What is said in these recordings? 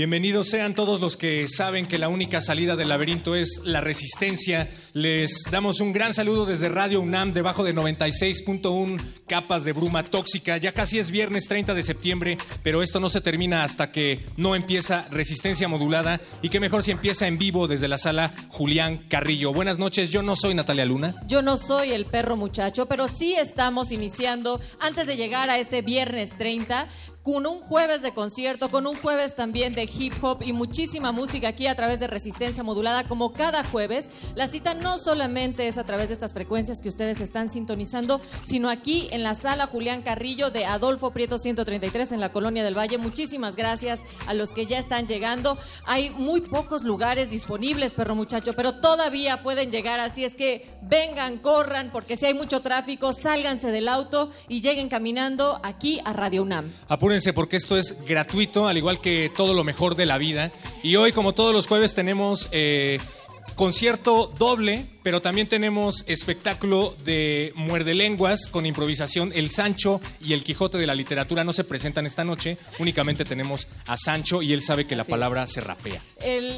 Bienvenidos sean todos los que saben que la única salida del laberinto es la resistencia. Les damos un gran saludo desde Radio UNAM, debajo de 96.1 capas de bruma tóxica. Ya casi es viernes 30 de septiembre, pero esto no se termina hasta que no empieza resistencia modulada. Y qué mejor si empieza en vivo desde la sala Julián Carrillo. Buenas noches, yo no soy Natalia Luna. Yo no soy el perro muchacho, pero sí estamos iniciando, antes de llegar a ese viernes 30, con un jueves de concierto, con un jueves también de hip hop y muchísima música aquí a través de Resistencia Modulada, como cada jueves. La cita no solamente es a través de estas frecuencias que ustedes están sintonizando, sino aquí en la sala Julián Carrillo de Adolfo Prieto 133 en la Colonia del Valle. Muchísimas gracias a los que ya están llegando. Hay muy pocos lugares disponibles, perro muchacho, pero todavía pueden llegar, así es que vengan, corran, porque si hay mucho tráfico, sálganse del auto y lleguen caminando aquí a Radio UNAM porque esto es gratuito, al igual que todo lo mejor de la vida. Y hoy, como todos los jueves, tenemos eh, concierto doble pero también tenemos espectáculo de muerde lenguas con improvisación. El Sancho y el Quijote de la literatura no se presentan esta noche, únicamente tenemos a Sancho y él sabe que la palabra se rapea.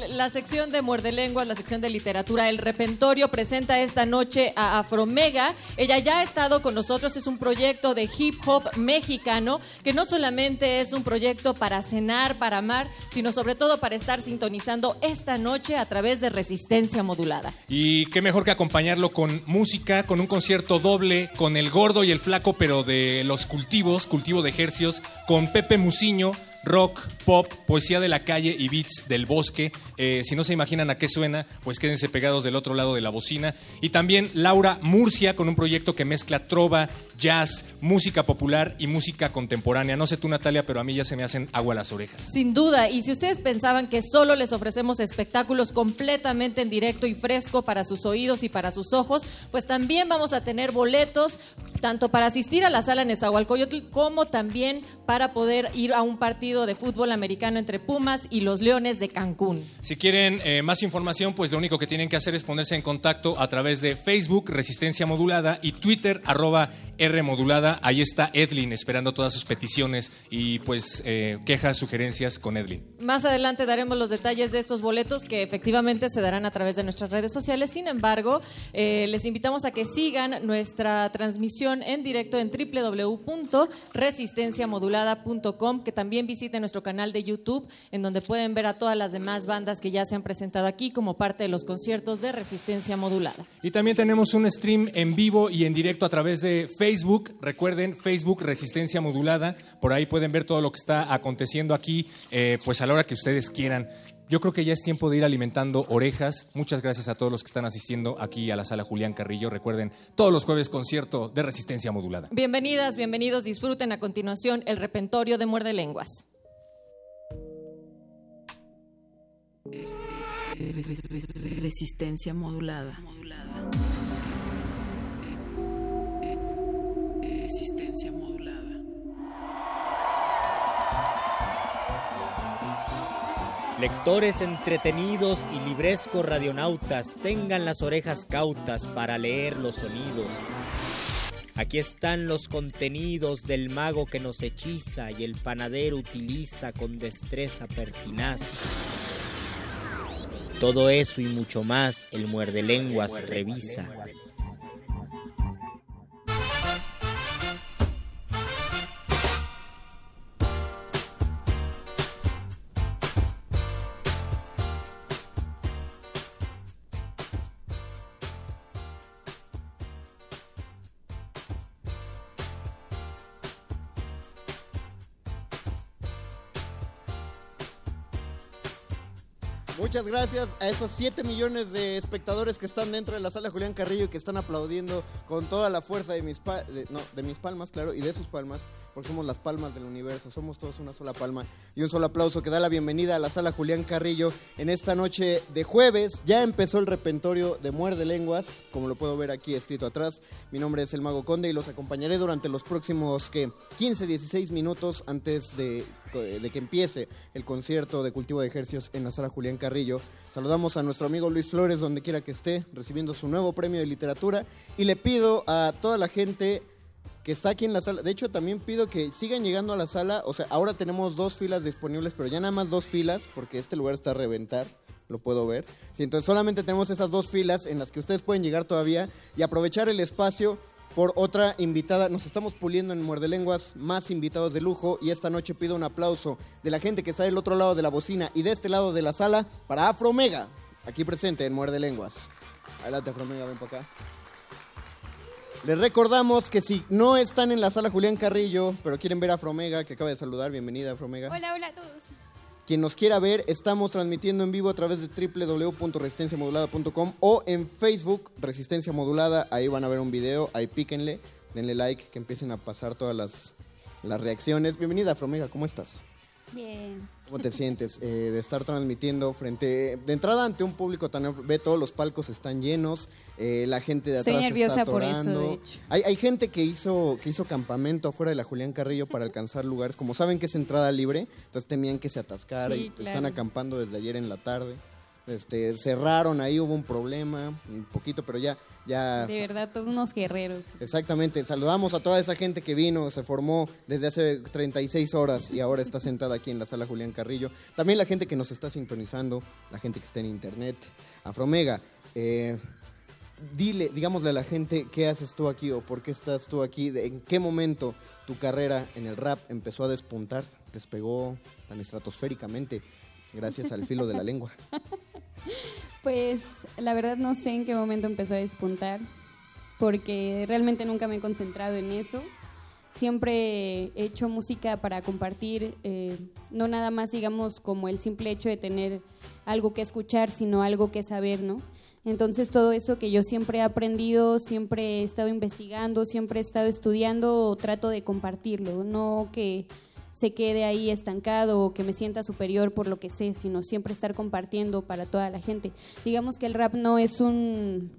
la sección de muerde lenguas, la sección de literatura, el repentorio presenta esta noche a Afromega. Ella ya ha estado con nosotros, es un proyecto de hip hop mexicano que no solamente es un proyecto para cenar, para amar, sino sobre todo para estar sintonizando esta noche a través de resistencia modulada. Y qué mejor que acompañarlo con música, con un concierto doble, con el gordo y el flaco, pero de los cultivos, cultivo de ejercios, con Pepe Musiño, rock, pop, poesía de la calle y beats del bosque. Eh, si no se imaginan a qué suena, pues quédense pegados del otro lado de la bocina. Y también Laura Murcia con un proyecto que mezcla trova, jazz, música popular y música contemporánea. No sé tú, Natalia, pero a mí ya se me hacen agua las orejas. Sin duda. Y si ustedes pensaban que solo les ofrecemos espectáculos completamente en directo y fresco para sus oídos y para sus ojos, pues también vamos a tener boletos tanto para asistir a la sala Nezahualcóyotl como también para poder ir a un partido de fútbol americano entre Pumas y los Leones de Cancún. Si quieren eh, más información, pues lo único que tienen que hacer es ponerse en contacto a través de Facebook Resistencia Modulada y Twitter arroba R Modulada. Ahí está Edlin esperando todas sus peticiones y pues eh, quejas, sugerencias con Edlin. Más adelante daremos los detalles de estos boletos que efectivamente se darán a través de nuestras redes sociales. Sin embargo, eh, les invitamos a que sigan nuestra transmisión en directo en www.resistenciamodulada.com, que también visiten nuestro canal de YouTube, en donde pueden ver a todas las demás bandas que ya se han presentado aquí como parte de los conciertos de Resistencia Modulada. Y también tenemos un stream en vivo y en directo a través de Facebook. Recuerden, Facebook Resistencia Modulada. Por ahí pueden ver todo lo que está aconteciendo aquí, eh, pues a la hora que ustedes quieran. Yo creo que ya es tiempo de ir alimentando orejas. Muchas gracias a todos los que están asistiendo aquí a la sala Julián Carrillo. Recuerden, todos los jueves concierto de resistencia modulada. Bienvenidas, bienvenidos. Disfruten a continuación el repentorio de Muerde Lenguas. Resistencia modulada. Modulada. Lectores entretenidos y librescos radionautas, tengan las orejas cautas para leer los sonidos. Aquí están los contenidos del mago que nos hechiza y el panadero utiliza con destreza pertinaz. Todo eso y mucho más el muerde lenguas revisa. Gracias a esos 7 millones de espectadores que están dentro de la sala Julián Carrillo y que están aplaudiendo con toda la fuerza de mis, pa- de, no, de mis palmas, claro, y de sus palmas, porque somos las palmas del universo, somos todos una sola palma y un solo aplauso que da la bienvenida a la sala Julián Carrillo en esta noche de jueves. Ya empezó el repentorio de Muerde Lenguas, como lo puedo ver aquí escrito atrás. Mi nombre es el Mago Conde y los acompañaré durante los próximos que 15, 16 minutos antes de de que empiece el concierto de cultivo de ejercicios en la sala Julián Carrillo. Saludamos a nuestro amigo Luis Flores donde quiera que esté, recibiendo su nuevo premio de literatura. Y le pido a toda la gente que está aquí en la sala, de hecho también pido que sigan llegando a la sala, o sea, ahora tenemos dos filas disponibles, pero ya nada más dos filas, porque este lugar está a reventar lo puedo ver. Sí, entonces solamente tenemos esas dos filas en las que ustedes pueden llegar todavía y aprovechar el espacio por otra invitada. Nos estamos puliendo en Muerde Lenguas, más invitados de lujo. Y esta noche pido un aplauso de la gente que está del otro lado de la bocina y de este lado de la sala para Afromega, aquí presente en Muerde Lenguas. Adelante, Afromega, ven para acá. Les recordamos que si no están en la sala Julián Carrillo, pero quieren ver a Afromega, que acaba de saludar, bienvenida Afromega. Hola, hola a todos. Quien nos quiera ver, estamos transmitiendo en vivo a través de www.resistenciamodulada.com o en Facebook Resistencia Modulada. Ahí van a ver un video, ahí píquenle, denle like, que empiecen a pasar todas las, las reacciones. Bienvenida, Afromega, ¿cómo estás? Bien. ¿Cómo te sientes eh, de estar transmitiendo frente, de entrada ante un público tan... Ve, todos los palcos están llenos, eh, la gente de Estoy atrás nerviosa está por eso, atorando. de hecho. Hay, hay gente que hizo, que hizo campamento afuera de la Julián Carrillo para alcanzar lugares. Como saben que es entrada libre, entonces temían que se atascara Sí, y claro. están acampando desde ayer en la tarde. Este, cerraron ahí, hubo un problema, un poquito, pero ya, ya De verdad, todos unos guerreros. Exactamente, saludamos a toda esa gente que vino, se formó desde hace 36 horas y ahora está sentada aquí en la sala Julián Carrillo. También la gente que nos está sintonizando, la gente que está en internet. Afromega, eh, dile, digámosle a la gente qué haces tú aquí o por qué estás tú aquí, de- en qué momento tu carrera en el rap empezó a despuntar, despegó tan estratosféricamente gracias al filo de la lengua. Pues la verdad no sé en qué momento empezó a despuntar, porque realmente nunca me he concentrado en eso. Siempre he hecho música para compartir, eh, no nada más digamos como el simple hecho de tener algo que escuchar, sino algo que saber, ¿no? Entonces todo eso que yo siempre he aprendido, siempre he estado investigando, siempre he estado estudiando, trato de compartirlo, no que se quede ahí estancado o que me sienta superior por lo que sé, sino siempre estar compartiendo para toda la gente. Digamos que el rap no es un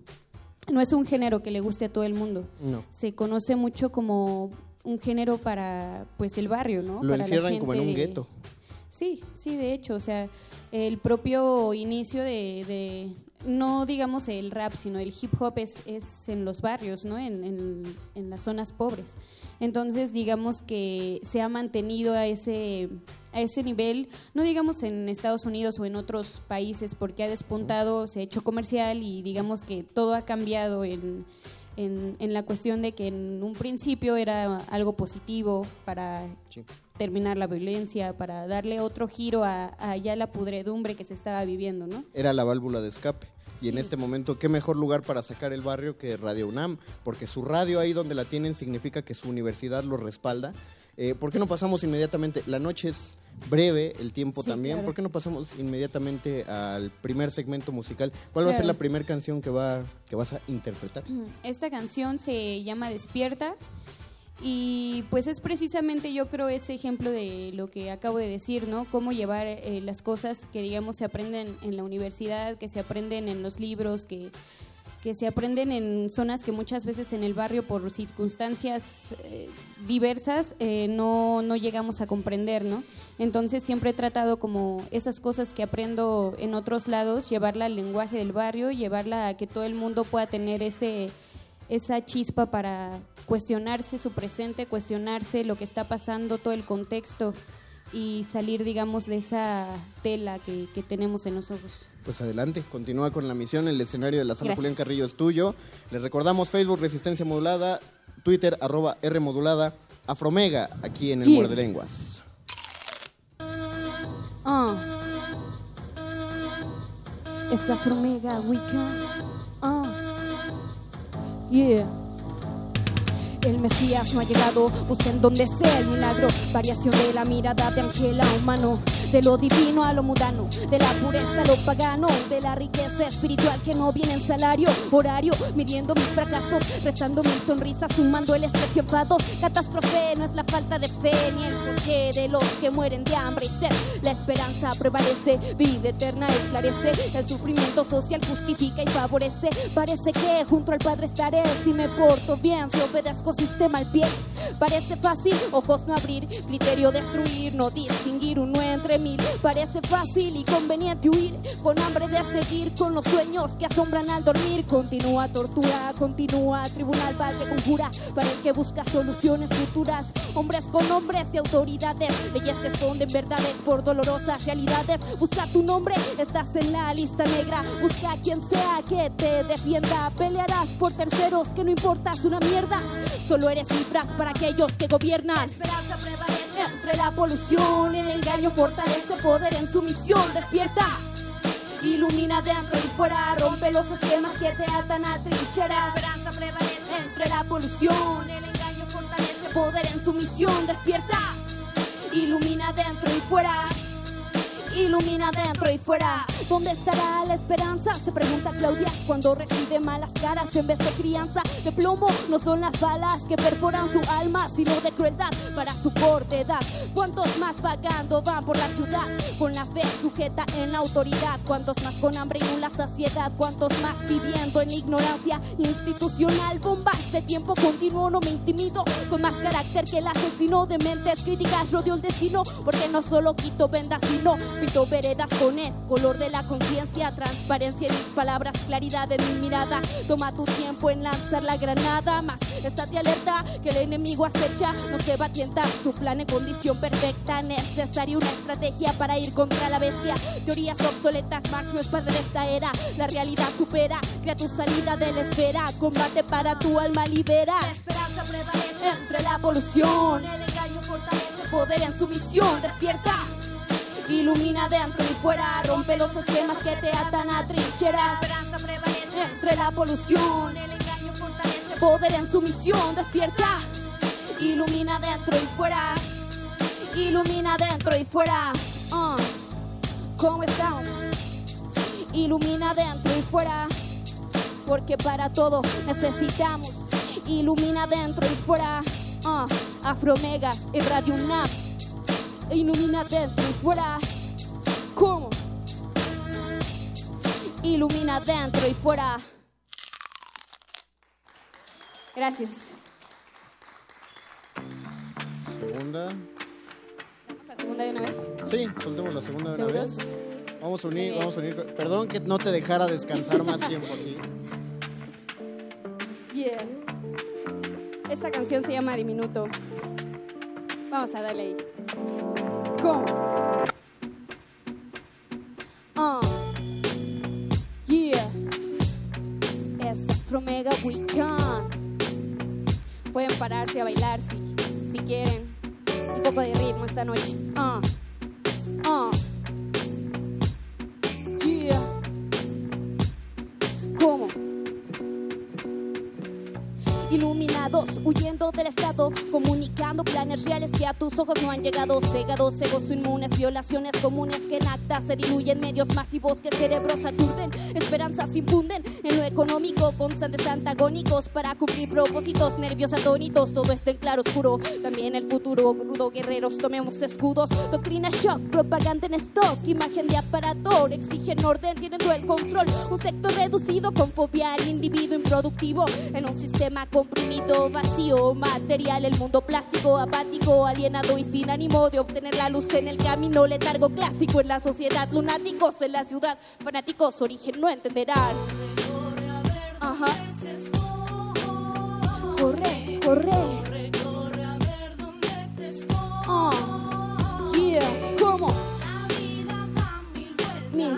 no es un género que le guste a todo el mundo. No. Se conoce mucho como un género para pues el barrio, ¿no? Lo Para la encierran como en un gente gueto. Sí, sí, de hecho, o sea, el propio inicio de, de- no digamos el rap, sino el hip hop es, es en los barrios, ¿no? En, en- en las zonas pobres. Entonces, digamos que se ha mantenido a ese, a ese nivel, no digamos en Estados Unidos o en otros países, porque ha despuntado, se ha hecho comercial y digamos que todo ha cambiado en, en, en la cuestión de que en un principio era algo positivo para Sí. terminar la violencia, para darle otro giro a, a ya la pudredumbre que se estaba viviendo, ¿no? era la válvula de escape. Y en este momento, ¿qué mejor lugar para sacar el barrio que Radio UNAM? Porque su radio ahí donde la tienen significa que su universidad lo respalda. Eh, ¿Por qué no pasamos inmediatamente? La noche es breve, el tiempo Sí, también. claro. ¿Por qué no pasamos inmediatamente al primer segmento musical? ¿Cuál va a ser la primera canción que, va, que vas a interpretar? Esta canción se llama Despierta y pues es precisamente yo creo ese ejemplo de lo que acabo de decir, ¿no? Cómo llevar eh, las cosas que digamos se aprenden en la universidad, que se aprenden en los libros, que, que se aprenden en zonas que muchas veces en el barrio por circunstancias eh, diversas eh, no, no llegamos a comprender, ¿no? Entonces siempre he tratado como esas cosas que aprendo en otros lados, llevarla al lenguaje del barrio, llevarla a que todo el mundo pueda tener ese esa chispa para cuestionarse su presente, cuestionarse lo que está pasando, todo el contexto y salir, digamos, de esa tela que, que tenemos en los ojos. Pues adelante, continúa con la misión. El escenario de la sala Gracias. Julián Carrillo es tuyo. Les recordamos Facebook Resistencia Modulada, Twitter arroba R Modulada, Afromega, aquí en el Yeah. Muerde Lenguas. Ah. Es Afromega Weekend. Ah. Yeah. El Mesías no ha llegado, busquen donde sea el milagro. Variación de la mirada de Angela Humano. de lo divino a lo mundano, de la pureza a lo pagano, de la riqueza espiritual que no viene en salario, horario, midiendo mis fracasos, restando mis sonrisas, sumando el enfados. Catástrofe no es la falta de fe ni el porqué de los que mueren de hambre y sed. La esperanza prevalece, vida eterna esclarece, el sufrimiento social justifica y favorece. Parece que junto al Padre estaré si me porto bien, si obedezco sistema al pie. Parece fácil, ojos no abrir, criterio destruir, no distinguir uno entre mil. Parece fácil y conveniente huir, con hambre de seguir con los sueños que asombran al dormir. Continúa tortura, continúa tribunal para que conjura, para el que busca soluciones futuras. Hombres con hombres y autoridades, leyes que esconden verdades por dolorosas realidades. Busca tu nombre, estás en la lista negra. Busca a quien sea que te defienda. Pelearás por terceros, que no importas una mierda. Solo eres cifras para aquellos que gobiernan. esperanza prevalece entre la polución. El engaño fortalece poder en su misión. Despierta. Ilumina dentro y fuera, rompe los esquemas que te atan a trincheras. Esperanza prevalece entre la polución. El engaño fortalece poder en su misión. Despierta. Ilumina dentro y fuera. Ilumina dentro y fuera. ¿Dónde estará la esperanza? Se pregunta Claudia cuando recibe malas caras en vez de crianza. De plomo no son las balas que perforan su alma, sino de crueldad para su corta edad. ¿Cuántos más pagando van por la ciudad? Con la fe sujeta en la autoridad. ¿Cuántos más con hambre y la saciedad? ¿Cuántos más viviendo en ignorancia institucional? Bombas de tiempo continuo, no me intimido. Con más carácter que el asesino de mentes críticas rodeo el destino. Porque no solo quito vendas, sino pinto veredas con el color de la conciencia, transparencia en mis palabras, claridad en mi mirada. Toma tu tiempo en lanzar la granada, más estate alerta que el enemigo acecha, no se va a tientar su plan en condición perfecta. Necesaria una estrategia para ir contra la bestia. Teorías obsoletas, Marx no es padre de esta era. La realidad supera, crea tu salida de la esfera. Combate para tu alma libera. La esperanza prevalece entre la polución. El engaño fortalece poder en su misión. Despierta. Ilumina dentro y fuera, rompe los esquemas que te atan a trincheras. Esperanza prevalece entre la polución, poder en su misión. Despierta, ilumina dentro y fuera, ilumina dentro y fuera. Uh. ¿Cómo estamos? Ilumina dentro y fuera, porque para todo necesitamos. Ilumina dentro y fuera. Uh. Afromega y Radio UNAM ilumina dentro y fuera. ¿Cómo? Ilumina dentro y fuera. Gracias. Segunda. ¿Vamos a segunda de una vez? Sí, soltemos la segunda de una vez. Vamos a unir, vamos a unir. Perdón que no te dejara descansar más tiempo aquí. Yeah. Esta canción se llama Diminuto. Vamos a darle ahí. ¿Cómo? Ah. Yeah. Es Afromega Weekend. Pueden pararse a bailar si, si quieren. Un poco de ritmo esta noche. Ah. Ah. Yeah. ¿Cómo? Iluminados, huyendo del estado, comunicando reales que a tus ojos no han llegado. Cegados, egos inmunes, violaciones comunes que en actas se diluyen, medios masivos que cerebros aturden, esperanzas infunden en lo económico, constantes antagónicos para cumplir propósitos, nervios atónitos, todo está en claro oscuro. También el futuro, rudo guerreros, tomemos escudos, doctrina shock, propaganda en stock, imagen de aparador, exigen orden, tienen todo el control. Un sector reducido con fobia al individuo improductivo en un sistema comprimido, vacío, material, el mundo plástico, alienado y sin ánimo de obtener la luz en el camino, letargo clásico en la sociedad, lunáticos en la ciudad, fanáticos, origen no entenderán. Ajá. Corre, corre. Ah, yeah, ¿cómo? Mil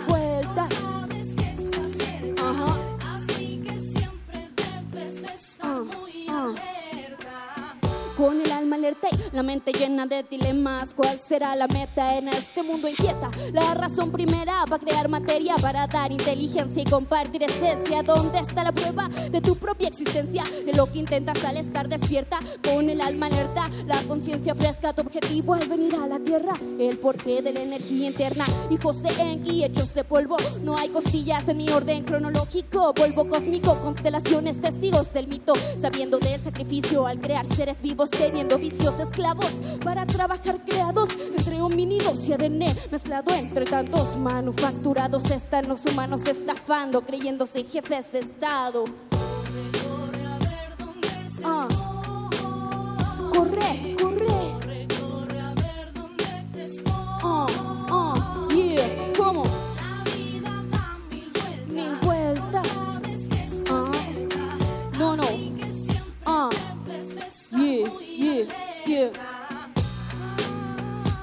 Con el alma alerta La mente llena de dilemas, ¿cuál será la meta en este mundo inquieta? La razón primera va a crear materia para dar inteligencia y compartir esencia. ¿Dónde está la prueba de tu propia existencia? De lo que intentas al estar despierta, con el alma alerta, la conciencia fresca, tu objetivo al venir a la tierra. El porqué de la energía interna, hijos de Enki, hechos de polvo. No hay costillas en mi orden cronológico, polvo cósmico, constelaciones, testigos del mito, sabiendo del sacrificio al crear seres vivos, teniendo vicios esclavos para trabajar creados entre homínidos y ADN mezclado entre tantos manufacturados. Están los humanos estafando, creyéndose jefes de Estado. Ah. Corre, corre. Ah, ah, yeah, ¿cómo?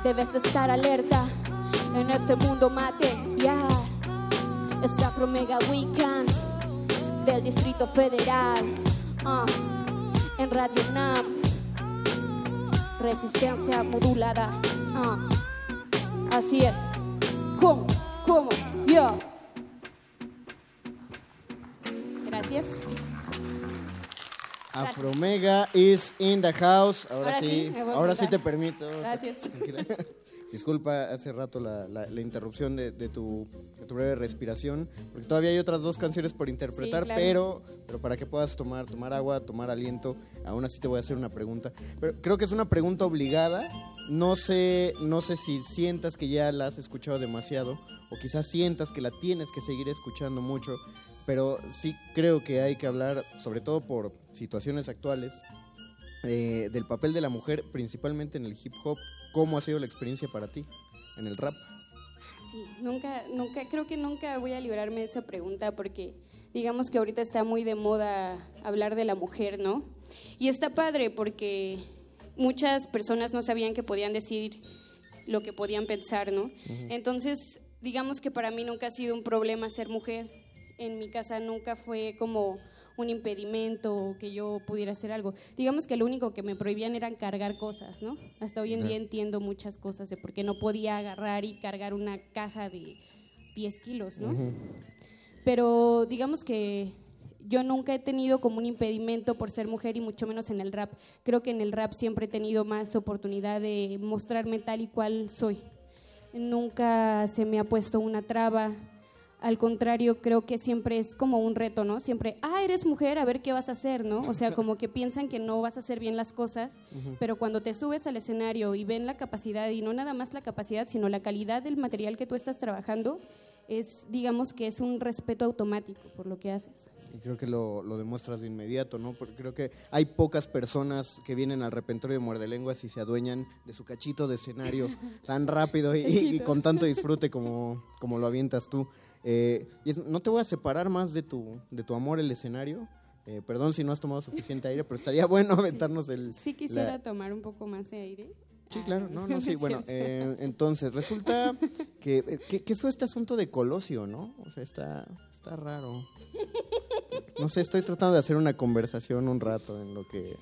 Debes de estar alerta en este mundo material. Es Afro Mega Weekend del Distrito Federal. Ah, en Radio NAM. Resistencia modulada. Ah, así es. ¿Cómo? ¿Cómo? Yo. Gracias. Afromega is in the house. Ahora, Ahora sí, ahora sí te permito. Gracias. Disculpa hace rato la, la- la interrupción de, de tu, de tu breve respiración, porque todavía hay otras dos canciones por interpretar, Sí, claro. pero, pero para que puedas tomar, tomar agua, tomar aliento, aún así te voy a hacer una pregunta. Pero creo que es una pregunta obligada. No sé, no sé si sientas que ya la has escuchado demasiado, o quizás sientas que la tienes que seguir escuchando mucho, pero sí creo que hay que hablar, sobre todo por situaciones actuales, eh, del papel de la mujer, principalmente en el hip hop. ¿Cómo ha sido la experiencia para ti en el rap? Sí, nunca, nunca, creo que nunca voy a librarme de esa pregunta porque digamos que ahorita está muy de moda hablar de la mujer, ¿no? Y está padre porque muchas personas no sabían que podían decir lo que podían pensar, ¿no? Entonces, digamos que para mí nunca ha sido un problema ser mujer. En mi casa nunca fue como un impedimento o que yo pudiera hacer algo. Digamos que lo único que me prohibían era cargar cosas, ¿no? Hasta hoy en día entiendo muchas cosas de por qué no podía agarrar y cargar una caja de 10 kilos, ¿no? Pero digamos que yo nunca he tenido como un impedimento por ser mujer y mucho menos en el rap. Creo que en el rap siempre he tenido más oportunidad de mostrarme tal y cual soy. Nunca se me ha puesto una traba. Al contrario, creo que siempre es como un reto, ¿no? Siempre, ah, eres mujer, a ver qué vas a hacer, ¿no? O sea, como que piensan que no vas a hacer bien las cosas, pero cuando te subes al escenario y ven la capacidad, y no nada más la capacidad, sino la calidad del material que tú estás trabajando, es, digamos que es un respeto automático por lo que haces. Y creo que lo, lo demuestras de inmediato, ¿no? Porque creo que hay pocas personas que vienen al repertorio de Muerde Lenguas y se adueñan de su cachito de escenario tan rápido y, y con tanto disfrute como, como lo avientas tú. Eh, y es- no te voy a separar más de tu, de tu amor el escenario. Eh, perdón si no has tomado suficiente aire, pero estaría bueno aventarnos el... Sí la- quisiera tomar un poco más de aire. Sí, claro, no, no, sí, bueno, eh, entonces, resulta que, eh, que, que fue este asunto de Colosio, ¿no? O sea, está, está raro. No sé, estoy tratando de hacer una conversación un rato en lo que...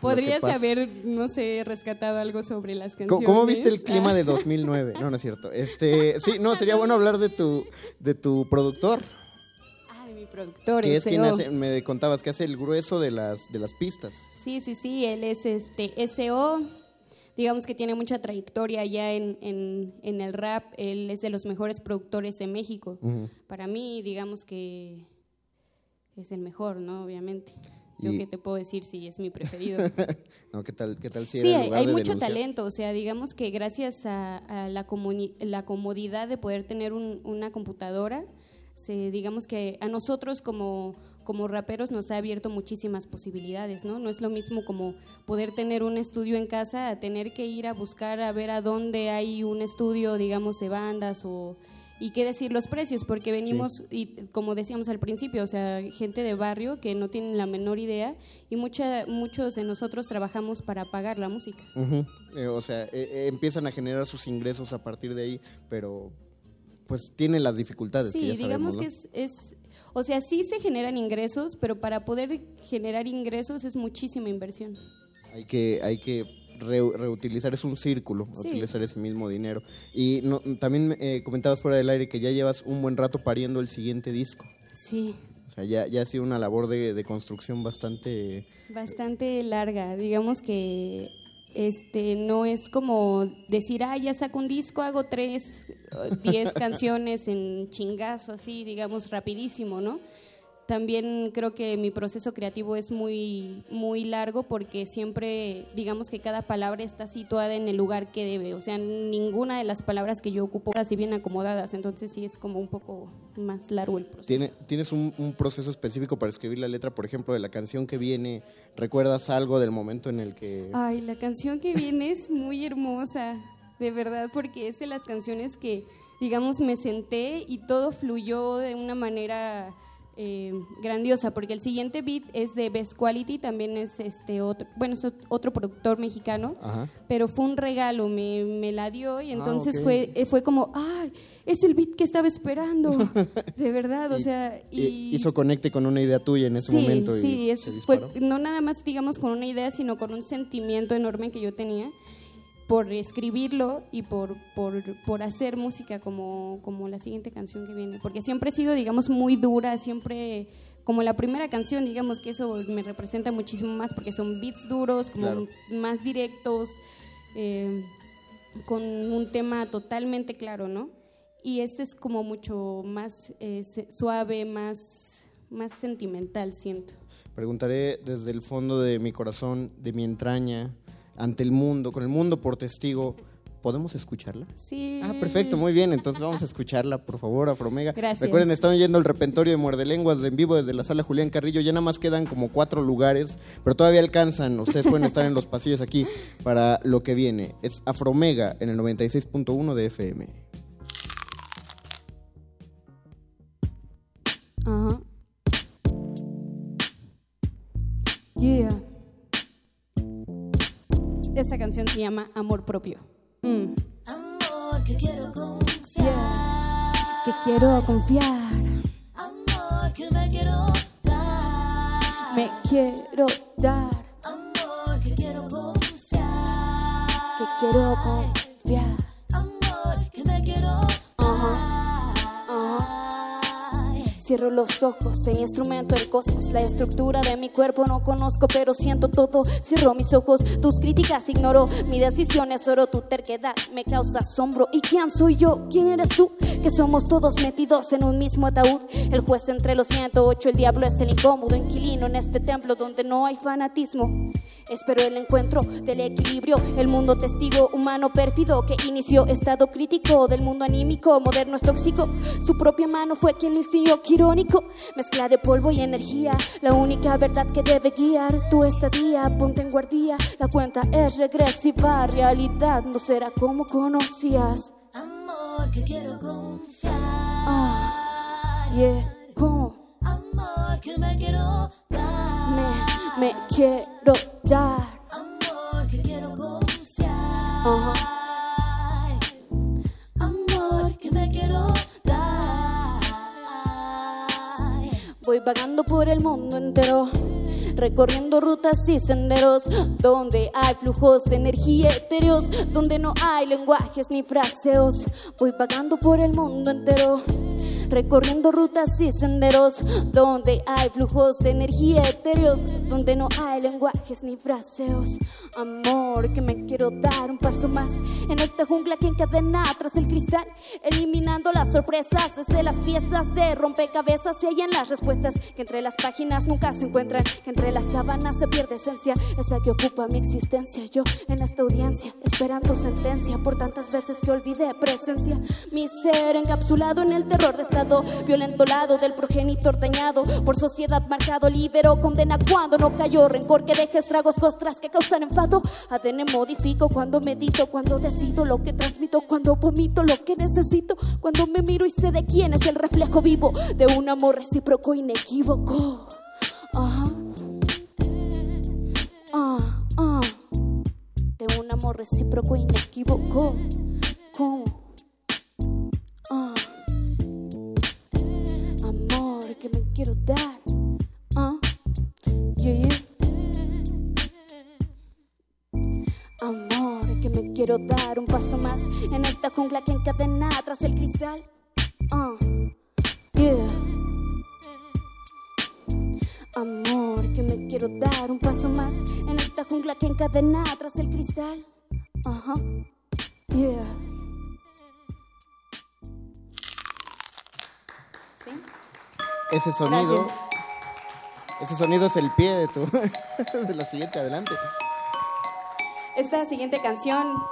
Podrías haber, no sé, rescatado algo sobre las ¿Cómo, canciones. cómo viste el clima Ah. de 2009? No, no es cierto. Este, sí, no, sería bueno hablar de tu, de tu productor, Ah, de mi productor, que es quien hace, me contabas que hace el grueso de las, de las pistas. Sí, sí, sí, él es este SEO, digamos que tiene mucha trayectoria ya en, en, en el rap, él es de los mejores productores de México. Para mí, digamos que es el mejor, ¿no? Obviamente. Yo Y- qué te puedo decir si es mi preferido. No, ¿qué tal, qué tal si Sí, era hay, lugar hay de mucho talento, o sea, digamos que gracias a, a la, la comodidad de poder tener un- una computadora, se, digamos que a nosotros como, como raperos nos ha abierto muchísimas posibilidades, ¿no? No es lo mismo como poder tener un estudio en casa a tener que ir a buscar a ver a dónde hay un estudio, digamos, de bandas o... Y qué decir los precios, porque venimos, y como decíamos al principio, o sea, gente de barrio que no tienen la menor idea y mucha, muchos de nosotros trabajamos para pagar la música. Ujú. Eh, o sea, eh, eh, empiezan a generar sus ingresos a partir de ahí, pero pues tienen las dificultades. que Sí, ya digamos sabemos, que es, es, o sea, sí se generan ingresos, pero para poder generar ingresos es muchísima inversión. ¿no? Hay que, hay que re- reutilizar, es un círculo, Sí. utilizar ese mismo dinero. Y no, también eh, comentabas fuera del aire que ya llevas un buen rato pariendo el siguiente disco. Sí, O sea, ya, ya ha sido una labor de, de construcción bastante... bastante larga. Digamos que este no es como decir, ah, ya saco un disco, hago tres, diez canciones en chingazo, así, digamos, rapidísimo, ¿no? También creo que mi proceso creativo es muy, muy largo porque siempre, digamos que cada palabra está situada en el lugar que debe. O sea, ninguna de las palabras que yo ocupo así bien acomodadas. Entonces sí es como un poco más largo el proceso. ¿Tiene, ¿Tienes un, un proceso específico para escribir la letra, por ejemplo, de la canción que viene? ¿Recuerdas algo del momento en el que... Ay, la canción que viene es muy hermosa, de verdad, porque es de las canciones que, digamos, me senté y todo fluyó de una manera eh, grandiosa, porque el siguiente beat es de Best Quality, también es este otro, bueno, es ot- otro productor mexicano, Ajá. pero fue un regalo, me, me la dio y entonces ok. fue, eh, fue como, ay, es el beat que estaba esperando, de verdad, o sea, Y- hizo conecte con una idea tuya en ese Sí, momento. y sí, es- fue no nada más, digamos, con una idea, sino con un sentimiento enorme que yo tenía por escribirlo y por, por, por hacer música como, como la siguiente canción que viene. Porque siempre he sido, digamos, muy dura, siempre como la primera canción, digamos que eso me representa muchísimo más porque son beats duros, como Claro. más directos, eh, con un tema totalmente claro, ¿no? Y este es como mucho más eh, suave, más, más sentimental, siento. Preguntaré desde el fondo de mi corazón, de mi entraña, ante el mundo, con el mundo por testigo. ¿Podemos escucharla? Sí. Ah, perfecto, muy bien. Entonces vamos a escucharla, por favor, Afromega. Gracias. Recuerden, están oyendo el repentorio de Muerde Lenguas de en vivo desde la sala Julián Carrillo. Ya nada más quedan como cuatro lugares, pero todavía alcanzan. Ustedes pueden estar en los pasillos aquí para lo que viene. Es Afromega en el 96.1 de FM. Ajá. Yeah. Esta canción se llama Amor Propio. Mm. Amor que quiero confiar, Que quiero confiar, amor que me quiero dar, me quiero dar, amor que quiero confiar, que quiero confiar. Cierro los ojos, el instrumento del cosmos, la estructura de mi cuerpo no conozco, pero siento todo. Cierro mis ojos, tus críticas ignoro, mi decisión es oro, tu terquedad me causa asombro. ¿Y quién soy yo? ¿Quién eres tú? Que somos todos metidos en un mismo ataúd. El juez entre los 108, el diablo es el incómodo inquilino en este templo donde no hay fanatismo. Espero el encuentro del equilibrio, el mundo testigo humano pérfido que inició estado crítico del mundo anímico, moderno es tóxico. Su propia mano fue quien lo instigó, irónico. Mezcla de polvo y energía, la única verdad que debe guiar tu estadía. Ponte en guardia, la cuenta es regresiva, realidad no será como conocías. amor que quiero confiar, Ah, yeah, ¿cómo? amor que me quiero dar, Me, me quiero dar. amor que quiero confiar, Ajá. amor Voy vagando por el mundo entero, recorriendo rutas y senderos donde hay flujos de energía etéreos, donde no hay lenguajes ni fraseos. Voy vagando por el mundo entero. Recorriendo rutas y senderos donde hay flujos de energía etéreos, donde no hay lenguajes ni fraseos. Amor, que me quiero dar un paso más en esta jungla que encadena tras el cristal, eliminando las sorpresas desde las piezas de rompecabezas. Se hallan las respuestas que entre las páginas nunca se encuentran, que entre las sábanas se pierde esencia, esa que ocupa mi existencia. Yo en esta audiencia, esperando sentencia por tantas veces que olvidé presencia. Mi ser encapsulado en el terror de estado violento lado del progenitor dañado por sociedad marcado, libero, condena cuando no cayó rencor que deja estragos, costras que causan enfado. ADN modifico cuando medito, cuando decido lo que transmito, cuando vomito lo que necesito, cuando me miro y sé de quién es el reflejo vivo de un amor recíproco inequívoco. Ajá. Ah, ah. De un amor recíproco inequívoco. ¿Cómo? Que me quiero dar. Ah. Yeah. paso más en esta jungla que encadena tras el cristal. Uh, yeah. Amor, que me quiero dar un paso más en esta jungla que encadena tras el cristal. Yeah. Ese sonido. Gracias. Ese sonido es el pie de tu. de la siguiente, adelante. Esta siguiente canción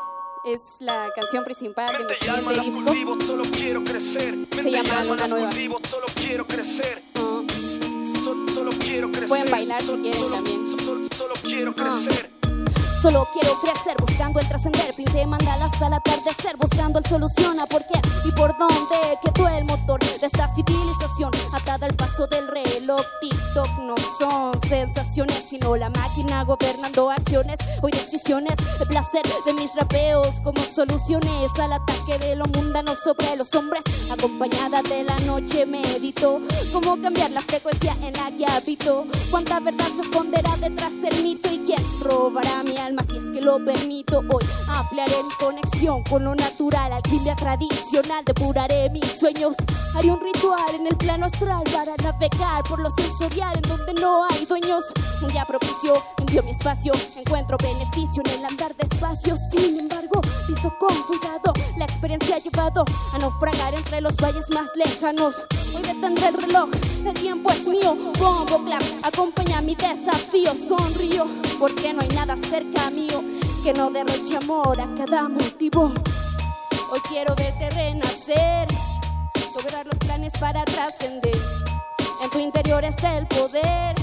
es la canción principal de mi siguiente disco. solo quiero crecer. Se llama Luna Nueva. solo quiero crecer. Ah, Solo, solo quiero crecer. Pueden bailar si quieren solo, también. Solo, solo quiero Ah. crecer. Solo quiero crecer, buscando el trascender. Pinté mandalas al atardecer, buscando el solución a por qué y por dónde quedó el motor de esta civilización. Atada al paso del reloj, TikTok no son sensaciones, sino la máquina gobernando acciones. Hoy decisiones, el placer de mis rapeos como soluciones al ataque de lo mundano sobre los hombres. Acompañada de la noche medito cómo cambiar la frecuencia en la que habito. Cuánta verdad se esconderá detrás del mito y quién robará mi alma si es que lo permito. Hoy ampliaré mi conexión con lo natural, alquimia tradicional, depuraré mis sueños. Haré un ritual en el plano astral para navegar por lo sensorial en donde no hay dueños. Un día propicio, envío mi espacio, encuentro beneficio en el andar despacio. Sin embargo, piso con cuidado, la experiencia ha llevado a naufragar entre los valles más lejanos. Hoy detendré el reloj, el tiempo es mío. Bombo clap, acompaña mi desafío. Sonrío, porque no hay nada cerca mío que no derroche amor a cada motivo. Hoy quiero verte renacer, lograr los planes para trascender. En tu interior está el poder,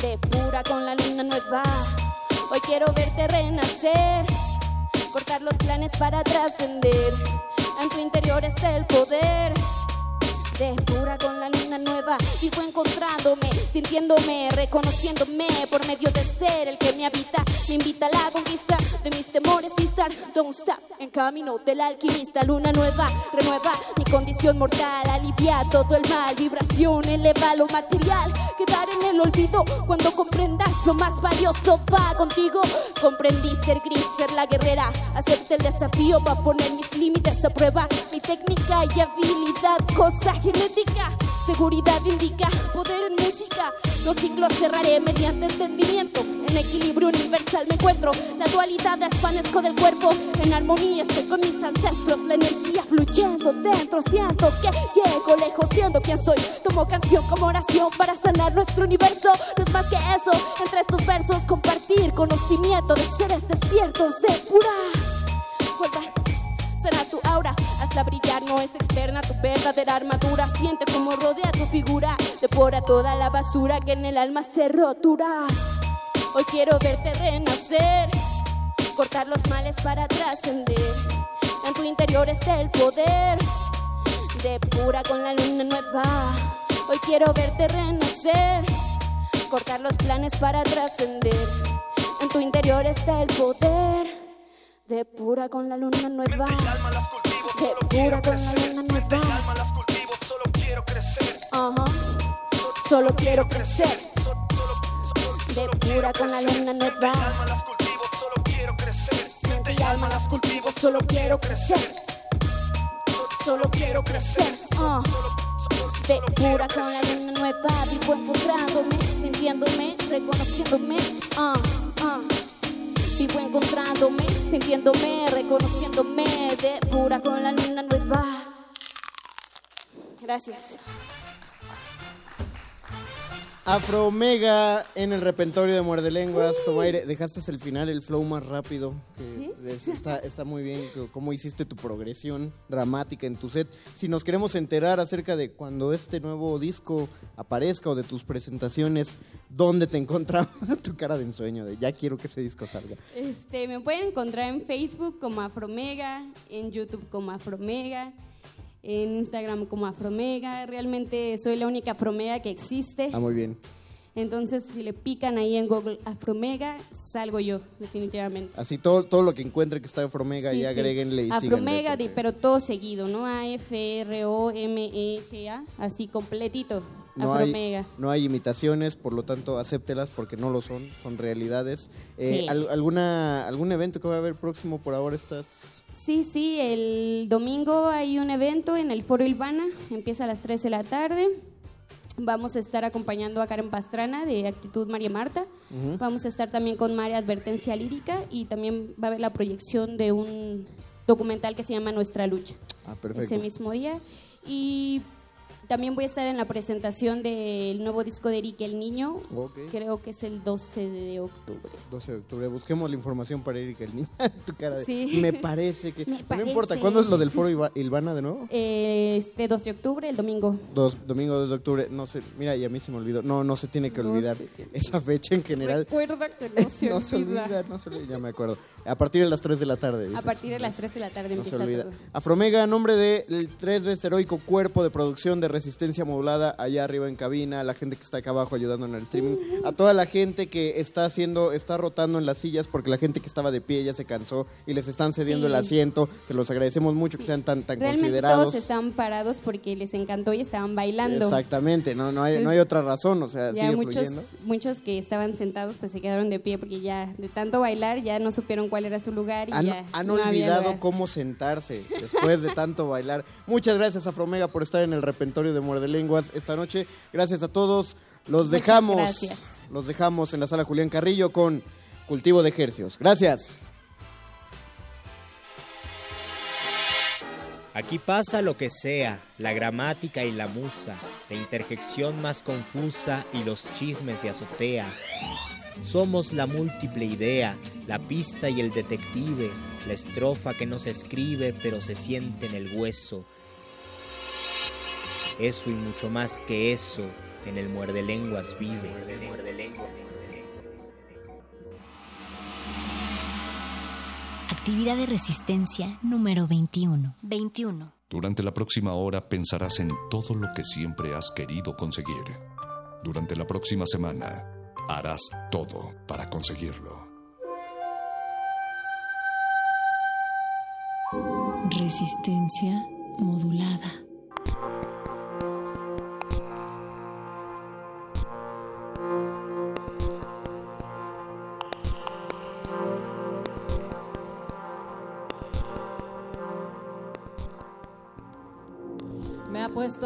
de pura con la luna nueva. Hoy quiero verte renacer, cortar los planes para trascender. En tu interior está el poder. De pura con la luna nueva, vivo encontrándome, sintiéndome, reconociéndome por medio del ser el que me habita, me invita a la conquista de mis temores y estar, don't stop, en camino del alquimista, luna nueva, renueva mi condición mortal, alivia todo el mal, vibración, eleva lo material, quedar en el olvido cuando comprendas lo más valioso va contigo, comprendí ser gris, ser la guerrera, acepté el desafío para poner mis límites a prueba, mi técnica y habilidad, cosa genética, seguridad indica poder en música. Los ciclos cerraré mediante entendimiento. En equilibrio universal me encuentro. La dualidad desvanezco del cuerpo. En armonía estoy con mis ancestros. La energía fluyendo dentro. Siento que llego lejos siendo quien soy. Tomo canción como oración para sanar nuestro universo. No es más que eso. Entre estos versos compartir conocimiento de seres despiertos de pura. Vuelva será tu aura. Hazla brillar, no es externa tu verdadera armadura. Siente como rodea tu figura. Devora toda la basura que en el alma se rotura. Hoy quiero verte renacer, cortar los males para trascender. En tu interior está el poder, de pura con la luna nueva. Hoy quiero verte renacer, cortar los planes para trascender. En tu interior está el poder. De pura con la luna nueva. De pura con la luna nueva. Solo quiero crecer. Ajá. Solo quiero crecer. De pura con la luna nueva. Solo quiero crecer. Mente y alma las cultivo. Solo quiero crecer. Solo quiero crecer. Ah. De pura con la luna nueva. Vivo encontrándome, sintiéndome, reconociéndome. Ah, ah. Vivo encontrándome, sintiéndome, reconociéndome. De pura con la luna nueva. Gracias. Afro Omega en el repentorio de Muerde Lenguas. Toma aire. Dejaste el final, el flow más rápido. que es- está, está muy bien cómo hiciste tu progresión dramática en tu set. Si nos queremos enterar acerca de cuando este nuevo disco aparezca o de tus presentaciones, ¿dónde te encontraba tu cara de ensueño? De ya quiero que ese disco salga. Este, me pueden encontrar en Facebook como Afromega, en YouTube como Afromega, en Instagram como Afromega. Realmente soy la única Afromega que existe. Ah, muy bien. Entonces, si le pican ahí en Google Afromega, salgo yo, definitivamente. Así todo, todo lo que encuentre que está Afro Omega Sí, y sí. agréguenle y Afromega, síganle, pero todo seguido, ¿no? A-F-R-O-M-E-G-A, así completito. No hay, Afromega. no hay imitaciones, por lo tanto, acéptelas porque no lo son, son realidades. Eh, Sí. al- alguna, ¿Algún evento que va a haber próximo por ahora estás...? Sí, sí, el domingo hay un evento en el Foro Ilvana, empieza a las 3 de la tarde. Vamos a estar acompañando a Karen Pastrana de Actitud María Marta. Vamos a estar también con María Advertencia Lírica y también va a haber la proyección de un documental que se llama Nuestra Lucha. Ah, perfecto. Ese mismo día. Y también voy a estar en la presentación del nuevo disco de Eric el Niño. Creo que es el 12 de octubre. 12 de octubre. Busquemos la información para Erika el niño. tu cara de- Sí. Me parece que... Me No importa. ¿cuándo es lo del foro Ilva- Ilvana de nuevo? Este 12 de octubre, el domingo. Dos, domingo 2 de octubre, no sé, mira, y a mí se me olvidó. No, no se tiene que No olvidar se tiene. esa fecha en general. Recuerda que no se no se olvida. olvida, no se olvida, ya me acuerdo. A partir de las 3 de la tarde. A partir de las 3 de la tarde No se empieza olvida. todo. Afromega, nombre del tres veces heroico cuerpo de producción de resistencia modulada allá arriba en cabina, a la gente que está acá abajo ayudando en el streaming, a toda la gente que está haciendo, está rotando en las sillas porque la gente que estaba de pie ya se cansó y les están cediendo Sí. el asiento. Se los agradecemos mucho que sean tan, tan Realmente considerados. todos estaban parados porque les encantó y estaban bailando. Exactamente, no, no, hay, no hay otra razón, o sea, Ya sigue muchos, fluyendo. muchos que estaban sentados pues se quedaron de pie porque ya de tanto bailar ya no supieron cuál era su lugar y Han, ya han no había olvidado lugar. cómo sentarse después de tanto bailar. Muchas gracias a Fromega por estar en el repentorio de Muerde Lenguas esta noche. Gracias a todos. Los dejamos. Los dejamos en la sala Julián Carrillo con Cultivo de Ejercios. Gracias. Aquí pasa lo que sea, la gramática y la musa, la interjección más confusa y los chismes de azotea. Somos la múltiple idea, la pista y el detective, la estrofa que no se escribe pero se siente en el hueso. Eso y mucho más que eso, en el muerde lenguas vive. Actividad de resistencia número 21. 21. Durante la próxima hora pensarás en todo lo que siempre has querido conseguir. Durante la próxima semana harás todo para conseguirlo. Resistencia modulada.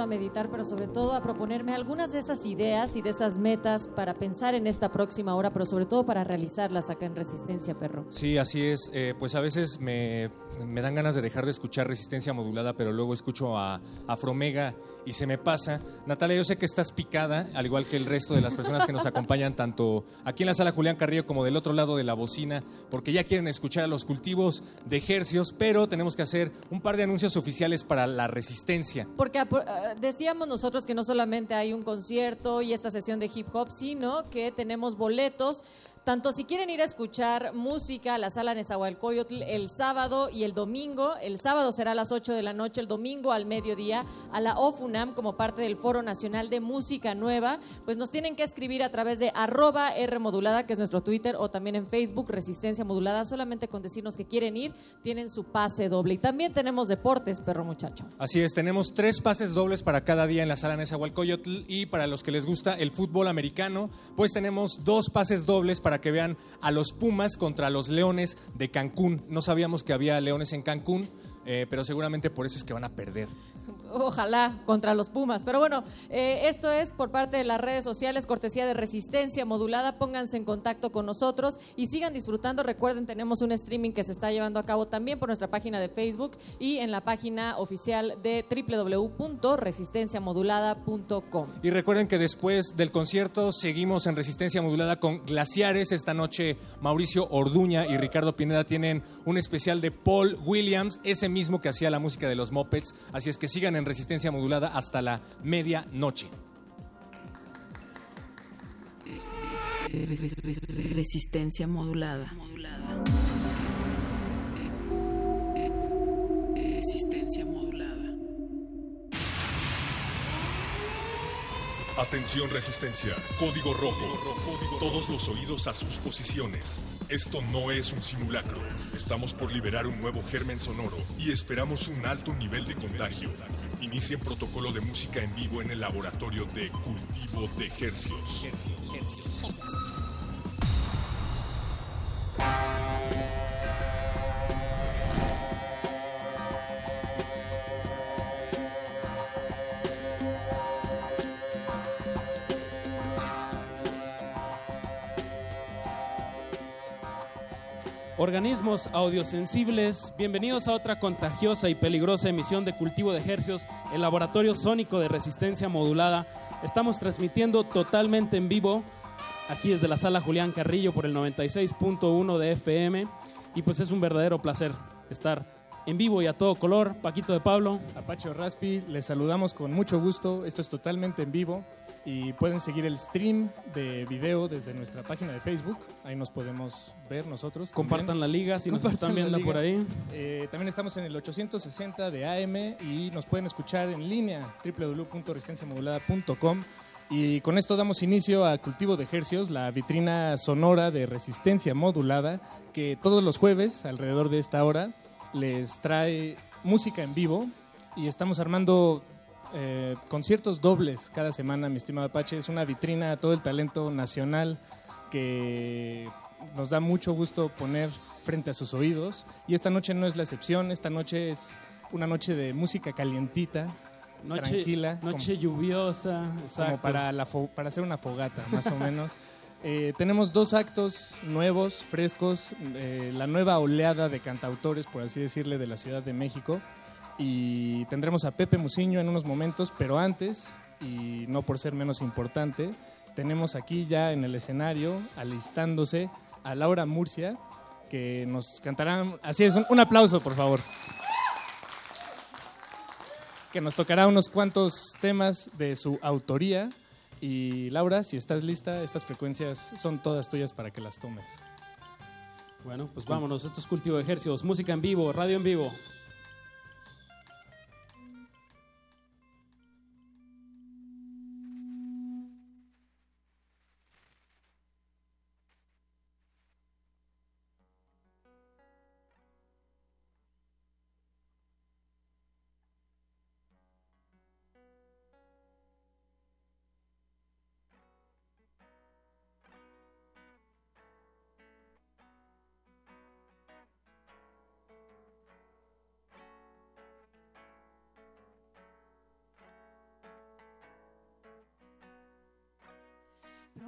A meditar, pero sobre todo a proponerme algunas de esas ideas y de esas metas para pensar en esta próxima hora, pero sobre todo para realizarlas acá en Resistencia Perro. Sí, así es. Eh, pues a veces me, me dan ganas de dejar de escuchar resistencia modulada, pero luego escucho a Afromega y se me pasa. Natalia, yo sé que estás picada, al igual que el resto de las personas que nos acompañan, tanto aquí en la sala Julián Carrillo como del otro lado de la bocina, porque ya quieren escuchar a los cultivos de ejercios, pero tenemos que hacer un par de anuncios oficiales para la resistencia. Porque apro- eh, decíamos nosotros que no solamente hay un concierto y esta sesión de hip hop, sino que tenemos boletos. Tanto si quieren ir a escuchar música a la sala Nezahualcóyotl el sábado y el domingo, el sábado será a las 8 de la noche, el domingo al mediodía, a la OFUNAM como parte del Foro Nacional de Música Nueva, pues nos tienen que escribir a través de arroba R modulada, que es nuestro Twitter, o también en Facebook, Resistencia Modulada, solamente con decirnos que quieren ir, tienen su pase doble. Y también tenemos deportes, perro muchacho. Así es, tenemos tres pases dobles para cada día en la sala Nezahualcóyotl y para los que les gusta el fútbol americano, pues tenemos dos pases dobles para que vean a los Pumas contra los Leones de Cancún. No sabíamos que había Leones en Cancún, eh, pero seguramente por eso es que van a perder. Ojalá contra los Pumas. Pero bueno, eh, esto es por parte de las redes sociales, cortesía de Resistencia Modulada. Pónganse en contacto con nosotros y sigan disfrutando. Recuerden, tenemos un streaming que se está llevando a cabo también por nuestra página de Facebook y en la página oficial de www.resistenciamodulada.com. Y recuerden que después del concierto seguimos en Resistencia Modulada con Glaciares. Esta noche Mauricio Orduña y Ricardo Pineda tienen un especial de Paul Williams, ese mismo que hacía la música de los Muppets. Así es que sigan en Resistencia Modulada hasta la medianoche. Resistencia modulada. Resistencia modulada. Atención resistencia, código rojo. Todos los oídos a sus posiciones. Esto no es un simulacro. Estamos por liberar un nuevo germen sonoro y esperamos un alto nivel de contagio. Inicien protocolo de música en vivo en el laboratorio de cultivo de hercios. Organismos audiosensibles, bienvenidos a otra contagiosa y peligrosa emisión de Cultivo de Hercios, el laboratorio sónico de resistencia modulada. Estamos transmitiendo totalmente en vivo aquí desde la sala Julián Carrillo por el 96.1 de FM y pues es un verdadero placer estar en vivo y a todo color. Paquito de Pablo. Apache Raspi, les saludamos con mucho gusto. Esto es totalmente en vivo y pueden seguir el stream de video desde nuestra página de Facebook. Ahí nos podemos ver nosotros. también. Compartan la liga si nos Compartan están viendo por ahí. Eh, también estamos en el 860 de AM y nos pueden escuchar en línea www.resistenciamodulada.com. Y con esto damos inicio a Cultivo de Hercios, la vitrina sonora de resistencia modulada, que todos los jueves, alrededor de esta hora, les trae música en vivo. Y estamos armando eh, conciertos dobles cada semana, mi estimado Apache. Es una vitrina a todo el talento nacional que nos da mucho gusto poner frente a sus oídos. Y esta noche no es la excepción, esta noche es una noche de música calientita, Noche, tranquila. noche lluviosa, como exacto. para, la para hacer una fogata, más o menos. Eh, tenemos dos actos nuevos, frescos, eh, la nueva oleada de cantautores, por así decirle, de la Ciudad de México. Y tendremos a Pepe Musiño en unos momentos, pero antes, y no por ser menos importante, tenemos aquí ya en el escenario, alistándose, a Laura Murcia, que nos cantará, así es, un, un aplauso, por favor. Que nos tocará unos cuantos temas de su autoría. Y Laura, si estás lista, estas frecuencias son todas tuyas para que las tomes. Bueno, pues vámonos. Esto es Cultivo de Ejercicios, música en vivo, radio en vivo.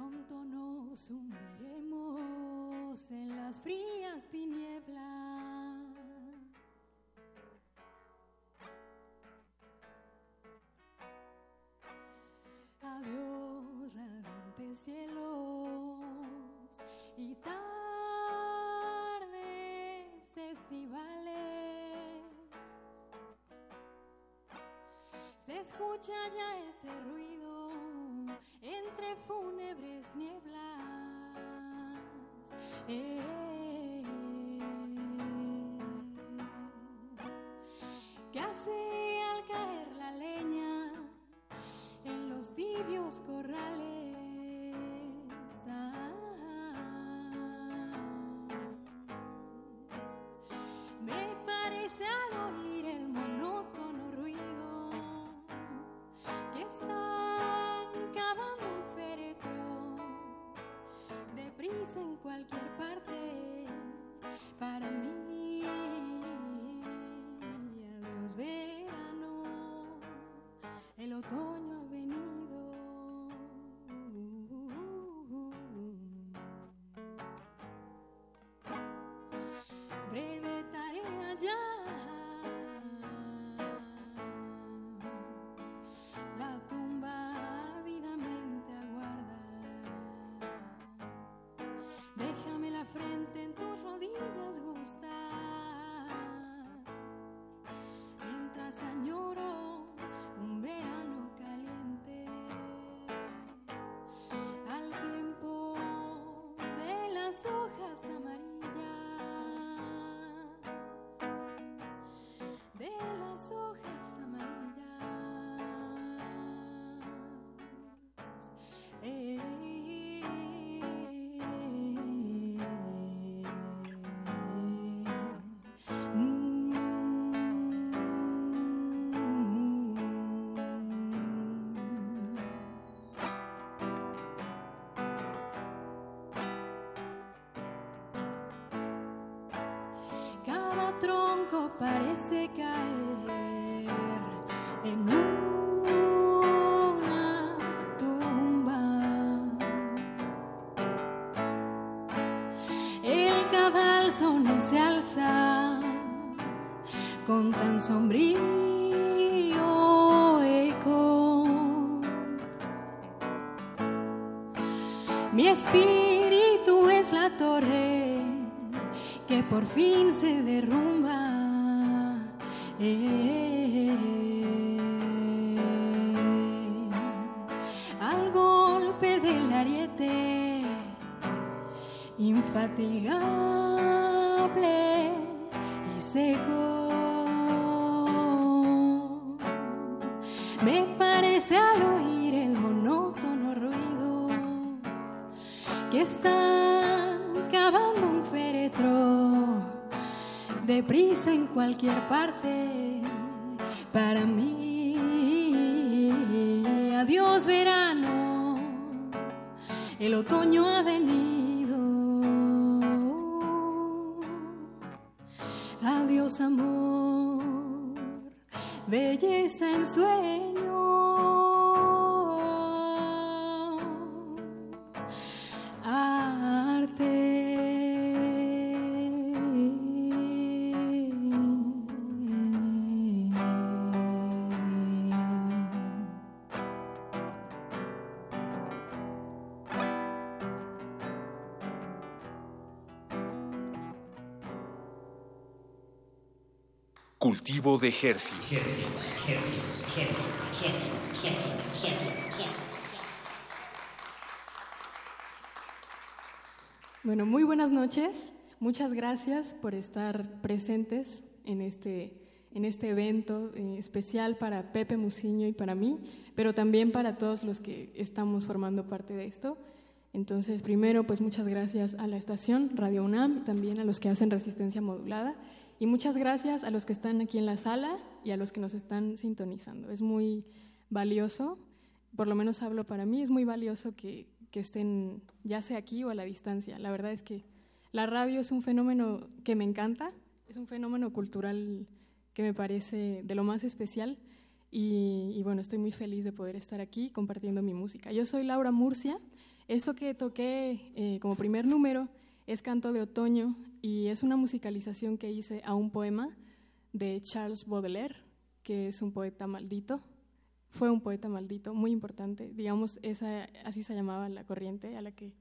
Pronto nos hundiremos en las frías tinieblas. Adiós, radiantes cielos y tardes estivales. Se escucha ya ese ruido hojas amarillas. Mm. Cada tronco parece caer. No se alza con tan sombrío eco. Mi espíritu es la torre que por fin se derrumba. Al golpe del ariete infatigable Me parece al oír el monótono ruido que están cavando un féretro deprisa en cualquier parte para mí. Adiós verano, el otoño ha venido. Cultivo de Jersey. Bueno, muy buenas noches. Muchas gracias por estar presentes en este, en este evento eh, especial para Pepe Musiño y para mí, pero también para todos los que estamos formando parte de esto. Entonces, primero, pues muchas gracias a la estación Radio UNAM, también a los que hacen resistencia modulada, y muchas gracias a los que están aquí en la sala y a los que nos están sintonizando. Es muy valioso, por lo menos hablo para mí, es muy valioso que, que estén ya sea aquí o a la distancia. La verdad es que la radio es un fenómeno que me encanta, es un fenómeno cultural que me parece de lo más especial y, bueno, estoy muy feliz de poder estar aquí compartiendo mi música. Yo soy Laura Murcia, esto que toqué eh, como primer número es Canto de Otoño y es una musicalización que hice a un poema de Charles Baudelaire, que es un poeta maldito. Fue un poeta maldito, muy importante. Digamos, esa, así se llamaba la corriente a la que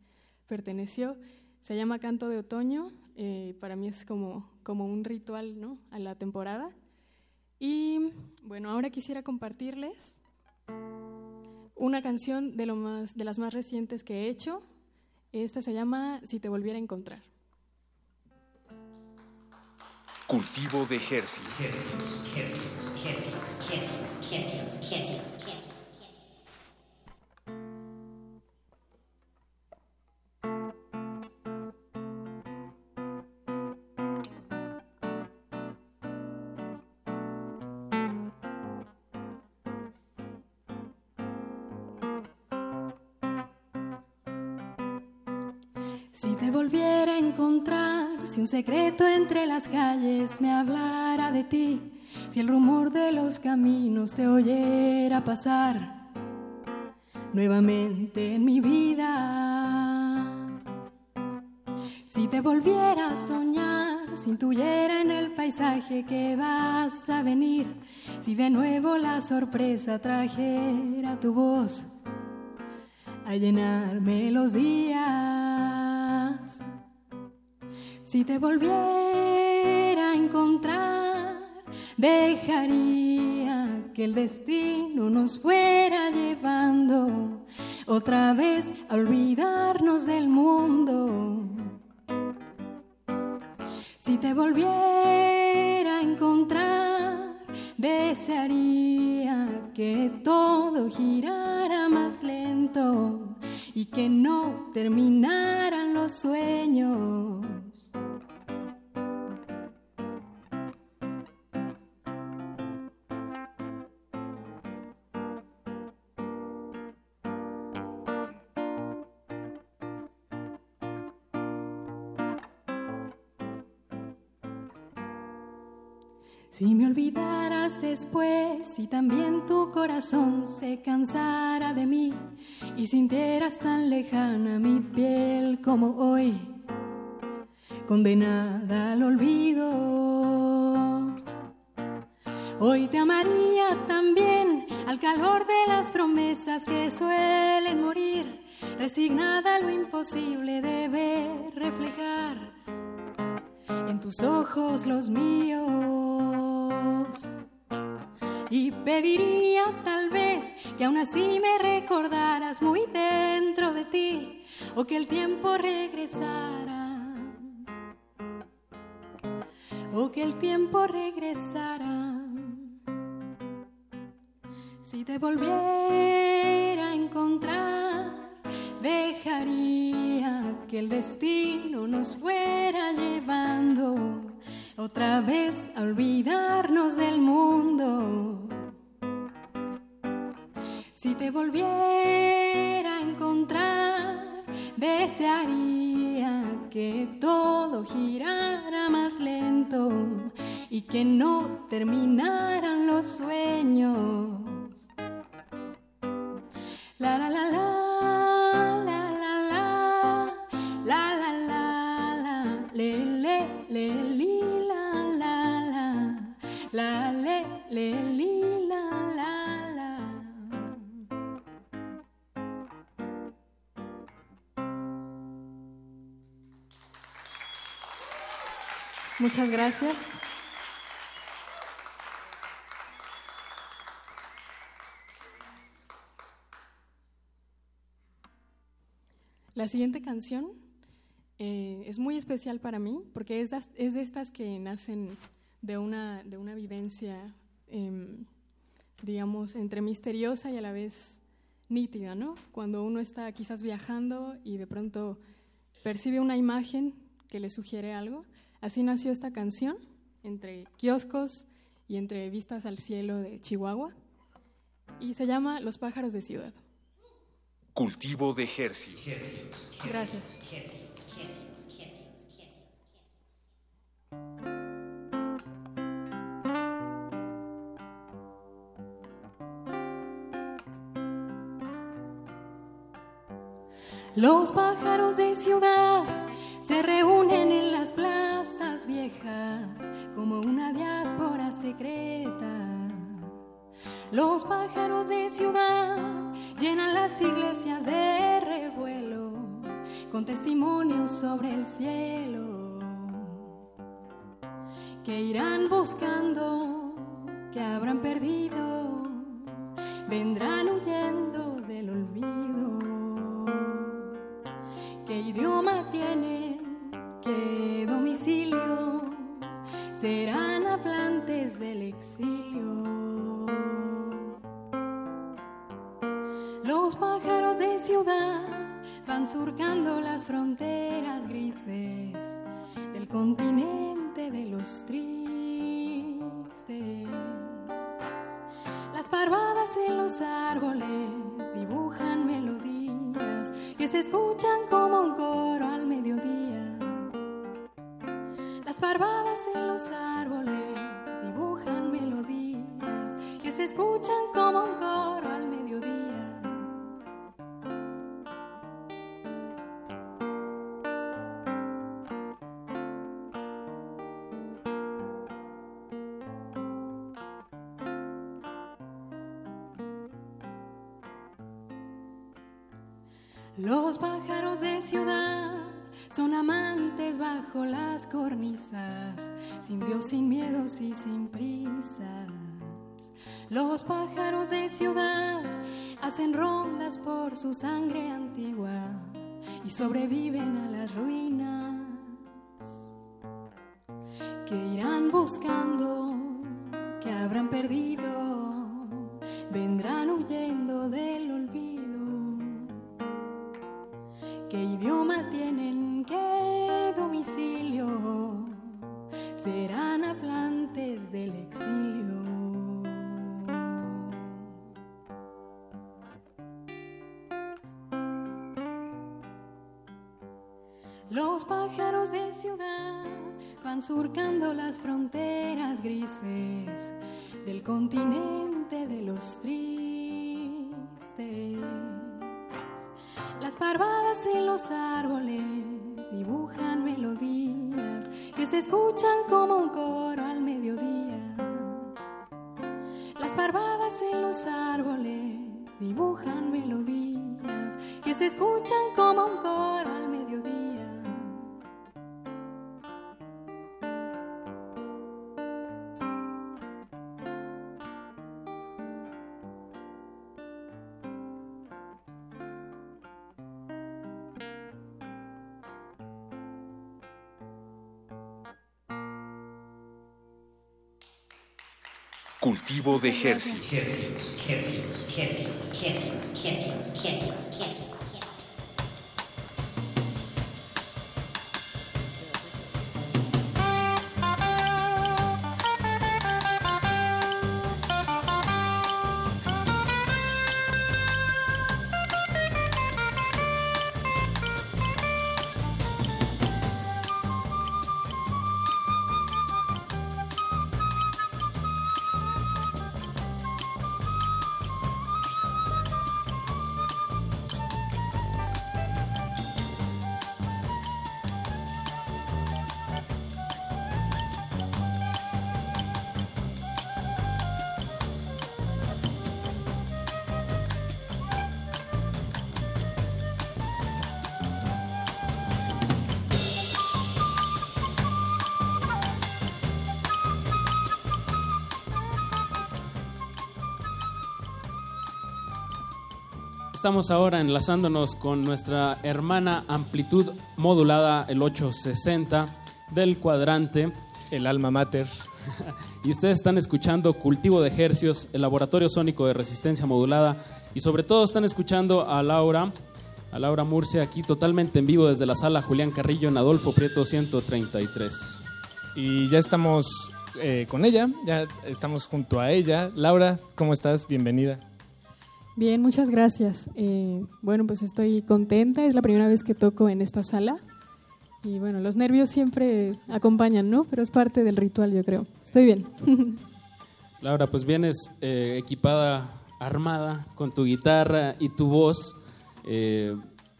perteneció. Se llama Canto de Otoño. Eh, para mí es como, como un ritual ¿no? a la temporada. Y bueno, ahora quisiera compartirles una canción de, lo más, de las más recientes que he hecho. Esta se llama Si te volviera a encontrar. Cultivo de Jersey. Un secreto entre las calles me hablara de ti, si el rumor de los caminos te oyera pasar nuevamente en mi vida, si te volviera a soñar, si intuyera en el paisaje que vas a venir, si de nuevo la sorpresa trajera tu voz a llenarme los días. Si te volviera a encontrar, dejaría que el destino nos fuera llevando otra vez a olvidarnos del mundo. Si te volviera a encontrar, desearía que todo girara más lento y que no terminaran los sueños. Si me olvidaras después y también tu corazón se cansara de mí y sintieras tan lejana mi piel como hoy, condenada al olvido. Hoy te amaría también al calor de las promesas que suelen morir, resignada a lo imposible de ver reflejar en tus ojos los míos. Y pediría tal vez que aún así me recordaras muy dentro de ti o que el tiempo regresara. O que el tiempo regresara. Si te volviera a encontrar, dejaría que el destino nos fuera llevando otra vez a olvidarnos del mundo. Si te volviera a encontrar, desearía que todo girara más lento y que no terminaran los sueños. La la la la la le la Muchas gracias. La siguiente canción eh, es muy especial para mí porque es de estas que nacen de una, de una vivencia, em, digamos, entre misteriosa y a la vez nítida, ¿no? Cuando uno está quizás viajando y de pronto percibe una imagen que le sugiere algo. Así nació esta canción, entre kioscos y entre vistas al cielo de Chihuahua, y se llama Los pájaros de ciudad. Cultivo de Hercios. Gracias. Los pájaros de ciudad se reúnen en las plazas viejas como una diáspora secreta. Los pájaros de ciudad llenan las iglesias de revuelo con testimonios sobre el cielo que irán buscando, que habrán perdido, vendrán huyendo ¿Qué idioma tienen? ¿Qué domicilio? Serán hablantes del exilio. Los pájaros de ciudad van surcando las fronteras grises del continente de los tristes. Las parvadas en los árboles se escuchan como un coro al mediodía. Las parvadas en los árboles dibujan melodías que se escuchan cornisas, sin Dios, sin miedos y sin prisas. Los pájaros de ciudad hacen rondas por su sangre antigua y sobreviven a las ruinas que irán buscando, que habrán perdido, vendrán huyendo del olvido. ¿Qué idioma tienen? ¿Qué domicilio? Serán hablantes del exilio. Los pájaros de ciudad van surcando las fronteras grises del continente de los tristes. Las parvadas en los árboles dibujan melodías que se escuchan como un coro al mediodía. Las parvadas en los árboles dibujan melodías que se escuchan como un coro al mediodía. Cultivo de Hercios. Estamos ahora enlazándonos con nuestra hermana amplitud modulada, el 860 del cuadrante. El alma mater. y ustedes están escuchando Cultivo de Hercios, el laboratorio sónico de resistencia modulada. Y sobre todo están escuchando a Laura, a Laura Murcia, aquí totalmente en vivo desde la sala Julián Carrillo en Adolfo Prieto 133. Y ya estamos eh, con ella, ya estamos junto a ella. Laura, ¿cómo estás? Bienvenida. Bien, muchas gracias. Eh, bueno, pues estoy contenta, es la primera vez que toco en esta sala. Y bueno, los nervios siempre acompañan, ¿no? Pero es parte del ritual, yo creo. Estoy bien. Laura, pues vienes eh, equipada, armada, con tu guitarra y tu voz. Eh,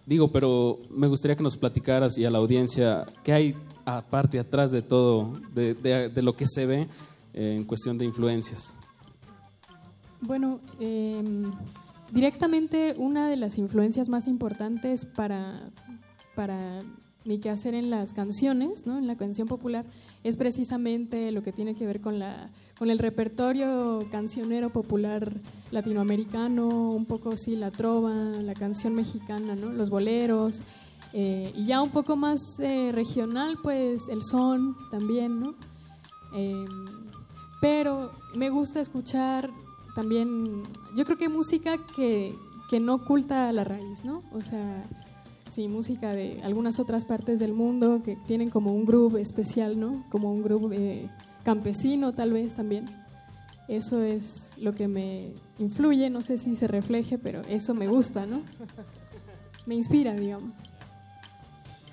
digo, pero me gustaría que nos platicaras y a la audiencia qué hay aparte, atrás de todo, de, de- de lo que se ve eh, en cuestión de influencias. Bueno, eh, directamente una de las influencias más importantes para, para mi quehacer en las canciones, ¿no? en la canción popular, es precisamente lo que tiene que ver con, la, con el repertorio cancionero popular latinoamericano, un poco sí la trova, la canción mexicana, ¿no? los boleros, eh, y ya un poco más eh, regional, pues el son también, ¿no? Eh, pero me gusta escuchar también, yo creo que música que, que no oculta la raíz, ¿no? O sea, sí, música de algunas otras partes del mundo que tienen como un groove especial, ¿no? Como un groove eh, campesino tal vez también. Eso es lo que me influye, no sé si se refleje, pero eso me gusta, ¿no? Me inspira, digamos.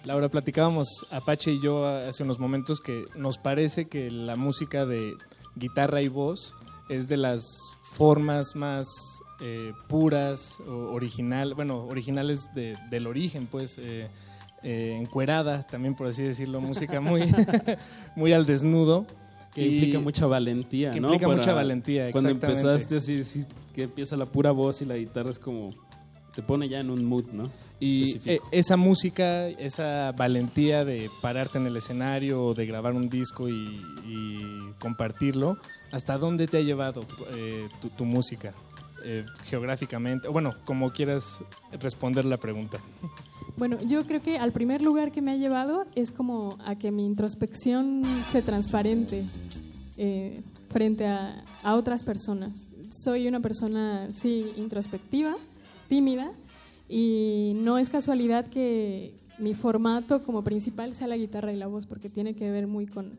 Laura, platicábamos Apache y yo hace unos momentos que nos parece que la música de guitarra y voz es de las formas más eh, puras, o original, bueno, originales de- del origen, pues, eh, eh, encuerada, también por así decirlo, música muy, muy al desnudo. Que Y- implica mucha valentía, que ¿no? implica Para- mucha valentía, Cuando exactamente. empezaste así, sí, que empieza la pura voz y la guitarra es como... Te pone ya en un mood, ¿no? Y Específico. esa música, esa valentía de pararte en el escenario o de grabar un disco y, y compartirlo, ¿hasta dónde te ha llevado eh, tu, tu música? Eh, geográficamente, bueno, como quieras responder la pregunta. Bueno, yo creo que al primer lugar que me ha llevado es como a que mi introspección se transparente eh, frente a, a otras personas. Soy una persona, sí, introspectiva, tímida, y no es casualidad que mi formato como principal sea la guitarra y la voz, porque tiene que ver muy con,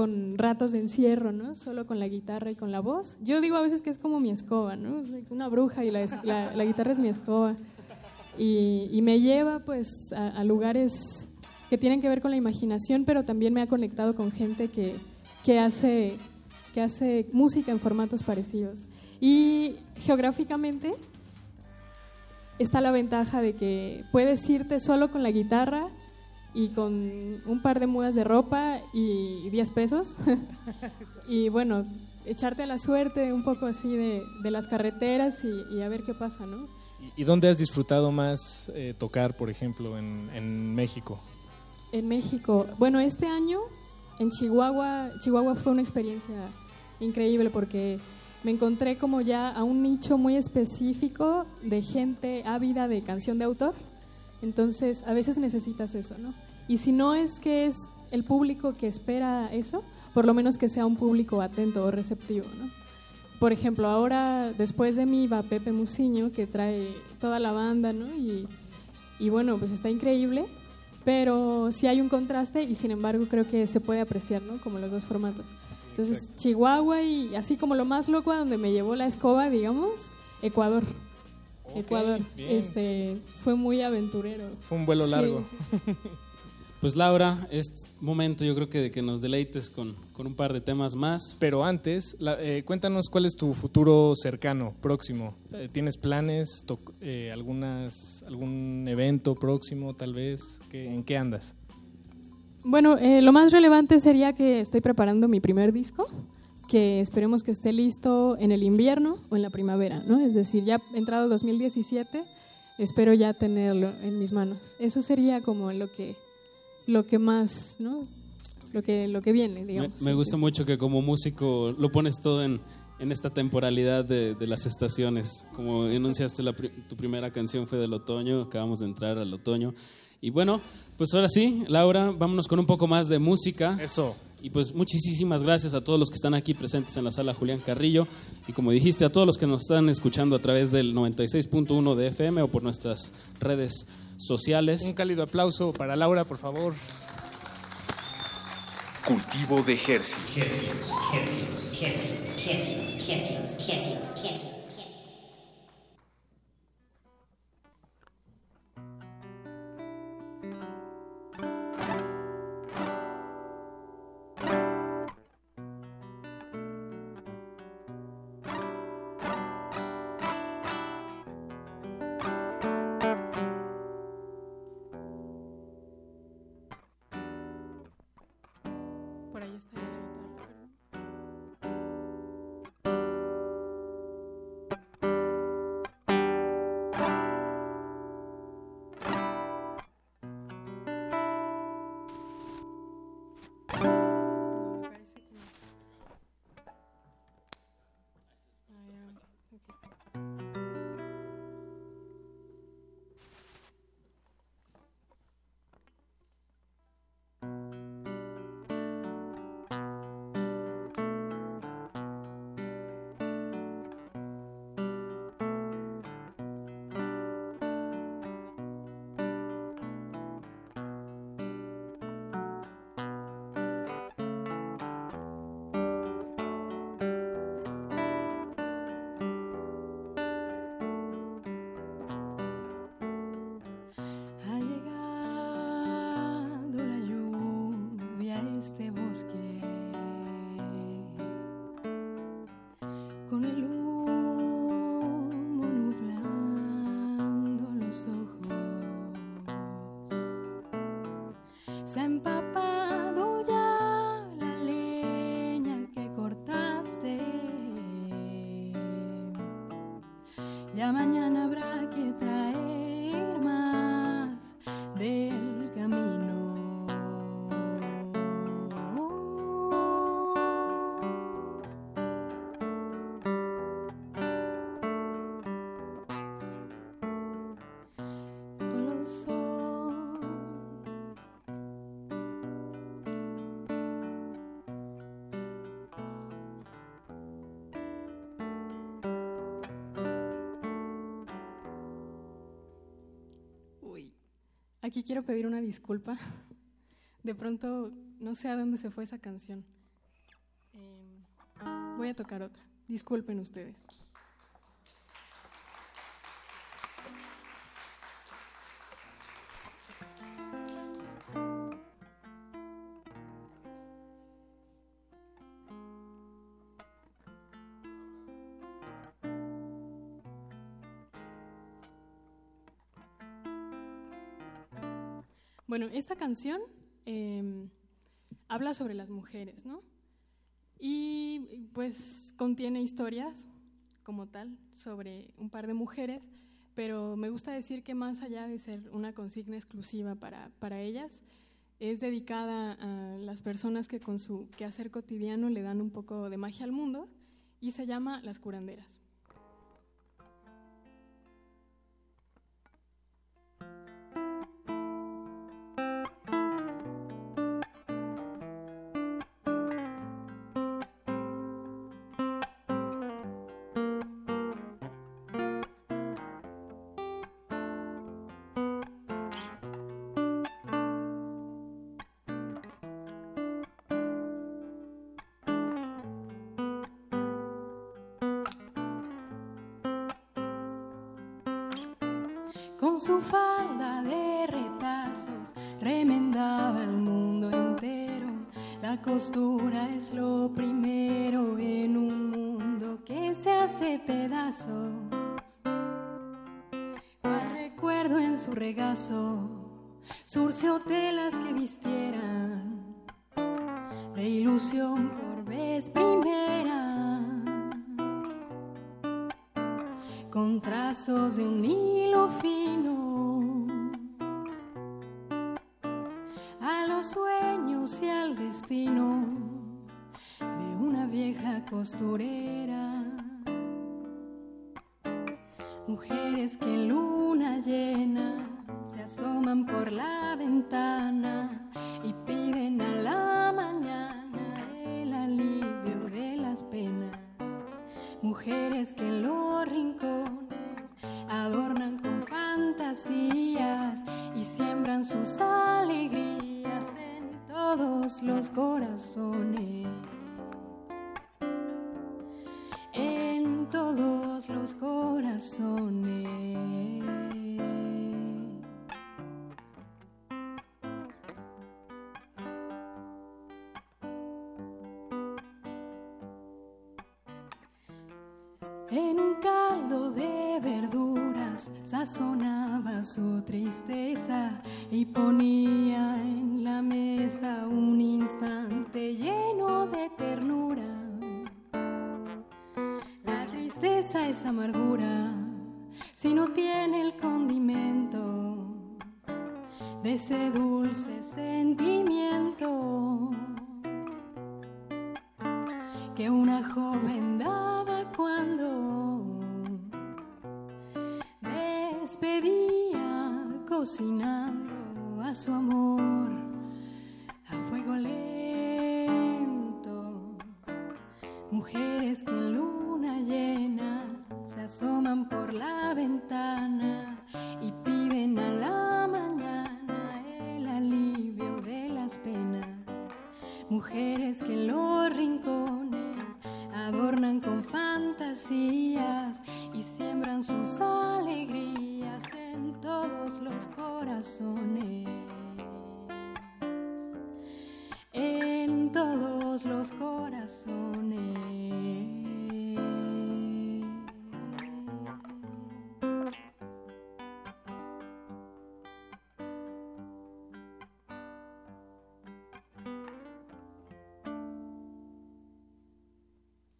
con ratos de encierro, ¿no? Solo con la guitarra y con la voz. Yo digo a veces que es como mi escoba, ¿no? Una bruja y la, la- la guitarra es mi escoba. Y, y me lleva pues a, a lugares que tienen que ver con la imaginación, pero también me ha conectado con gente que, que hace, que hace música en formatos parecidos. Y geográficamente está la ventaja de que puedes irte solo con la guitarra y con un par de mudas de ropa y 10 pesos. y bueno, echarte a la suerte un poco así de, de las carreteras y, y a ver qué pasa, ¿no? ¿Y dónde has disfrutado más eh, tocar, por ejemplo, en, en México? En México. Bueno, este año en Chihuahua, Chihuahua fue una experiencia increíble porque me encontré como ya a un nicho muy específico de gente ávida de canción de autor. Entonces, a veces necesitas eso, ¿no? Y si no es que es el público que espera eso, por lo menos que sea un público atento o receptivo, ¿no? Por ejemplo, ahora después de mí va Pepe Musiño, que trae toda la banda, ¿no? Y, y bueno, pues está increíble, pero sí hay un contraste y sin embargo creo que se puede apreciar, ¿no? Como los dos formatos. Entonces, Chihuahua y así como lo más loco a donde me llevó la escoba, digamos, Ecuador. Ecuador, bien. este, fue muy aventurero. Fue un vuelo largo. sí, sí. Pues Laura, es momento yo creo que de que nos deleites con, con un par de temas más. Pero antes, la- eh, cuéntanos cuál es tu futuro cercano, próximo. Eh, ¿Tienes planes? Toc- eh, algunas, ¿Algún evento próximo, tal vez? ¿Qué- ¿En qué andas? Bueno, eh, lo más relevante sería que estoy preparando mi primer disco, que esperemos que esté listo en el invierno o en la primavera, ¿no? Es decir, ya entrado 2017, espero ya tenerlo en mis manos. Eso sería como lo que, lo que más, ¿no? Lo que, lo que viene, Me, digamos. me gusta Sí, mucho que como músico lo pones todo en, en esta temporalidad de, de las estaciones. Como enunciaste, la tu primera canción fue del otoño, acabamos de entrar al otoño. Y bueno, pues ahora sí, Laura, vámonos con un poco más de música. Eso. Y pues muchísimas gracias a todos los que están aquí presentes en la sala Julián Carrillo. Y como dijiste, a todos los que nos están escuchando a través del 96.1 de FM o por nuestras redes sociales. Un cálido aplauso para Laura, por favor. Cultivo de Hercios. Se ha aquí quiero pedir una disculpa. De pronto no sé a dónde se fue esa canción. Em, voy a tocar otra. Disculpen ustedes. Bueno, esta canción eh, habla sobre las mujeres, ¿no? Y pues contiene historias como tal sobre un par de mujeres, pero me gusta decir que más allá de ser una consigna exclusiva para, para ellas, es dedicada a las personas que con su quehacer cotidiano le dan un poco de magia al mundo y se llama Las curanderas. Hace pedazos. Cual recuerdo en su regazo, surció telas que vistieran de ilusión por vez primera. con trazos de un hilo fino a los sueños y al destino de una vieja costurera. Que en En un caldo de verduras sazonaba su tristeza y ponía en la mesa un instante lleno de ternura. La tristeza es amargura si no tiene el condimento de ese dulce sentimiento que una joven daba cocinando a su amor a fuego lento. Mujeres que en todos los corazones.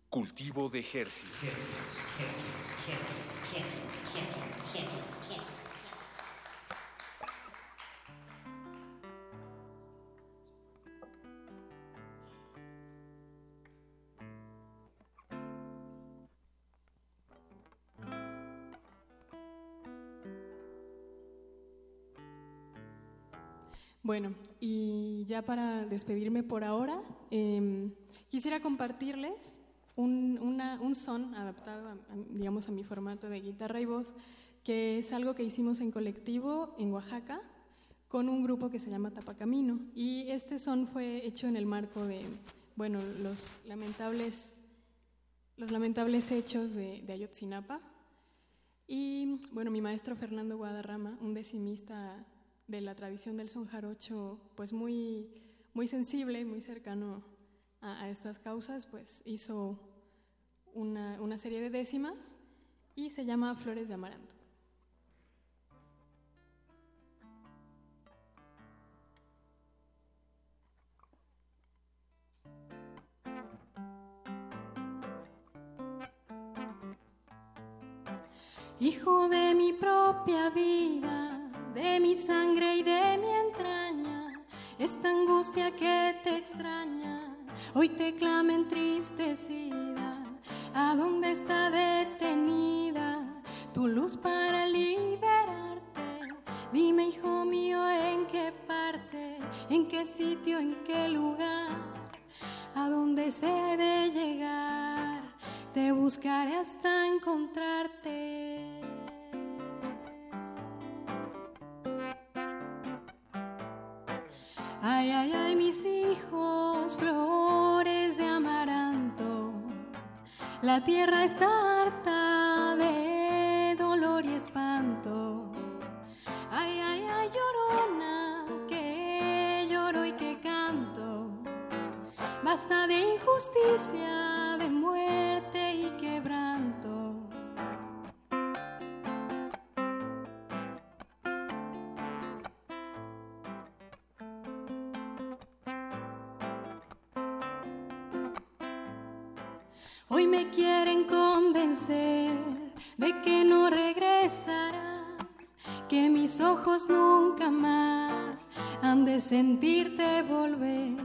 Cultivo de ejercicio. Bueno, y ya para despedirme por ahora, eh, quisiera compartirles un, un son adaptado, a, a, digamos, a mi formato de guitarra y voz, que es algo que hicimos en colectivo en Oaxaca con un grupo que se llama Tapacamino. Y este son fue hecho en el marco de, bueno, los lamentables, los lamentables hechos de, de Ayotzinapa. Y bueno, mi maestro Fernando Guadarrama, un decimista de la tradición del son jarocho, pues muy, muy sensible, muy cercano a, a estas causas, pues hizo una, una serie de décimas y se llama Flores de Amaranto. Hijo de mi propia vida de mi sangre y de mi entraña, esta angustia que te extraña, hoy te clama entristecida. ¿A dónde está detenida tu luz para liberarte? Dime, hijo mío, en qué parte, en qué sitio, en qué lugar, a dónde se de llegar. Te buscaré hasta encontrarte. Ay, ay, ay, mis hijos, flores de amaranto. La tierra está harta de dolor y espanto. Ay, ay, ay, llorona, que lloro y que canto. Basta de injusticia, de muerte y quebranto. Quieren convencer de que no regresarás, que mis ojos nunca más han de sentirte volver.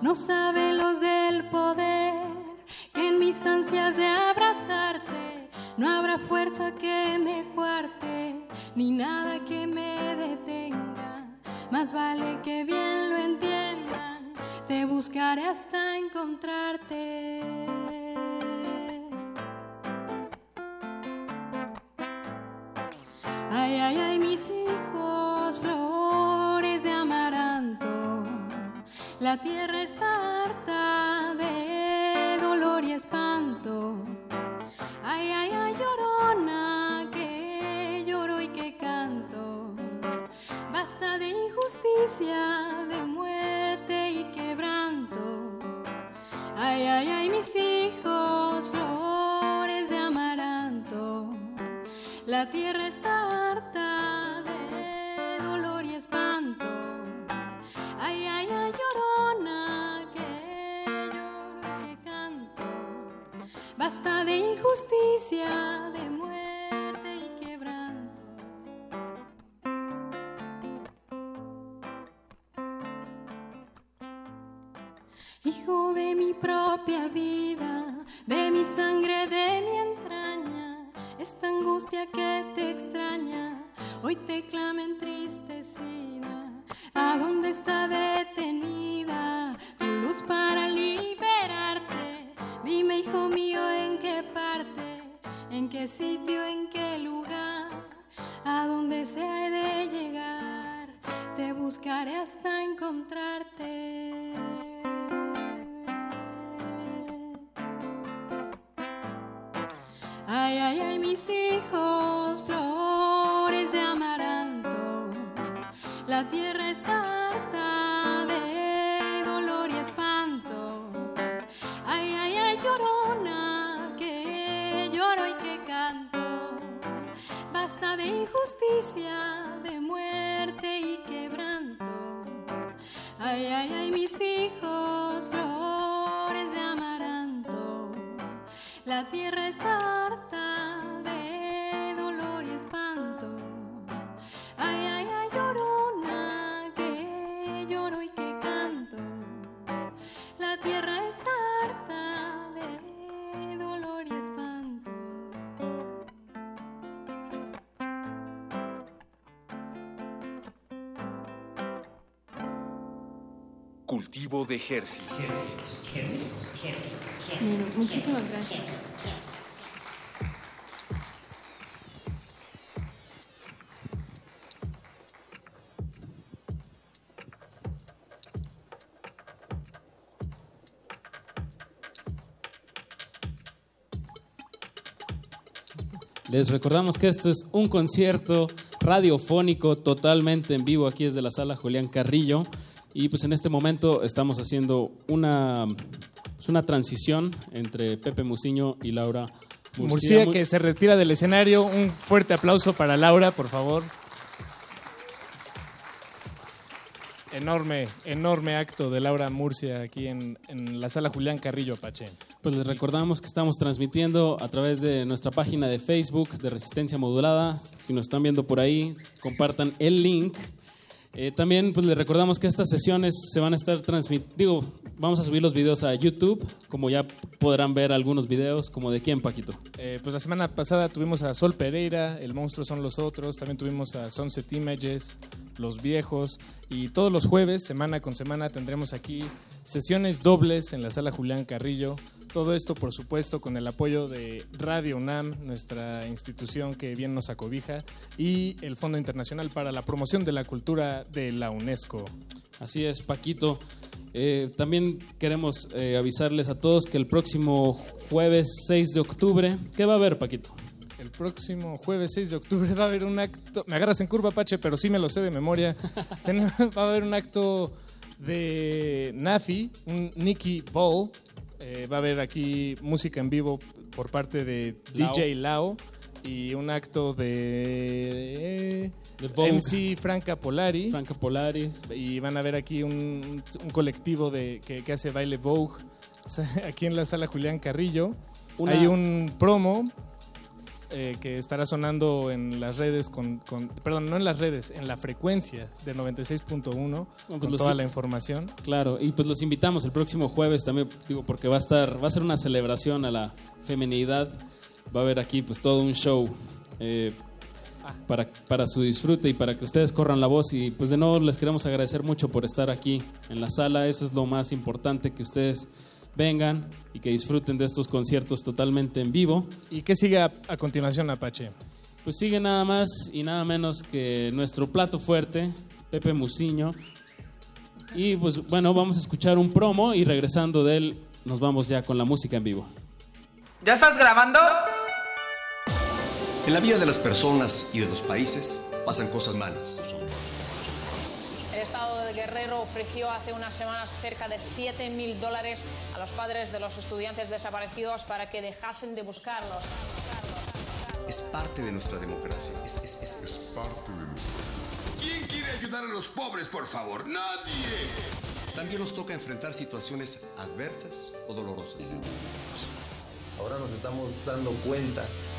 No saben los del poder que en mis ansias de abrazarte no habrá fuerza que me cuarte, ni nada que me detenga. Más vale que bien lo entiendan, te buscaré hasta encontrarte. Ay, ay, ay, mis hijos, flores de amaranto. La tierra está harta de dolor y espanto. Ay, ay, ay, llorona, que lloro y que canto. Basta de injusticia, de muerte y quebranto. Ay, ay, ay, mis hijos, La tierra está harta de dolor y espanto. Ay, ay, ay, llorona, que lloro que canto. Basta de injusticia, de muerte y quebranto. Hijo de mi propia vida, de mi sangre, de mi entraña, esta angustia que te extraña, hoy te clama entristecida. ¿A dónde está detenida tu luz para liberarte? Dime, hijo mío, en qué parte, en qué sitio, en qué lugar, a dónde se ha de llegar. Te buscaré hasta encontrarte. Ay, ay, ay, mis hijos, flores de amaranto. La tierra está harta de dolor y espanto. Ay, ay, ay, llorona, que lloro y que canto. Basta de injusticia, de muerte y quebranto. Ay, ay, ay, mis hijos, flores La tierra está harta de dolor y espanto. Ay, ay, ay, llorona, que lloro y que canto. La tierra está harta de dolor y espanto. Cultivo de Hercios. Bueno, muchísimas gracias. Les recordamos que esto es un concierto radiofónico totalmente en vivo aquí desde la sala Julián Carrillo y pues en este momento estamos haciendo una, pues, una transición entre Pepe Musiño y Laura Murcia. Murcia que se retira del escenario. Un fuerte aplauso para Laura, por favor. Enorme, enorme acto de Laura Murcia aquí en, en la sala Julián Carrillo Apache. Pues les recordamos que estamos transmitiendo a través de nuestra página de Facebook de Resistencia Modulada. Si nos están viendo por ahí, compartan el link. Eh, también pues les recordamos que estas sesiones se van a estar transmitiendo, digo, vamos a subir los videos a YouTube, como ya podrán ver algunos videos, como de quién, Paquito. Eh, pues la semana pasada tuvimos a Sol Pereira, El Monstruo son los otros, también tuvimos a Sunset Images, Los Viejos, y todos los jueves, semana con semana, tendremos aquí sesiones dobles en la sala Julián Carrillo. Todo esto, por supuesto, con el apoyo de Radio UNAM, nuestra institución que bien nos acobija, y el Fondo Internacional para la Promoción de la Cultura de la UNESCO. Así es, Paquito. Eh, también queremos eh, avisarles a todos que el próximo jueves 6 de octubre, ¿qué va a haber, Paquito? El próximo jueves 6 de octubre va a haber un acto. Me agarras en curva, Pache, pero sí me lo sé de memoria. Va a haber un acto de Nafi, un Nicky Ball. Eh, va a haber aquí música en vivo por parte de Lao. DJ Lao. Y un acto de. MC Franca Polari. Franca Polari. Y van a ver aquí un, un colectivo de, que, que hace baile Vogue. Aquí en la sala Julián Carrillo. Una- Hay un promo eh, que estará sonando en las redes con, con- perdón, no en las redes, en la frecuencia de 96.1 con pues los- toda la información. Claro, y pues los invitamos el próximo jueves también, digo, porque va a estar, va a ser una celebración a la feminidad. Va a haber aquí pues todo un show eh, para, para su disfrute y para que ustedes corran la voz. Y pues de nuevo les queremos agradecer mucho por estar aquí en la sala. Eso es lo más importante, que ustedes vengan y que disfruten de estos conciertos totalmente en vivo. ¿Y qué sigue a, a continuación, Apache? Pues sigue nada más y nada menos que nuestro plato fuerte, Pepe Musiño. Y pues bueno, vamos a escuchar un promo y regresando de él nos vamos ya con la música en vivo. ¿Ya estás grabando? En la vida de las personas y de los países pasan cosas malas. El Estado de Guerrero ofreció hace unas semanas cerca de 7 mil dólares a los padres de los estudiantes desaparecidos para que dejasen de buscarlos. Es parte de nuestra democracia. Es, es- es- es parte de nuestra... ¿Quién quiere ayudar a los pobres, por favor? Nadie. También nos toca enfrentar situaciones adversas o dolorosas. Ahora nos estamos dando cuenta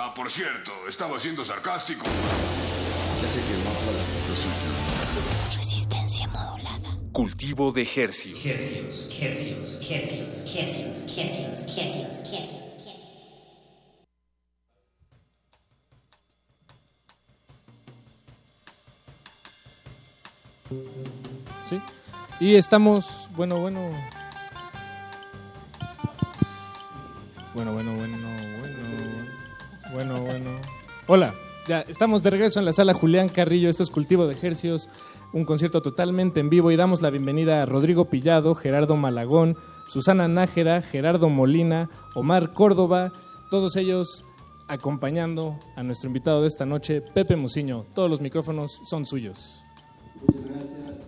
Ah, por cierto, estaba siendo sarcástico. Resistencia modulada. Cultivo de Hercios. Hercios, hercios, hercios, hercios, hercios, hercios, hercios. Sí. Y estamos, bueno, bueno. Bueno, bueno, bueno, bueno. Bueno, bueno. Hola, ya estamos de regreso en la sala Julián Carrillo. Esto es Cultivo de Ejercios, un concierto totalmente en vivo. Y damos la bienvenida a Rodrigo Pillado, Gerardo Malagón, Susana Nájera, Gerardo Molina, Omar Córdoba, todos ellos acompañando a nuestro invitado de esta noche, Pepe Musiño. Todos los micrófonos son suyos. resbaloso.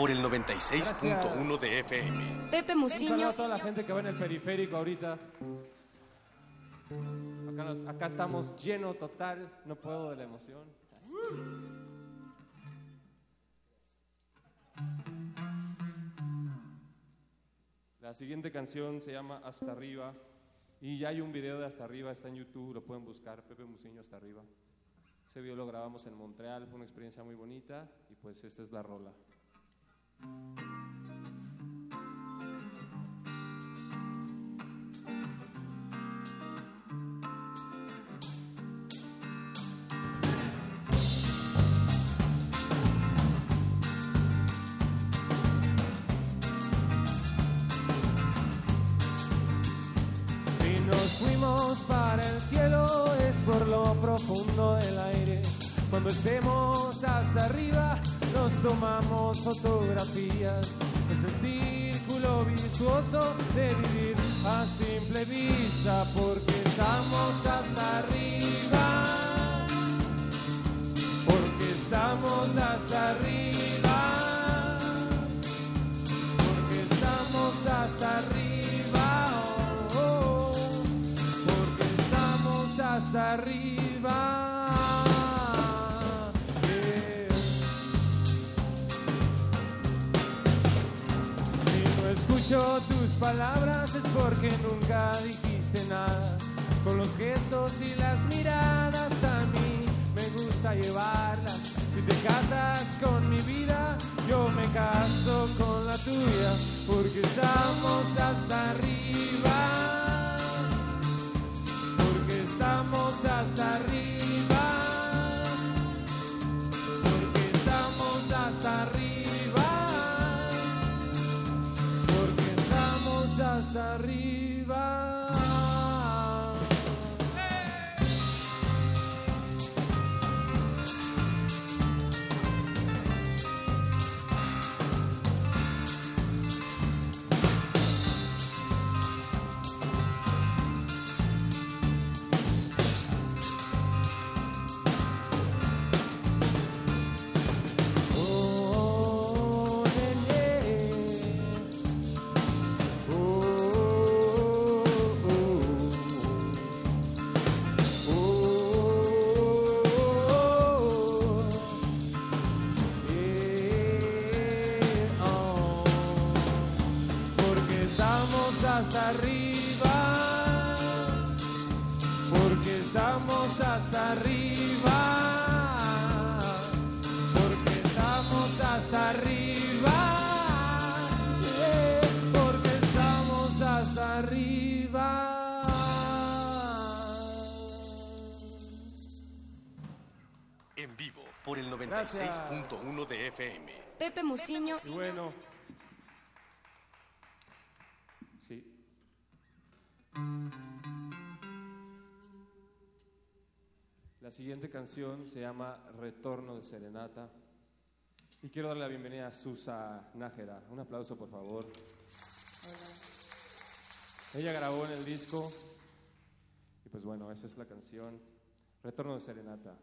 Por el 96.1 de FM. Pepe saludo a toda la gente que va en el periférico ahorita. Acá, nos- acá estamos lleno total, no puedo de la emoción. La siguiente canción se llama Hasta Arriba y ya hay un video de Hasta Arriba, está en YouTube, lo pueden buscar, Pepe Musiño Hasta Arriba. Ese video lo grabamos en Montreal, fue una experiencia muy bonita y pues esta es la rola. Si nos fuimos para el cielo es por lo profundo del aire. Cuando estemos hasta arriba nos tomamos fotografías. Es el círculo virtuoso de vivir a simple vista porque estamos hasta arriba. Porque estamos hasta arriba. Porque estamos hasta arriba. oh, oh, porque estamos hasta arriba. Escucho tus palabras es porque nunca dijiste nada. Con los gestos y las miradas a mí me gusta llevarlas. Si te casas con mi vida, yo me caso con la tuya, porque estamos hasta arriba. Porque estamos hasta arriba. Hasta arriba, porque estamos hasta arriba, porque estamos hasta arriba, yeah, porque estamos hasta arriba. en vivo por el Gracias. 96.1 de FM. Pepe Musiño. Y bueno. Sí. La siguiente canción se llama Retorno de Serenata. Y quiero darle la bienvenida a Susa Nájera. Un aplauso, por favor. Ella grabó en el disco. Y pues bueno, esa es la canción. Retorno de Serenata.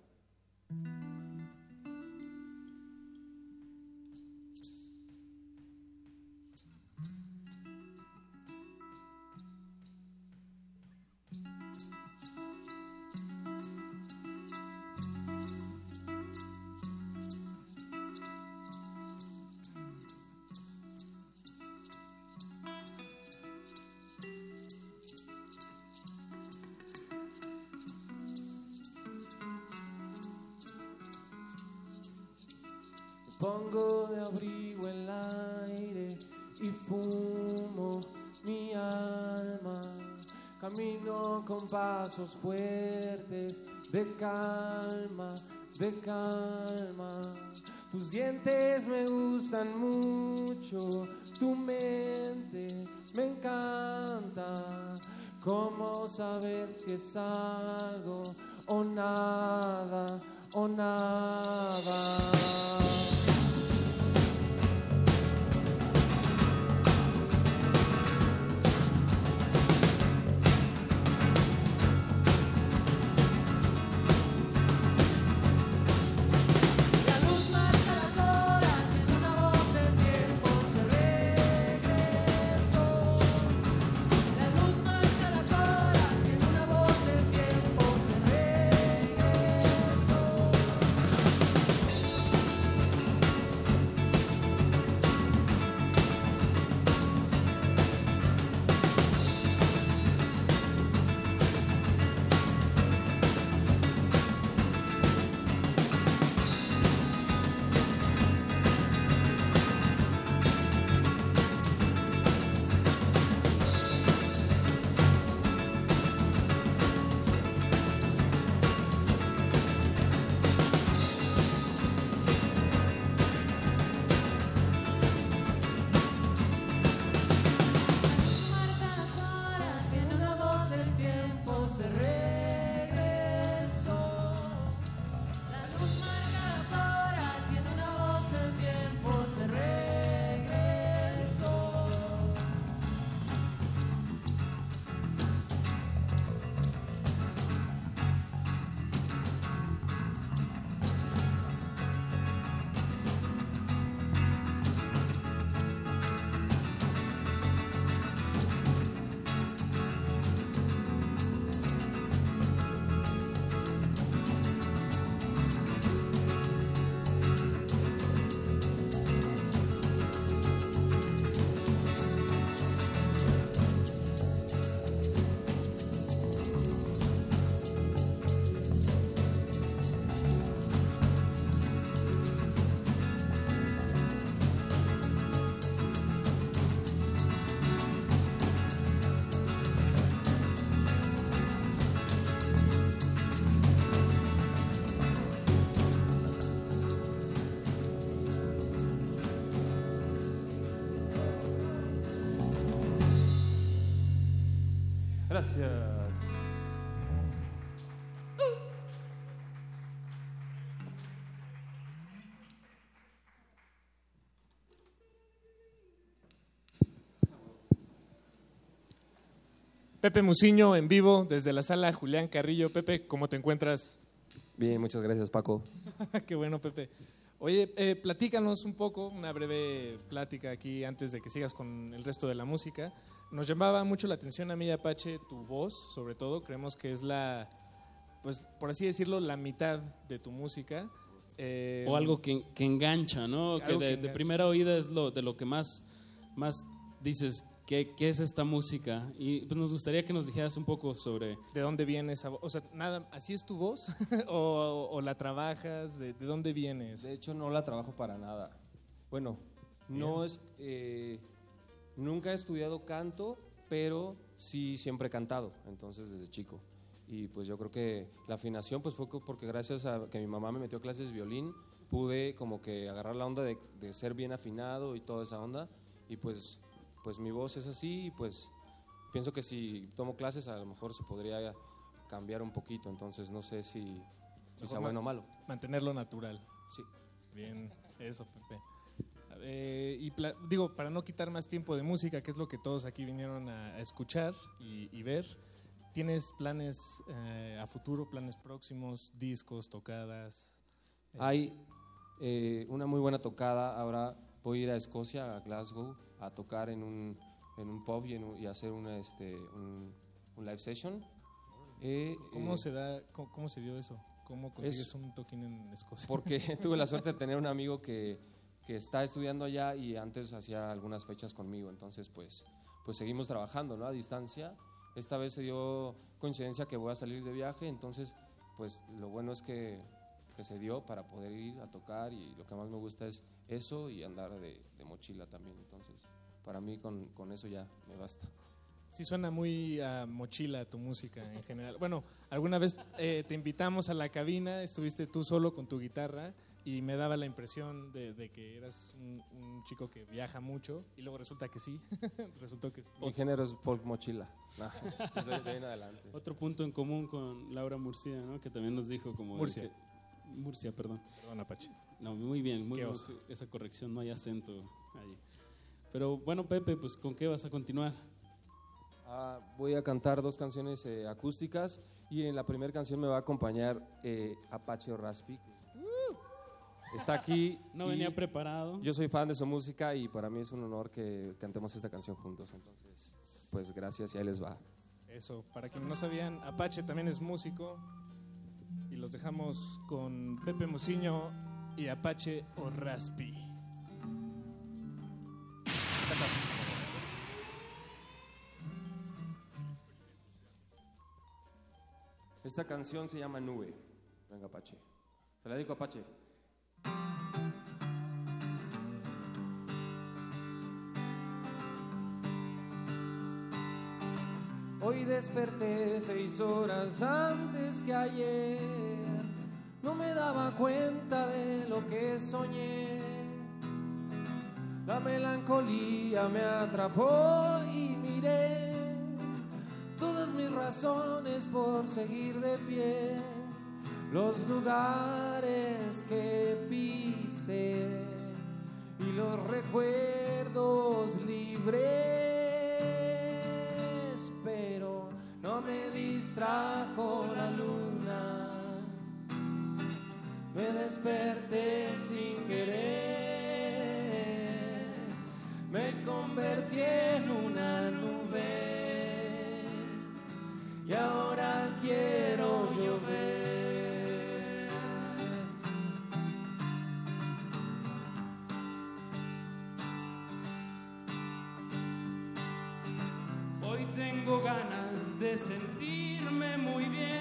Pasos fuertes de calma, de calma. Tus dientes me gustan mucho, Pepe Musiño en vivo desde la sala Julián Carrillo. Pepe, ¿cómo te encuentras? Bien, muchas gracias, Paco. Qué bueno, Pepe. Oye, eh, platícanos un poco, una breve plática aquí antes de que sigas con el resto de la música. Nos llamaba mucho la atención a mí, Apache, tu voz, sobre todo. Creemos que es la, pues por así decirlo, la mitad de tu música. Eh, O algo que, que engancha, ¿no? Que de, que de primera oída es lo, de lo que más, más dices, ¿qué, ¿qué es esta música? Y pues nos gustaría que nos dijeras un poco sobre... ¿De dónde viene esa voz? O sea, nada, ¿así es tu voz? ¿O, o la trabajas? ¿De, de dónde vienes? De hecho, no la trabajo para nada. Bueno, no es. eh, nunca he estudiado canto, pero sí siempre he cantado, entonces desde chico. Y pues yo creo que la afinación pues fue porque gracias a que mi mamá me metió a clases de violín, pude como que agarrar la onda de, de ser bien afinado y toda esa onda. Y pues, pues mi voz es así y pues pienso que si tomo clases a lo mejor se podría cambiar un poquito. Entonces no sé si, si sea bueno o malo. Mantenerlo natural. Sí. Bien, eso, Pepe. Eh, y digo, para no quitar más tiempo de música, que es lo que todos aquí vinieron a, a escuchar y, y ver, ¿tienes planes eh, a futuro, planes próximos, discos, tocadas? Eh, Hay una muy buena tocada. Ahora voy a ir a Escocia, a Glasgow, a tocar en un, en un pub y, en un- y hacer una, este, un, un live session. Eh, ¿Cómo eh, se da, cómo, cómo se dio eso? ¿Cómo consigues Es- un toquín en Escocia? Porque tuve la suerte de tener un amigo que, que está estudiando allá y antes hacía algunas fechas conmigo. Entonces, pues, pues seguimos trabajando ¿no? a distancia. Esta vez se dio coincidencia que voy a salir de viaje, entonces, pues lo bueno es que, que se dio para poder ir a tocar y lo que más me gusta es eso y andar de, de mochila también. Entonces, para mí con, con eso ya me basta. Sí suena muy a mochila tu música en general. Bueno, alguna vez eh, te invitamos a la cabina, estuviste tú solo con tu guitarra y me daba la impresión de, de que eras un, un chico que viaja mucho y luego resulta que sí, resultó que Mi género es folk mochila. No, desde- de ahí en adelante. Otro punto en común con Laura Murcia, ¿no? que también nos dijo como... Murcia. que- Murcia, perdón. Perdón, Apache. No, muy bien, muy oso. esa corrección, no hay acento ahí. Pero bueno, Pepe, pues ¿con qué vas a continuar? Ah, voy a cantar dos canciones eh, acústicas y en la primera canción me va a acompañar eh, Apache Raspi. Está aquí. No venía preparado. Yo soy fan de su música y para mí es un honor que cantemos esta canción juntos. Entonces, pues gracias y ahí les va. Eso, para quienes no sabían, Apache también es músico y los dejamos con Pepe Musiño y Apache o Raspi. Esta canción se llama Nube. Venga, Apache. Se la dedico a Apache. Hoy desperté seis horas antes que ayer. Daba cuenta de lo que soñé. La melancolía me atrapó y miré todas mis razones por seguir de pie. Los lugares que pisé y los recuerdos libres, pero no me distrajo la luna. Me desperté sin querer, me convertí en una nube. Y ahora quiero llover. Hoy tengo ganas de sentirme muy bien,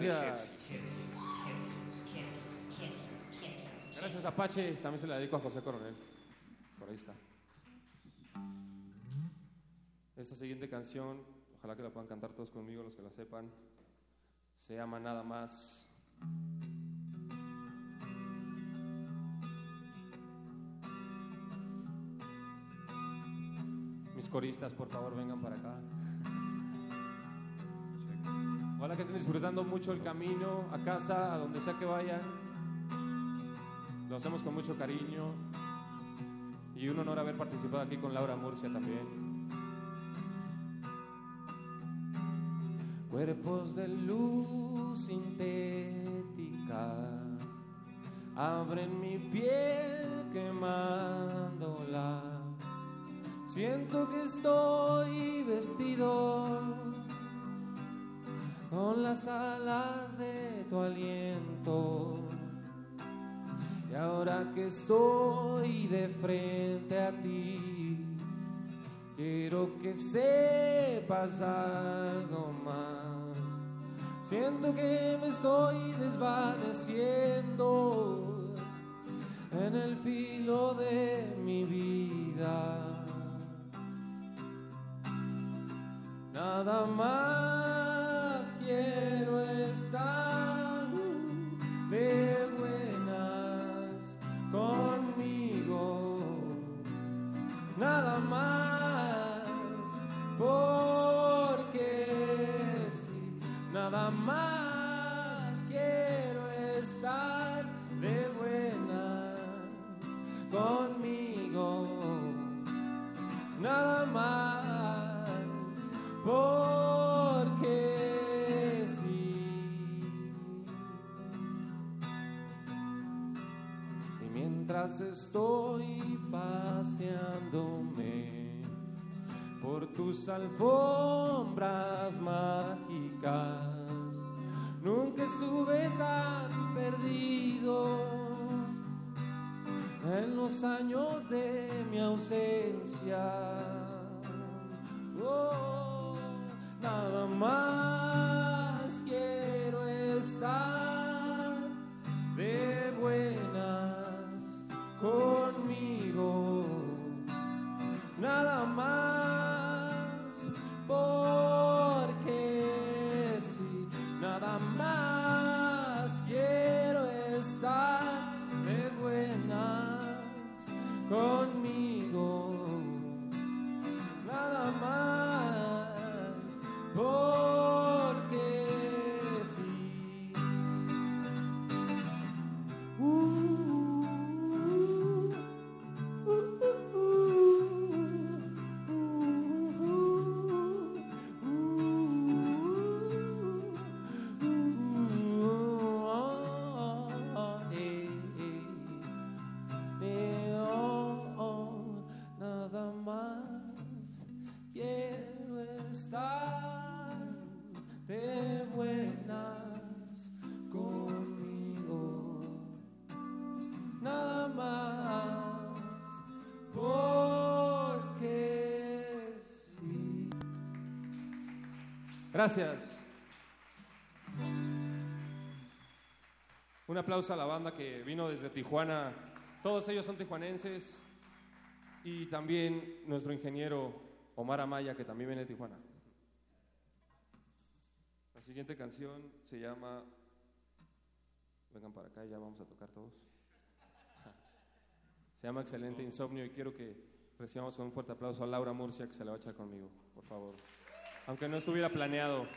Gracias. Gracias Apache, también se la dedico a José Coronel. Por ahí está. Esta siguiente canción, ojalá que la puedan cantar todos conmigo, los que la sepan, se llama Nada más. Mis coristas, por favor, vengan para acá. Que estén disfrutando mucho el camino a casa, a donde sea que vayan. Lo hacemos con mucho cariño. Y un honor haber participado aquí con Laura Murcia también. Cuerpos de luz sintética abren mi piel quemándola. Siento que estoy vestido con las alas de tu aliento. Y ahora que estoy de frente a ti, quiero que sepas algo más. Siento que me estoy desvaneciendo en el filo de mi vida. Nada más Nada más porque sí. Nada más quiero estar de buenas conmigo. Nada más porque sí. Y mientras estoy paseándome por tus alfombras mágicas, nunca estuve tan perdido en los años de mi ausencia. Oh, nada más quiero estar de buenas conmigo. Nada más aplauso a la banda que vino desde Tijuana. Todos ellos son tijuanenses. Y también nuestro ingeniero Omar Amaya, que también viene de Tijuana. La siguiente canción se llama. Vengan para acá, ya vamos a tocar todos. Se llama Excelente Insomnio y quiero que recibamos con un fuerte aplauso a Laura Murcia que se la va a echar conmigo, por favor. Aunque no estuviera planeado.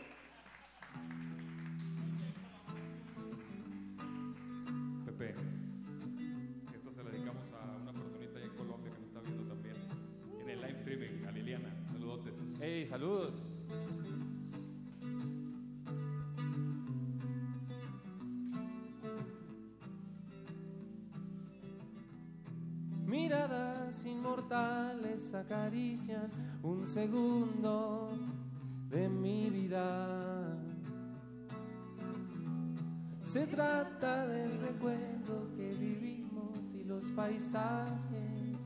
Miradas inmortales acarician un segundo de mi vida. Se trata del recuerdo que vivimos y los paisajes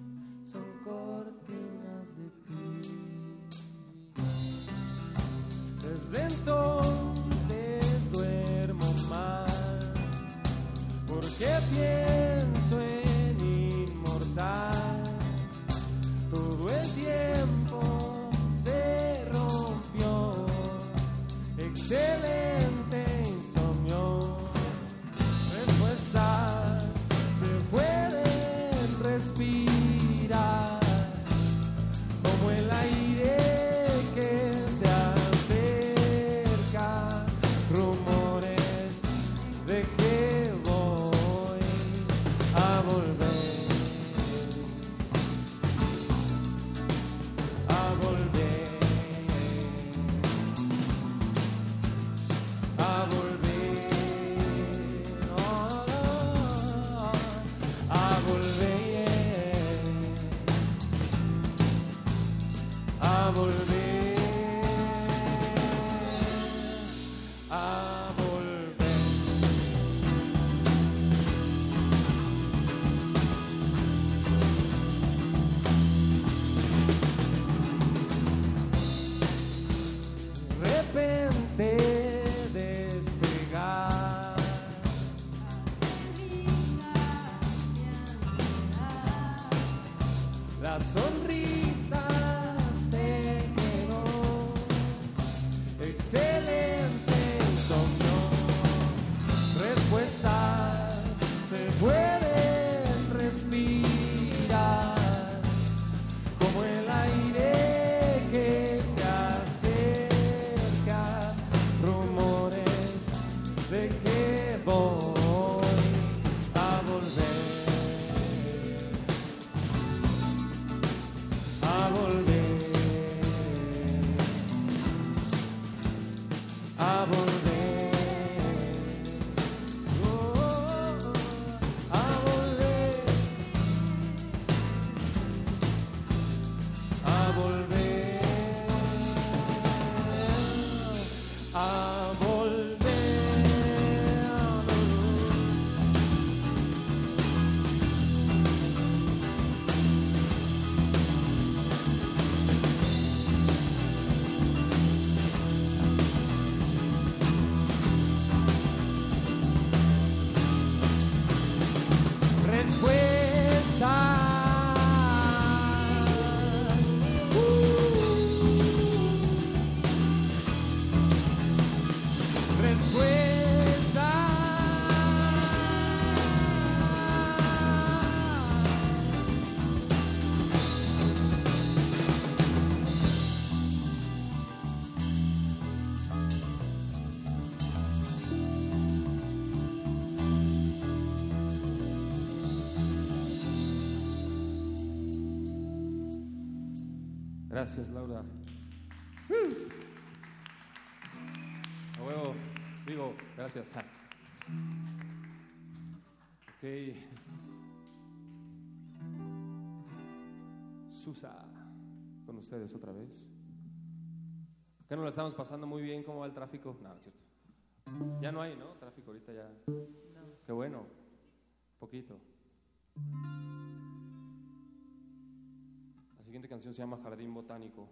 son cortinas de ti. Entonces duermo mal, porque pienso en inmortal. Todo el tiempo se rompió, excelente Gracias, Laura. A huevo, digo, gracias. Ah. Ok. Susa, con ustedes otra vez. ¿Qué no lo estamos pasando muy bien? ¿Cómo va el tráfico? No, es cierto. Ya no hay, ¿no? Tráfico ahorita ya. Qué bueno. Poquito. Siguiente canción se llama Jardín Botánico.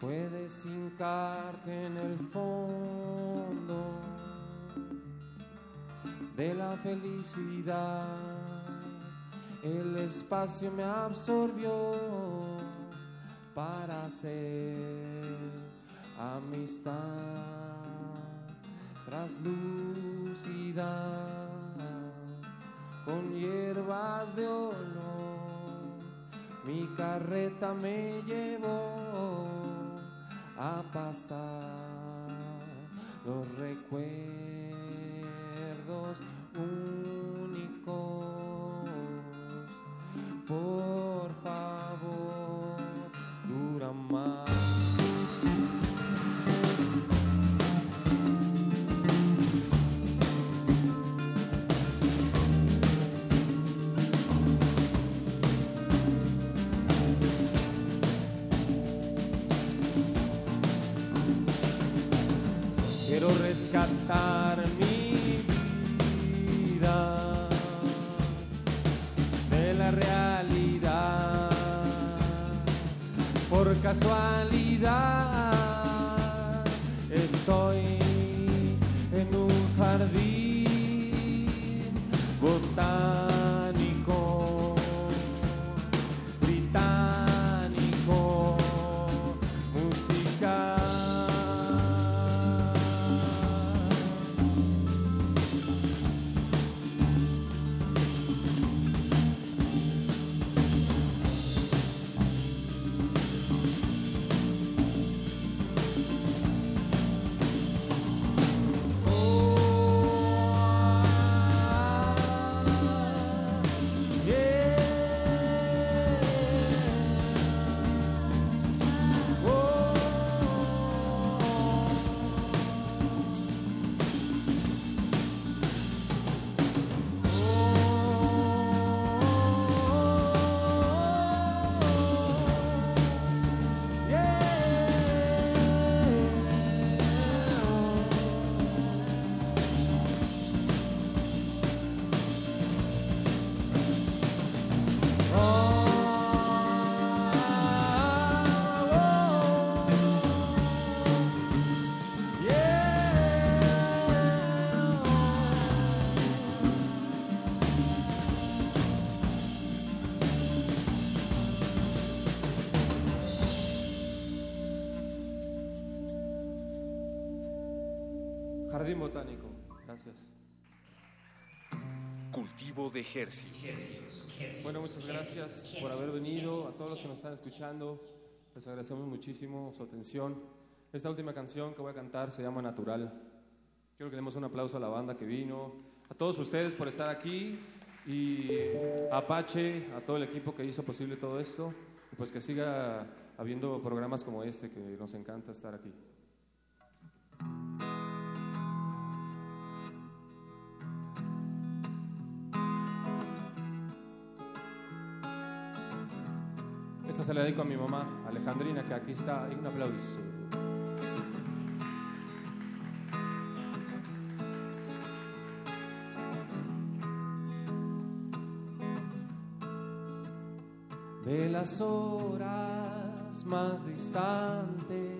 Puedes hincarte en el fondo de la felicidad. El espacio me absorbió para hacer amistad traslúcida con hierbas de olor. Mi carreta me llevó a pastar los recuerdos goes. Cultivo de Hercios. Bueno, muchas gracias por haber venido. A todos los que nos están escuchando, les agradecemos muchísimo su atención. Esta última canción que voy a cantar se llama Natural. Quiero que demos un aplauso a la banda que vino, a todos ustedes por estar aquí y a Apache, a todo el equipo que hizo posible todo esto. Y pues que siga habiendo programas como este que nos encanta estar aquí. Se la dedico a mi mamá, Alejandrina, que aquí está. Y un aplauso. De las horas más distantes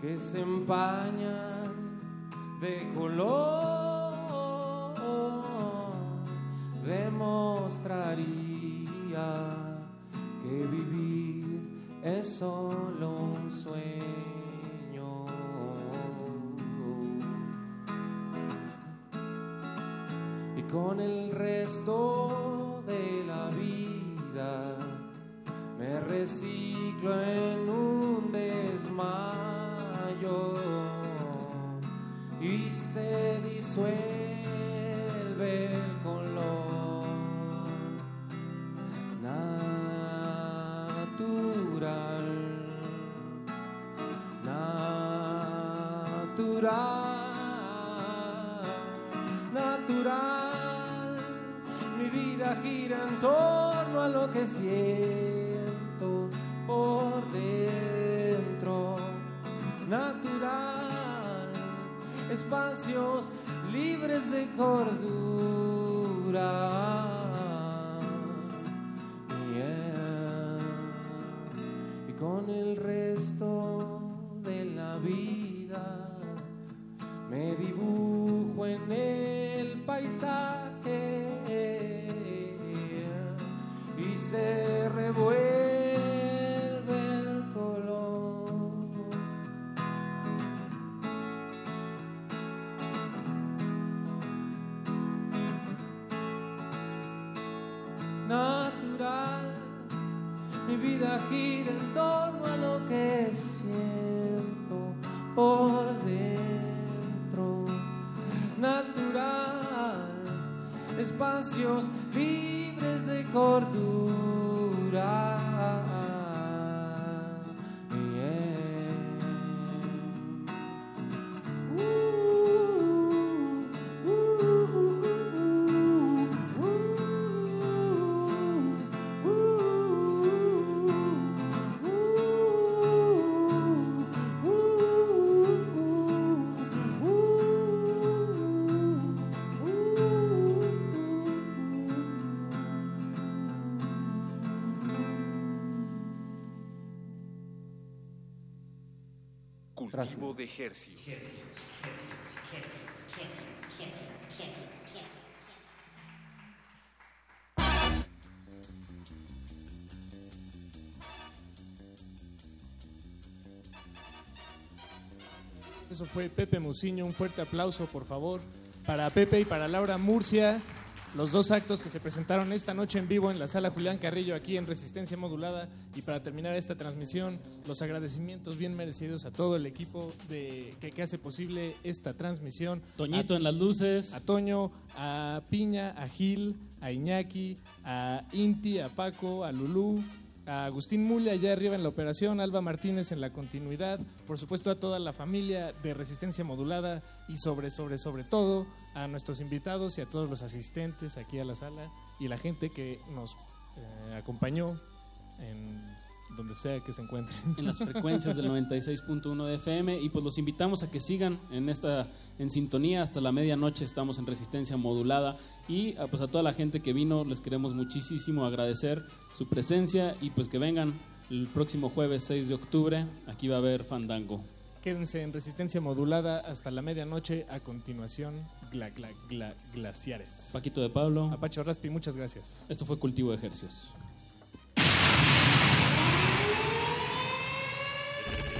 que se empañan de color, demostraría que vivir es solo un sueño. Y con el resto de la vida me reciclo en un desmayo y se disuelve natural, natural. Mi vida gira en torno a lo que siento por dentro, natural. Espacios libres de cordura. De Hercios. Eso fue Pepe Muciño. Un fuerte aplauso, por favor, para Pepe y para Laura Murcia. Los dos actos que se presentaron esta noche en vivo en la sala Julián Carrillo aquí en Resistencia Modulada. Y para terminar esta transmisión, los agradecimientos bien merecidos a todo el equipo de, que, que hace posible esta transmisión. Toñito A- en las luces. A Toño, a Piña, a Gil, a Iñaki, a Inti, a Paco, a Lulú, a Agustín Mulia allá arriba en la operación, Alba Martínez en la continuidad, por supuesto a toda la familia de Resistencia Modulada y sobre, sobre, sobre todo a nuestros invitados y a todos los asistentes aquí a la sala y la gente que nos eh, acompañó en donde sea que se encuentren. en las frecuencias del 96.1 de FM y pues los invitamos a que sigan en esta en sintonía hasta la medianoche estamos en resistencia modulada y ah, pues a toda la gente que vino les queremos muchísimo agradecer su presencia y pues que vengan el próximo jueves 6 de octubre aquí va a haber fandango Quédense en Resistencia Modulada hasta la medianoche. A continuación, gla, gla, gla- glaciares. Paquito de Pablo Apache Raspi, muchas gracias. esto fue cultivo de ejercicios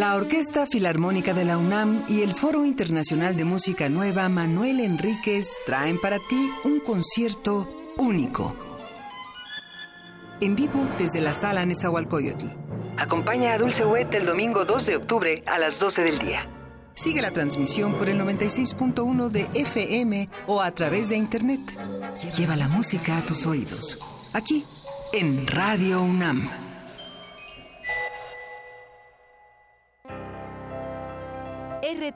La Orquesta Filarmónica de la UNAM y el Foro Internacional de Música Nueva Manuel Enríquez traen para ti un concierto único. En vivo desde la sala Nezahualcóyotl. Acompaña a Dulce Wet el domingo 2 de octubre a las 12 del día. Sigue la transmisión por el 96.1 de FM o a través de Internet. Lleva la música a tus oídos. Aquí, en Radio UNAM.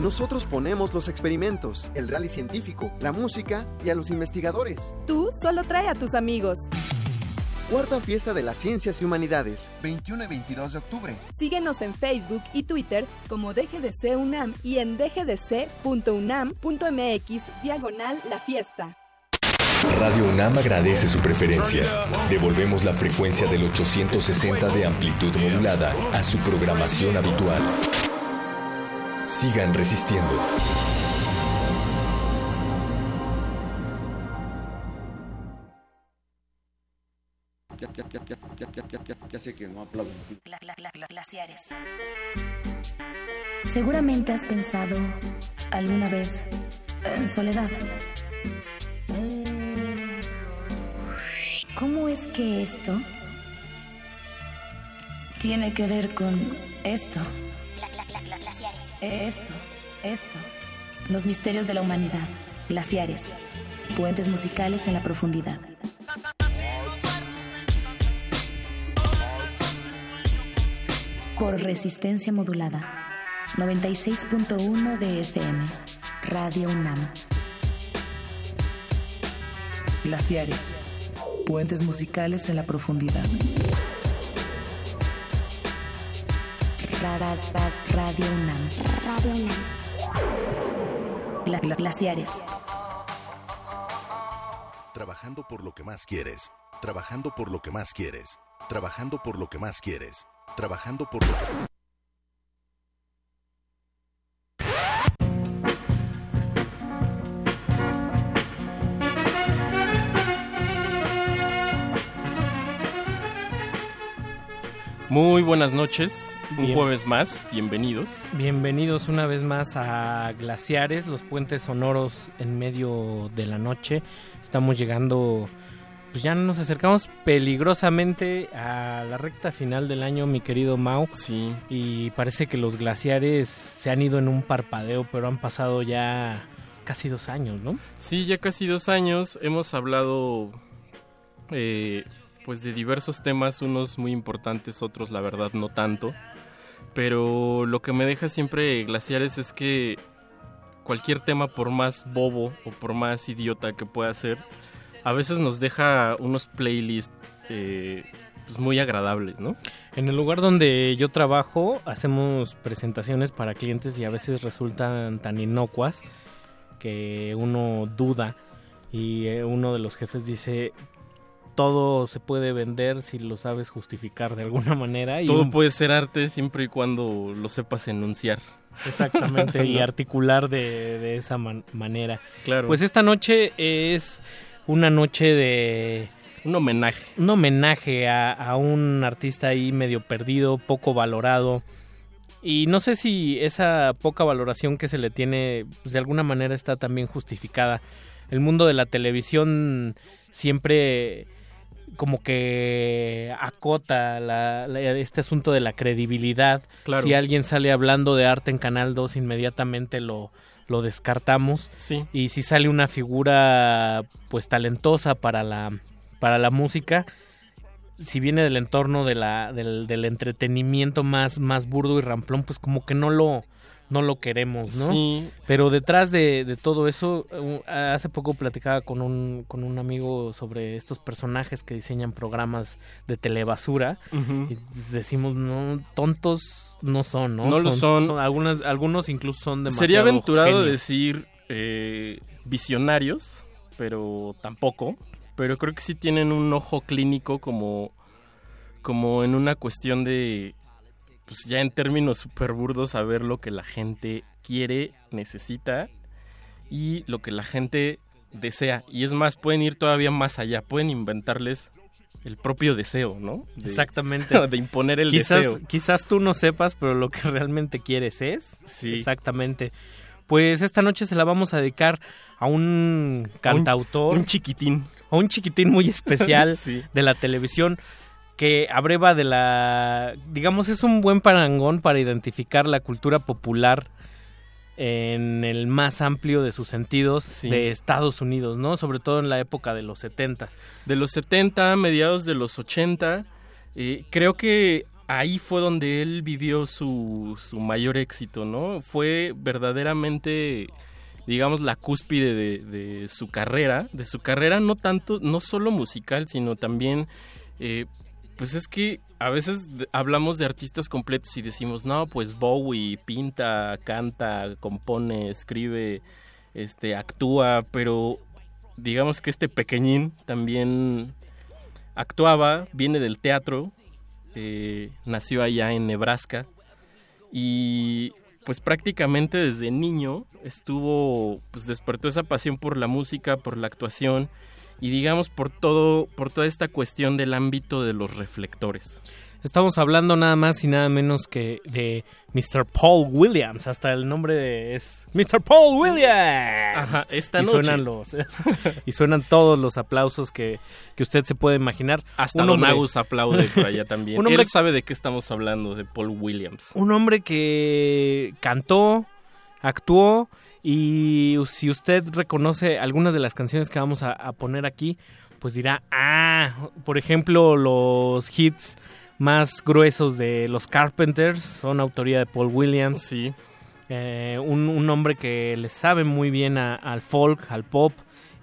Nosotros ponemos los experimentos, el rally científico, la música y a los investigadores. Tú solo trae a tus amigos. Cuarta Fiesta de las Ciencias y Humanidades, 21 y 22 de octubre. Síguenos en Facebook y Twitter como DGDC UNAM y en dgdc.unam.mx diagonal la fiesta. Radio UNAM agradece su preferencia. Devolvemos la frecuencia del 860 de amplitud modulada a su programación habitual sigan resistiendo. Ya, sé que no aplauden. glaciares. Seguramente has pensado alguna vez en soledad. ¿Cómo es que esto tiene que ver con esto? Esto, esto. Los misterios de la humanidad. Glaciares. Puentes musicales en la profundidad. Por resistencia modulada. 96.1 de FM. Radio UNAM. Glaciares. Puentes musicales en la profundidad. Radio UNAM. Radio UNAM. glaciares. Trabajando por lo que más quieres. Trabajando por lo que más quieres. Trabajando por lo que más quieres. Trabajando por lo que... Muy buenas noches, un Bien. jueves más, bienvenidos. Bienvenidos una vez más a Glaciares, los puentes sonoros en medio de la noche. Estamos llegando, pues ya nos acercamos peligrosamente a la recta final del año, mi querido Mau. Sí. Y parece que los glaciares se han ido en un parpadeo, pero han pasado ya casi dos años, ¿no? Sí, ya casi dos años hemos hablado eh, pues de diversos temas, unos muy importantes, otros la verdad no tanto. Pero lo que me deja siempre glaciares es que cualquier tema, por más bobo o por más idiota que pueda ser, a veces nos deja unos playlists eh, pues muy agradables, ¿no? En el lugar donde yo trabajo hacemos presentaciones para clientes y a veces resultan tan inocuas que uno duda y eh, uno de los jefes dice todo se puede vender si lo sabes justificar de alguna manera y Todo un- puede ser arte siempre y cuando lo sepas enunciar. Exactamente, y articular de, de esa man- manera. Claro. Pues esta noche es una noche de... Un homenaje. Un homenaje a, a un artista ahí medio perdido, poco valorado. Y no sé si esa poca valoración que se le tiene, pues, de alguna manera está también justificada. El mundo de la televisión siempre como que acota la- la- este asunto de la credibilidad. Claro. Si alguien sale hablando de arte en Canal 2, inmediatamente lo, lo descartamos. Sí. Y si sale una figura pues talentosa para la, para la música, si viene del entorno de la, del, del entretenimiento más, más burdo y ramplón, pues como que no lo, no lo queremos, ¿no? Sí. Pero detrás de, de todo eso, hace poco platicaba con un, con un amigo sobre estos personajes que diseñan programas de telebasura. Y decimos, no, tontos no son, ¿no? No lo son. algunas, algunos incluso son demasiado Sería aventurado genios. decir eh, visionarios, pero tampoco. Pero creo que sí tienen un ojo clínico como, como en una cuestión de, pues ya en términos súper burdos, saber lo que la gente quiere, necesita y lo que la gente desea. Y es más, pueden ir todavía más allá, pueden inventarles el propio deseo, ¿no? De- Exactamente. de imponer el quizás, deseo. Quizás tú no sepas, pero lo que realmente quieres es. Sí. Exactamente. Pues esta noche se la vamos a dedicar a un cantautor. un chiquitín. A un chiquitín muy especial Sí. de la televisión que abreva de la... Digamos, es un buen parangón para identificar la cultura popular en el más amplio de sus sentidos de Estados Unidos, ¿no? Sobre todo en la época de los 70 de los 70, mediados de los 80. eh, creo que ahí fue donde él vivió su, su mayor éxito, ¿no? Fue verdaderamente, digamos, la cúspide de, de su carrera, de su carrera no tanto, no solo musical, sino también, eh, pues es que a veces hablamos de artistas completos y decimos, no, pues Bowie pinta, canta, compone, escribe, este, actúa, pero digamos que este pequeñín también actuaba, viene del teatro, eh, nació allá en Nebraska y pues prácticamente desde niño estuvo, pues despertó esa pasión por la música, por la actuación y digamos por todo, por toda esta cuestión del ámbito de los reflectores. Estamos hablando nada más y nada menos que de Mr. Paul Williams. Hasta el nombre de- es Mr. Paul Williams. Ajá, esta y noche. Suenan los, y suenan todos los aplausos que, que usted se puede imaginar. Hasta Un hombre- aplaude por allá también. Un hombre Él sabe de qué estamos hablando, de Paul Williams. un hombre que cantó, actuó y si usted reconoce algunas de las canciones que vamos a, a poner aquí, pues dirá, ah, por ejemplo, los hits más gruesos de los Carpenters son autoría de Paul Williams. Sí. Eh, un, un hombre que le sabe muy bien a- al folk, al pop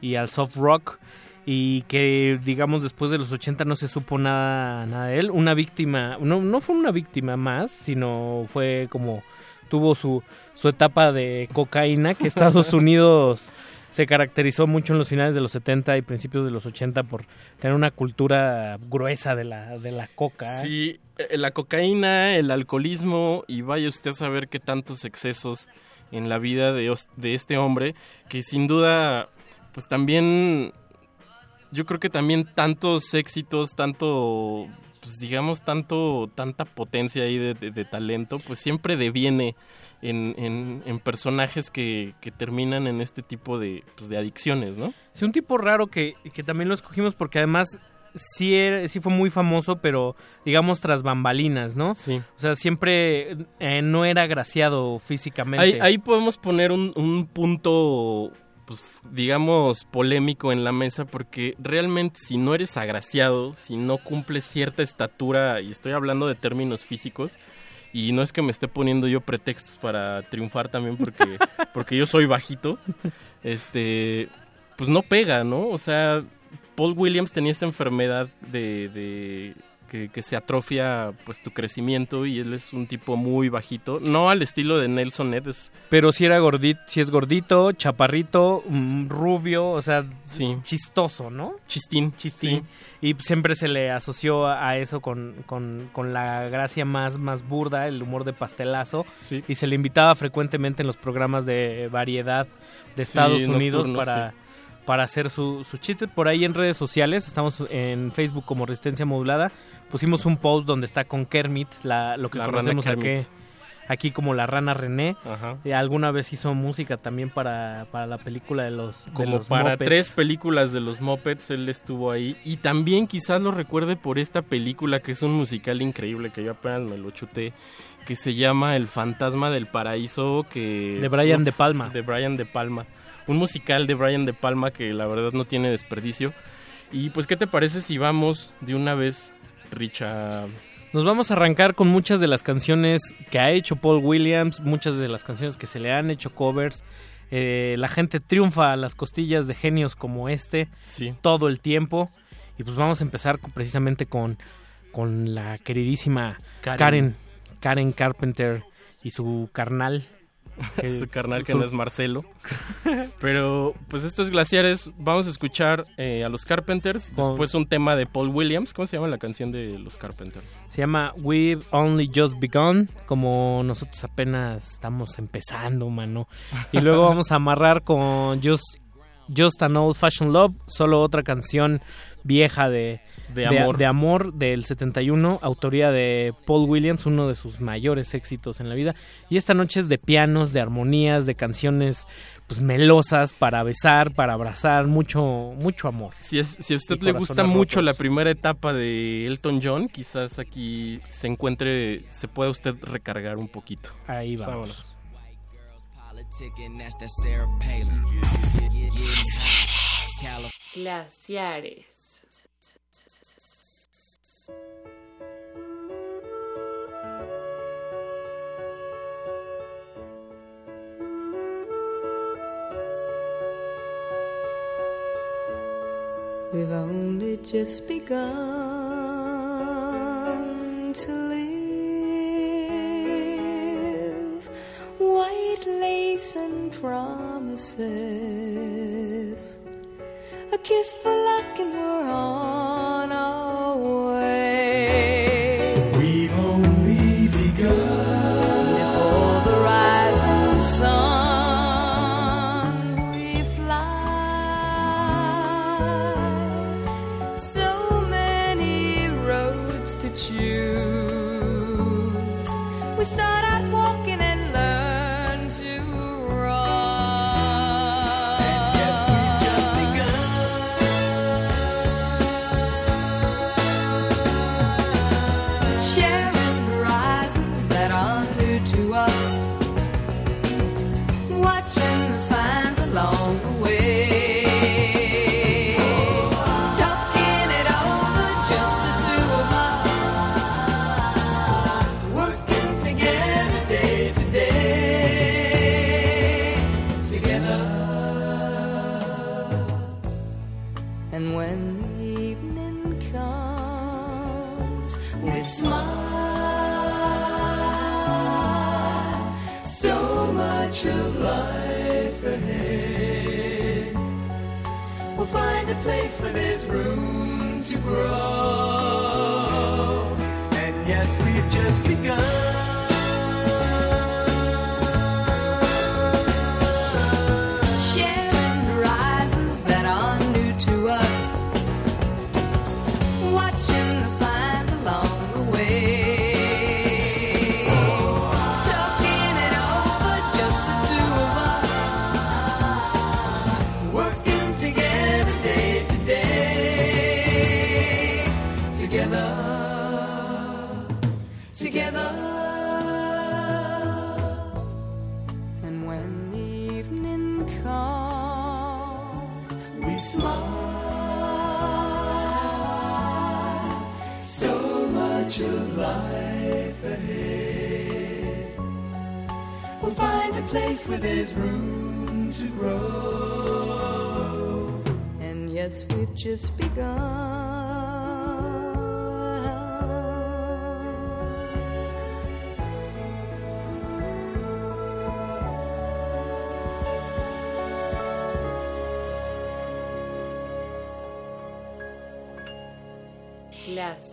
y al soft rock y que digamos después de los 80 no se supo nada, nada de él. Una víctima, no, no fue una víctima más, sino fue como tuvo su, su etapa de cocaína que Estados Unidos se caracterizó mucho en los finales de los 70 y principios de los 80 por tener una cultura gruesa de la, de la coca. Sí, eh, la cocaína, el alcoholismo y vaya usted a saber qué tantos excesos en la vida de, de este hombre que sin duda pues también yo creo que también tantos éxitos, tanto pues digamos tanto tanta potencia ahí de, de- de talento pues siempre deviene en, en- en personajes que, que terminan en este tipo de, pues, de adicciones, ¿no? Sí, un tipo raro que, que también lo escogimos porque además sí, era- sí fue muy famoso, pero digamos tras bambalinas, ¿no? Sí. O sea, siempre eh, no era agraciado físicamente. Ahí, ahí podemos poner un, un punto, pues, digamos, polémico en la mesa, porque realmente si no eres agraciado, si no cumples cierta estatura, y estoy hablando de términos físicos, y no es que me esté poniendo yo pretextos para triunfar también, porque, porque yo soy bajito, este, pues no pega, ¿no? O sea, Paul Williams tenía esta enfermedad de, de que, que se atrofia pues tu crecimiento y él es un tipo muy bajito, no al estilo de Nelson Ned, es Pero si era gordito, si es gordito, chaparrito, mm, rubio, o sea, chistoso, ¿no? Chistín. Chistín. Y siempre se le asoció a eso con, con- con la gracia más, más burda, el humor de pastelazo. Y se le invitaba frecuentemente en los programas de variedad de Sí, Estados Unidos para, sí. Para hacer su- sus chistes. Por ahí en redes sociales, estamos en Facebook como Resistencia Modulada, pusimos un post donde está con Kermit, la, lo que La conocemos aquí, aquí como la rana René. Ajá. Y alguna vez hizo música también para, para la película de los de como los para Muppets. tres películas de los Muppets él estuvo ahí y también quizás lo recuerde por esta película que es un musical increíble que yo apenas me lo chuté que se llama El fantasma del paraíso que De Brian De Palma. de Brian De Palma un musical de Brian De Palma que la verdad no tiene desperdicio y pues qué te parece si vamos de una vez Richa Nos vamos a arrancar con muchas de las canciones que ha hecho Paul Williams, muchas de las canciones que se le han hecho covers. Eh, la gente triunfa a las costillas de genios como este Sí. todo el tiempo. Y pues vamos a empezar con- precisamente con, con la queridísima Karen. Karen. Karen Carpenter y su carnal. que- su carnal que su- no es Marcelo. Pero pues esto es Glaciares. Vamos a escuchar eh, a los Carpenters. Con- Después un tema de Paul Williams. ¿Cómo se llama la canción de los Carpenters? Se llama We've Only Just Begun, como nosotros apenas estamos empezando, mano. Y luego vamos a amarrar con Just, Just an Old Fashioned Love, solo otra canción vieja de, De amor. de amor del 71, autoría de Paul Williams, uno de sus mayores éxitos en la vida. Y esta noche es de pianos, de armonías, de canciones pues melosas para besar, para abrazar, mucho, mucho amor. Si, es- si a usted le gusta mucho la primera etapa de Elton John, quizás aquí se encuentre, se pueda usted recargar un poquito. Ahí vamos. vámonos. Politicking, We've only just begun to live. White lace and promises. A kiss for luck, and we're on. Our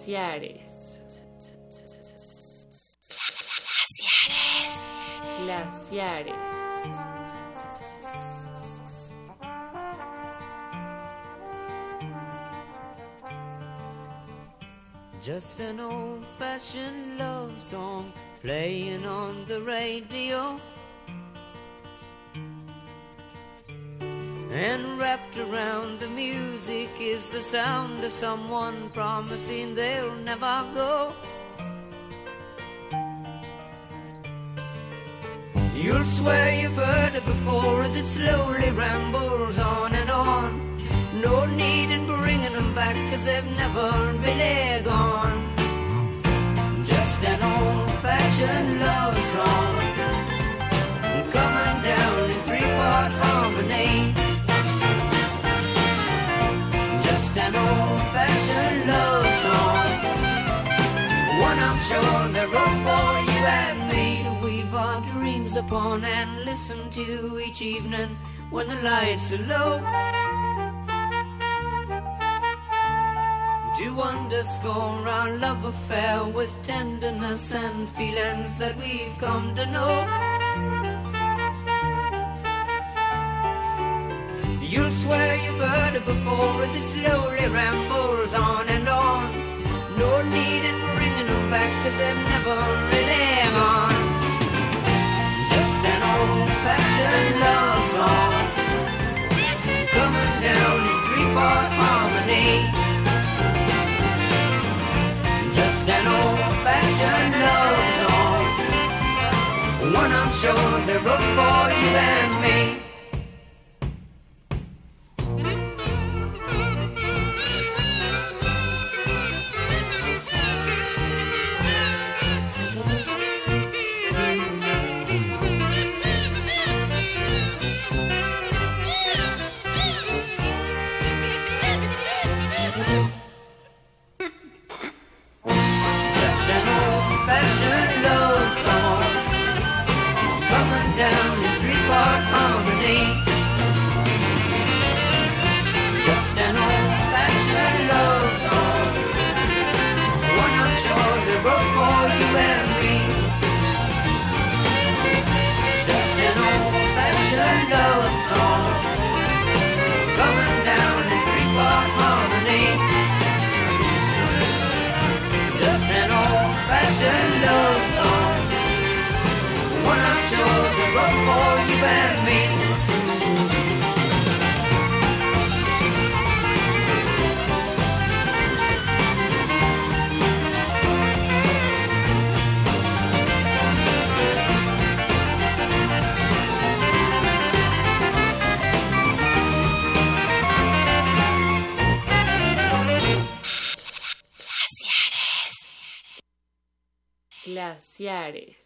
Glaciares. Glaciares. Just an old fashioned love song playing on the radio. And wrapped around the music is the sound of someone promising they'll never go. You'll swear you've heard it before as it slowly rambles on and on. No need in bringing them back cause they've never really gone. Just an old fashioned love song coming down in three part harmony. I'm sure they wrote for you and me weave our dreams upon and listen to each evening when the lights are low. To underscore our love affair with tenderness and feelings that we've come to know. You'll swear you've heard it before as it slowly rambles on and on. No need in bringing them back cause they've never really gone. Just an old fashioned love song coming down in three part harmony. Just an old fashioned love song. One I'm sure they wrote for Glaciares.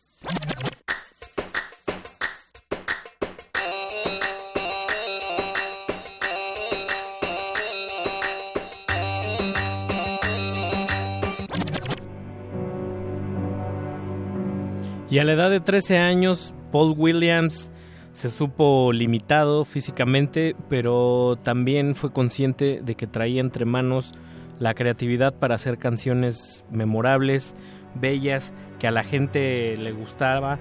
Y a la edad de 13 años, Paul Williams se supo limitado físicamente, pero también fue consciente de que traía entre manos la creatividad para hacer canciones memorables, bellas, que a la gente le gustaba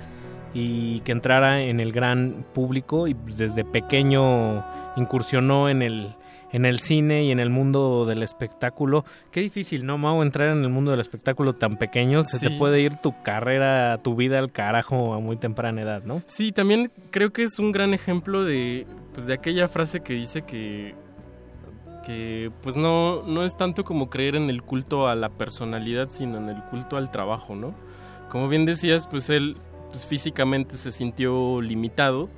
y que entrara en el gran público y pues, desde pequeño incursionó en el en el cine y en el mundo del espectáculo. Qué difícil, ¿no, Mau? Entrar en el mundo del espectáculo tan pequeño. Se te puede ir tu carrera, tu vida al carajo a muy temprana edad, ¿no? Sí, también creo que es un gran ejemplo de, pues, de aquella frase que dice que, pues no, no es tanto como creer en el culto a la personalidad, sino en el culto al trabajo, ¿no? Como bien decías, pues él pues, físicamente se sintió limitado,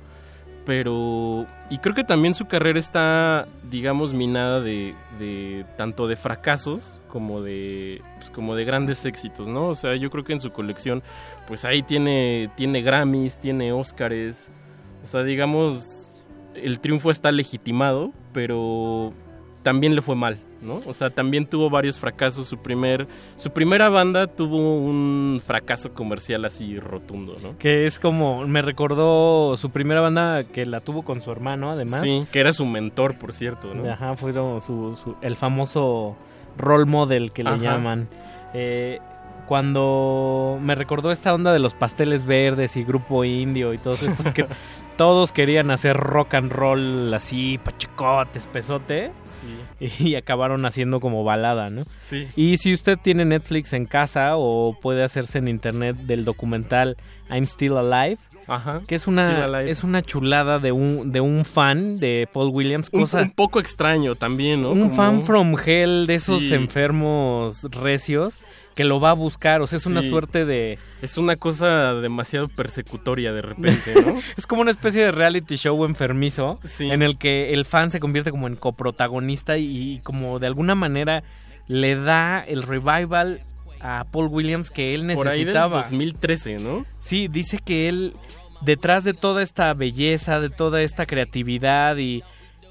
pero... Y creo que también su carrera está, digamos, minada de, de tanto de fracasos como de, pues, como de grandes éxitos, ¿no? O sea, yo creo que en su colección, pues ahí tiene, tiene Grammys, tiene Óscares, o sea, digamos, el triunfo está legitimado, pero también le fue mal, ¿no? O sea, también tuvo varios fracasos. Su primer, su primera banda tuvo un fracaso comercial así rotundo, ¿no? Que es como, me recordó su primera banda que la tuvo con su hermano, además. Sí, que era su mentor, por cierto, ¿no? Ajá, fue su, su- el famoso role model que le Ajá. llaman. Eh, cuando me recordó esta onda de los pasteles verdes y grupo indio y todos estos que todos querían hacer rock and roll así, pachecotes, pesote. Y acabaron haciendo como balada, ¿no? Sí. Y si usted tiene Netflix en casa o puede hacerse en internet del documental I'm Still Alive, Ajá, que es una es una chulada de un de un fan de Paul Williams, Un, cosa un poco extraño también, ¿no? un Como- fan from hell de esos Sí. enfermos recios que lo va a buscar, o sea, es una Sí. suerte de Es una cosa demasiado persecutoria de repente, ¿no? es como una especie de reality show enfermizo Sí. en el que el fan se convierte como en coprotagonista y, y como de alguna manera le da el revival a Paul Williams que él Por ahí del necesitaba. 2013, ¿no? Sí, dice que él, detrás de toda esta belleza, de toda esta creatividad y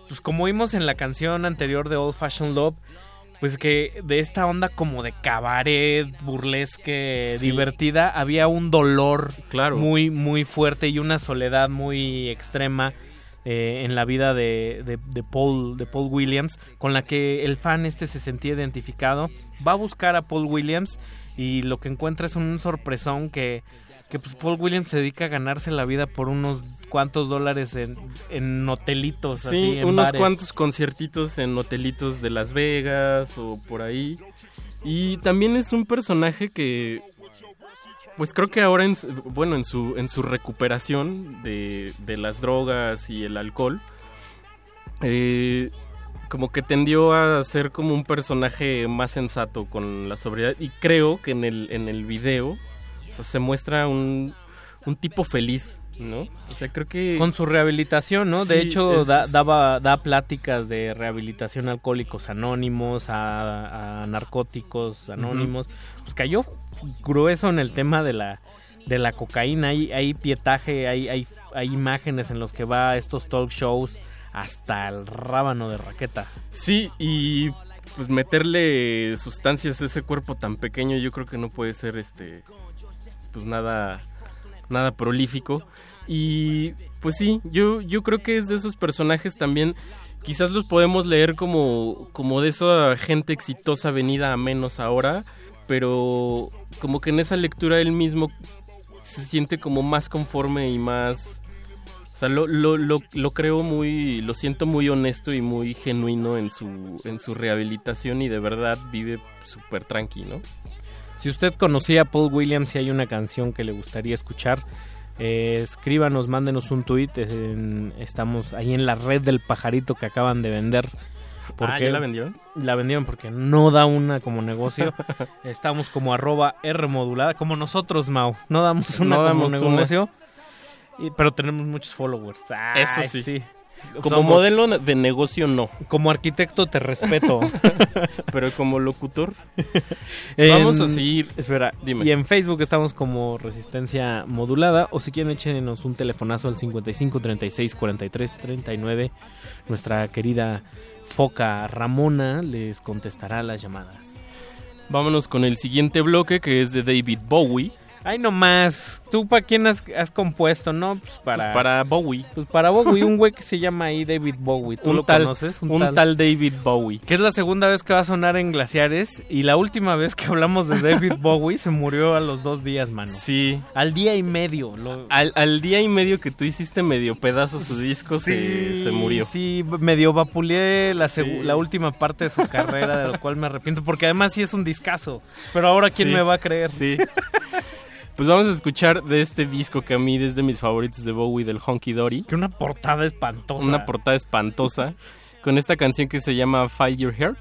pues como vimos en la canción anterior de Old Fashioned Love, pues que de esta onda como de cabaret, burlesque, Sí. divertida, había un dolor Claro. muy, muy fuerte y una soledad muy extrema eh, en la vida de, de- de Paul, de Paul Williams, con la que el fan este se sentía identificado. Va a buscar a Paul Williams y lo que encuentra es un sorpresón que, que pues Paul Williams se dedica a ganarse la vida por unos cuantos dólares en, en hotelitos. así, Sí, en unos bares. cuantos conciertitos en hotelitos de Las Vegas o por ahí. Y también es un personaje que, pues creo que ahora, en, bueno, en su, en su recuperación de, de las drogas y el alcohol, eh, como que tendió a ser como un personaje más sensato con la sobriedad. Y creo que en el, en el video, o sea, se muestra un, un tipo feliz, ¿no? O sea, creo que... Con su rehabilitación, ¿no? de hecho, es- da, daba, da pláticas de rehabilitación a alcohólicos anónimos, a, a narcóticos anónimos. Pues cayó grueso en el tema de la, de la cocaína. Hay, hay pietaje, hay, hay, hay imágenes en los que va a estos talk shows hasta el rábano de raqueta. Sí, y pues meterle sustancias a ese cuerpo tan pequeño yo creo que no puede ser este pues nada nada prolífico y pues sí, yo yo creo que es de esos personajes también quizás los podemos leer como como de esa gente exitosa venida a menos ahora, pero como que en esa lectura él mismo se siente como más conforme y más O sea, lo, lo, lo, lo creo muy, lo siento muy honesto y muy genuino en su, en su rehabilitación y de verdad vive súper tranqui, ¿no? Si usted conocía a Paul Williams y hay una canción que le gustaría escuchar, eh, escríbanos, mándenos un tweet. en- estamos ahí en la red del pajarito que acaban de vender. Ah, ¿ya la vendieron? La vendieron porque no da una como negocio. Estamos como arroba R modulada, como nosotros, Mau. No damos una No como damos una. negocio. y- pero tenemos muchos followers. Ay, Eso sí. Como Somos- modelo de negocio no. Como arquitecto te respeto. Pero como locutor. En- Vamos a seguir. Espera, Dime. Y en Facebook estamos como Resistencia Modulada. O si quieren, échenos un telefonazo al 55 36 43 39. Nuestra querida foca Ramona les contestará las llamadas. Vámonos con el siguiente bloque que es de David Bowie. Ay, no más. ¿Tú para quién has, has compuesto? No, pues para. Pues para Bowie. Pues para Bowie, un güey que se llama ahí David Bowie. ¿Tú Un lo tal- conoces? un tal David Bowie. Que es la segunda vez que va a sonar en Glaciares. Y la última vez que hablamos de David Bowie se murió a los dos días, mano. Sí. Al día y medio. Lo... Al, al día y medio que tú hiciste medio pedazo su disco se, Sí, se murió. Sí, medio vapuleé la, Sí. la última parte de su carrera, de lo cual me arrepiento, porque además sí es un discazo. Pero ahora, ¿quién Sí. me va a creer? Sí. Pues vamos a escuchar de este disco que a mí es de mis favoritos de Bowie, del Honky Dory. Que una portada espantosa. Una portada espantosa. Con esta canción que se llama File Your Hair.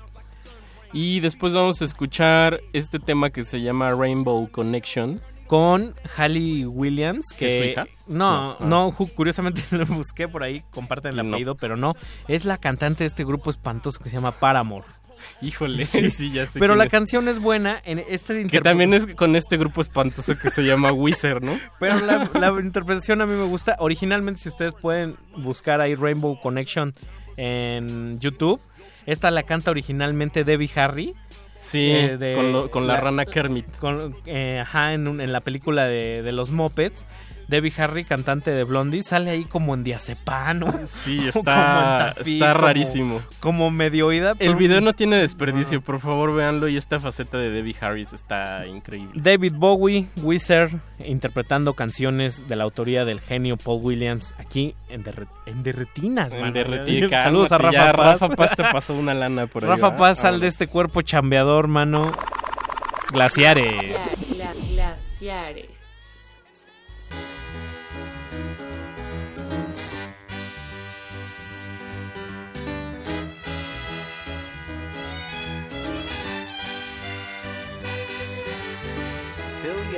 Y después vamos a escuchar este tema que se llama Rainbow Connection. Con Halle Williams, que... ¿Es su hija? No, No, no, curiosamente lo busqué por ahí, comparten el No. apellido, pero no. Es la cantante de este grupo espantoso que se llama Paramore. Híjole, sí, ya sé Pero la es. canción es buena. En este Que también es con este grupo espantoso que se llama Wizard, ¿no? Pero la, la interpretación a mí me gusta. Originalmente, si ustedes pueden buscar ahí Rainbow Connection en YouTube, esta la canta originalmente Debbie Harry. Sí, eh, de- con, lo- con la, rana Kermit. con- eh, ajá, en, un- en la película de, de los Muppets. Debbie Harry, cantante de Blondie, sale ahí como en diazepam, ¿no? Sí, Como está, tafí, está como- rarísimo. Como medio oída. El video no tiene desperdicio, por favor véanlo y esta faceta de Debbie Harris está increíble. David Bowie, Wizard, interpretando canciones de la autoría del genio Paul Williams aquí en, Derre- en Derretinas, En Saludos a Rafa ya, Paz. Rafa Paz te pasó una lana por ahí. Rafa ¿verdad? Paz, sal de este cuerpo chambeador, mano. Glaciares. Gla- gla- glaciares.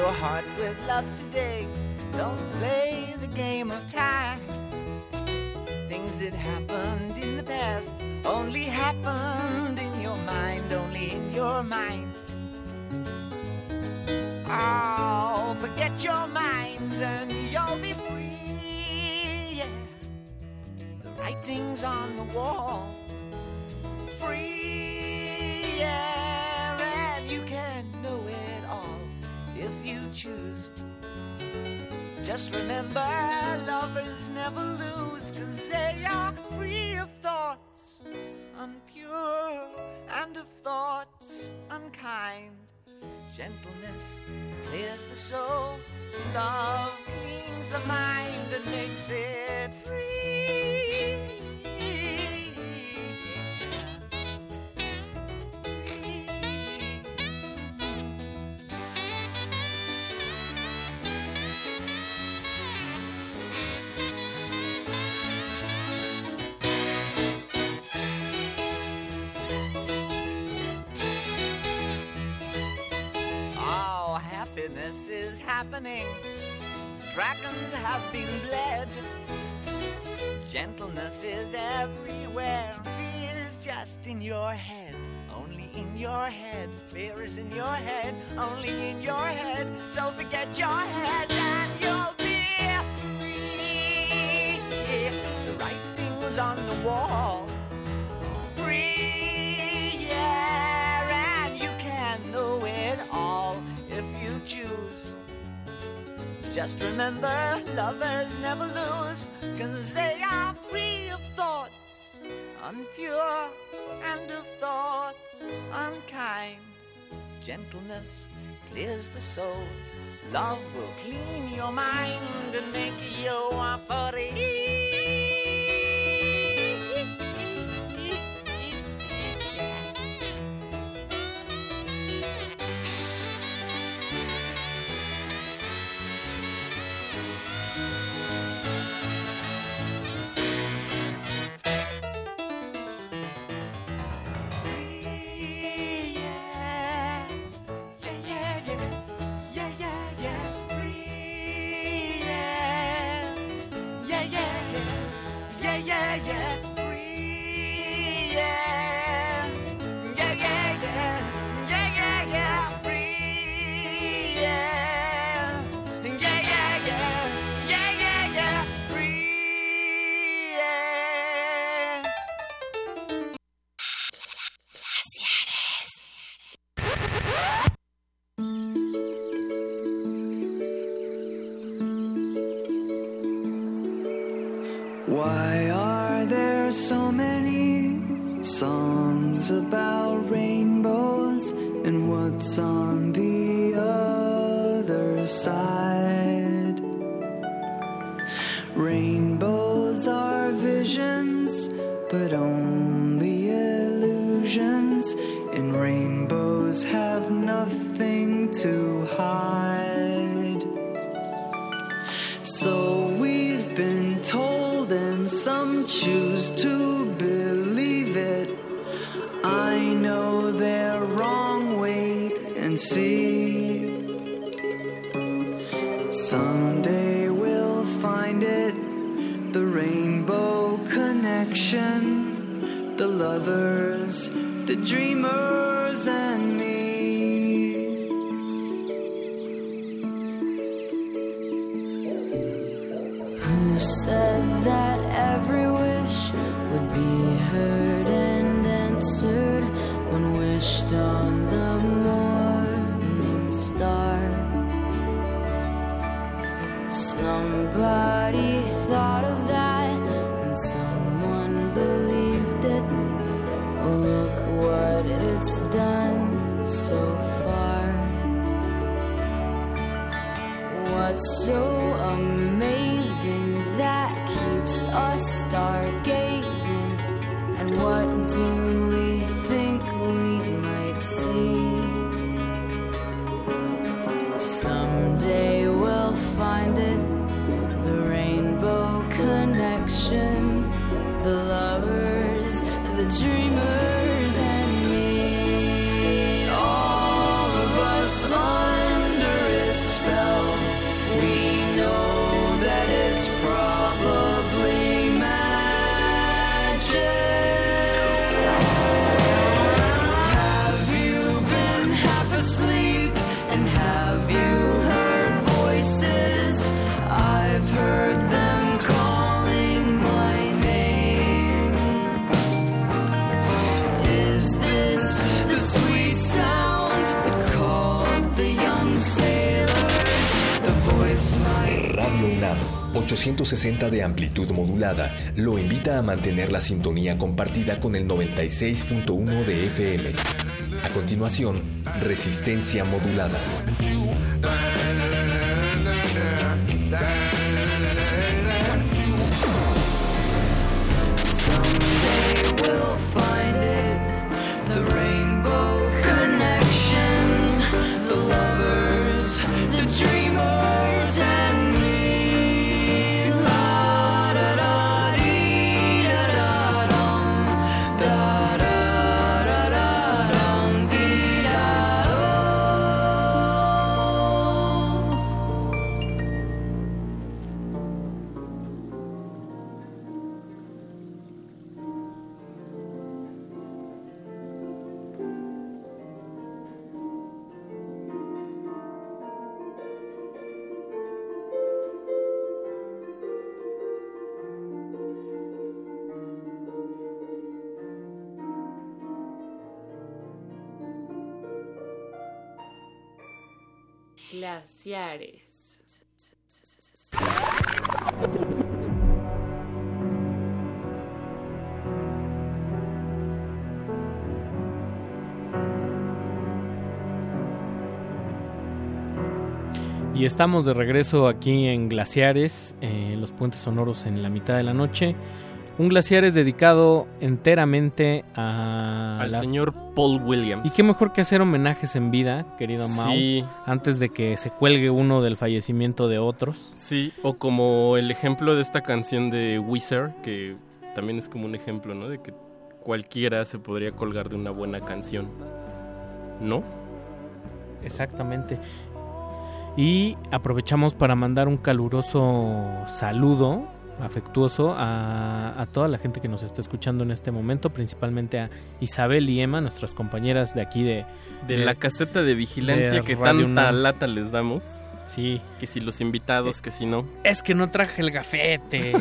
Your heart with love today. Don't play the game of time. Things that happened in the past only happened in your mind, only in your mind. Oh, forget your mind and you'll be free. Yeah. The writing's on the wall. Free, yeah, choose. Just remember, lovers never lose, cause they are free of thoughts unpure and of thoughts unkind. Gentleness clears the soul, love cleans the mind and makes it free. Happiness is happening. Dragons have been bled. Gentleness is everywhere. Fear is just in your head. Only in your head. Fear is in your head. Only in your head. So forget your head and you'll be free. The writing's on the wall. Free, yeah, Just remember, lovers never lose, cause they are free of thoughts unpure and of thoughts unkind. Gentleness clears the soul, love will clean your mind and make you a free. And rainbows have nothing to hide. So we've been told, and some choose to believe it. I know they're wrong, wait and see. Someday we'll find it the rainbow connection, the lovers, the dreamers, and 860 de amplitud modulada, lo invita a mantener la sintonía compartida con el 96.1 de FM. A continuación, resistencia modulada. Glaciares. Y estamos de regreso aquí en Glaciares, eh, los puentes sonoros en la mitad de la noche. Un Glaciares dedicado enteramente a Al la- señor Paul Williams. Y qué mejor que hacer homenajes en vida, querido Sí. antes de que se cuelgue uno del fallecimiento de otros. Sí, o como el ejemplo de esta canción de Wizard, que también es como un ejemplo, ¿no? De que cualquiera se podría colgar de una buena canción. ¿No? Exactamente. Y aprovechamos para mandar un caluroso saludo afectuoso a, a toda la gente que nos está escuchando en este momento, principalmente a Isabel y Emma, nuestras compañeras de aquí de... De, la caseta de vigilancia de que Radio tanta UNAM. lata les damos. Sí. Que si los invitados, que si no. Es que no traje el gafete,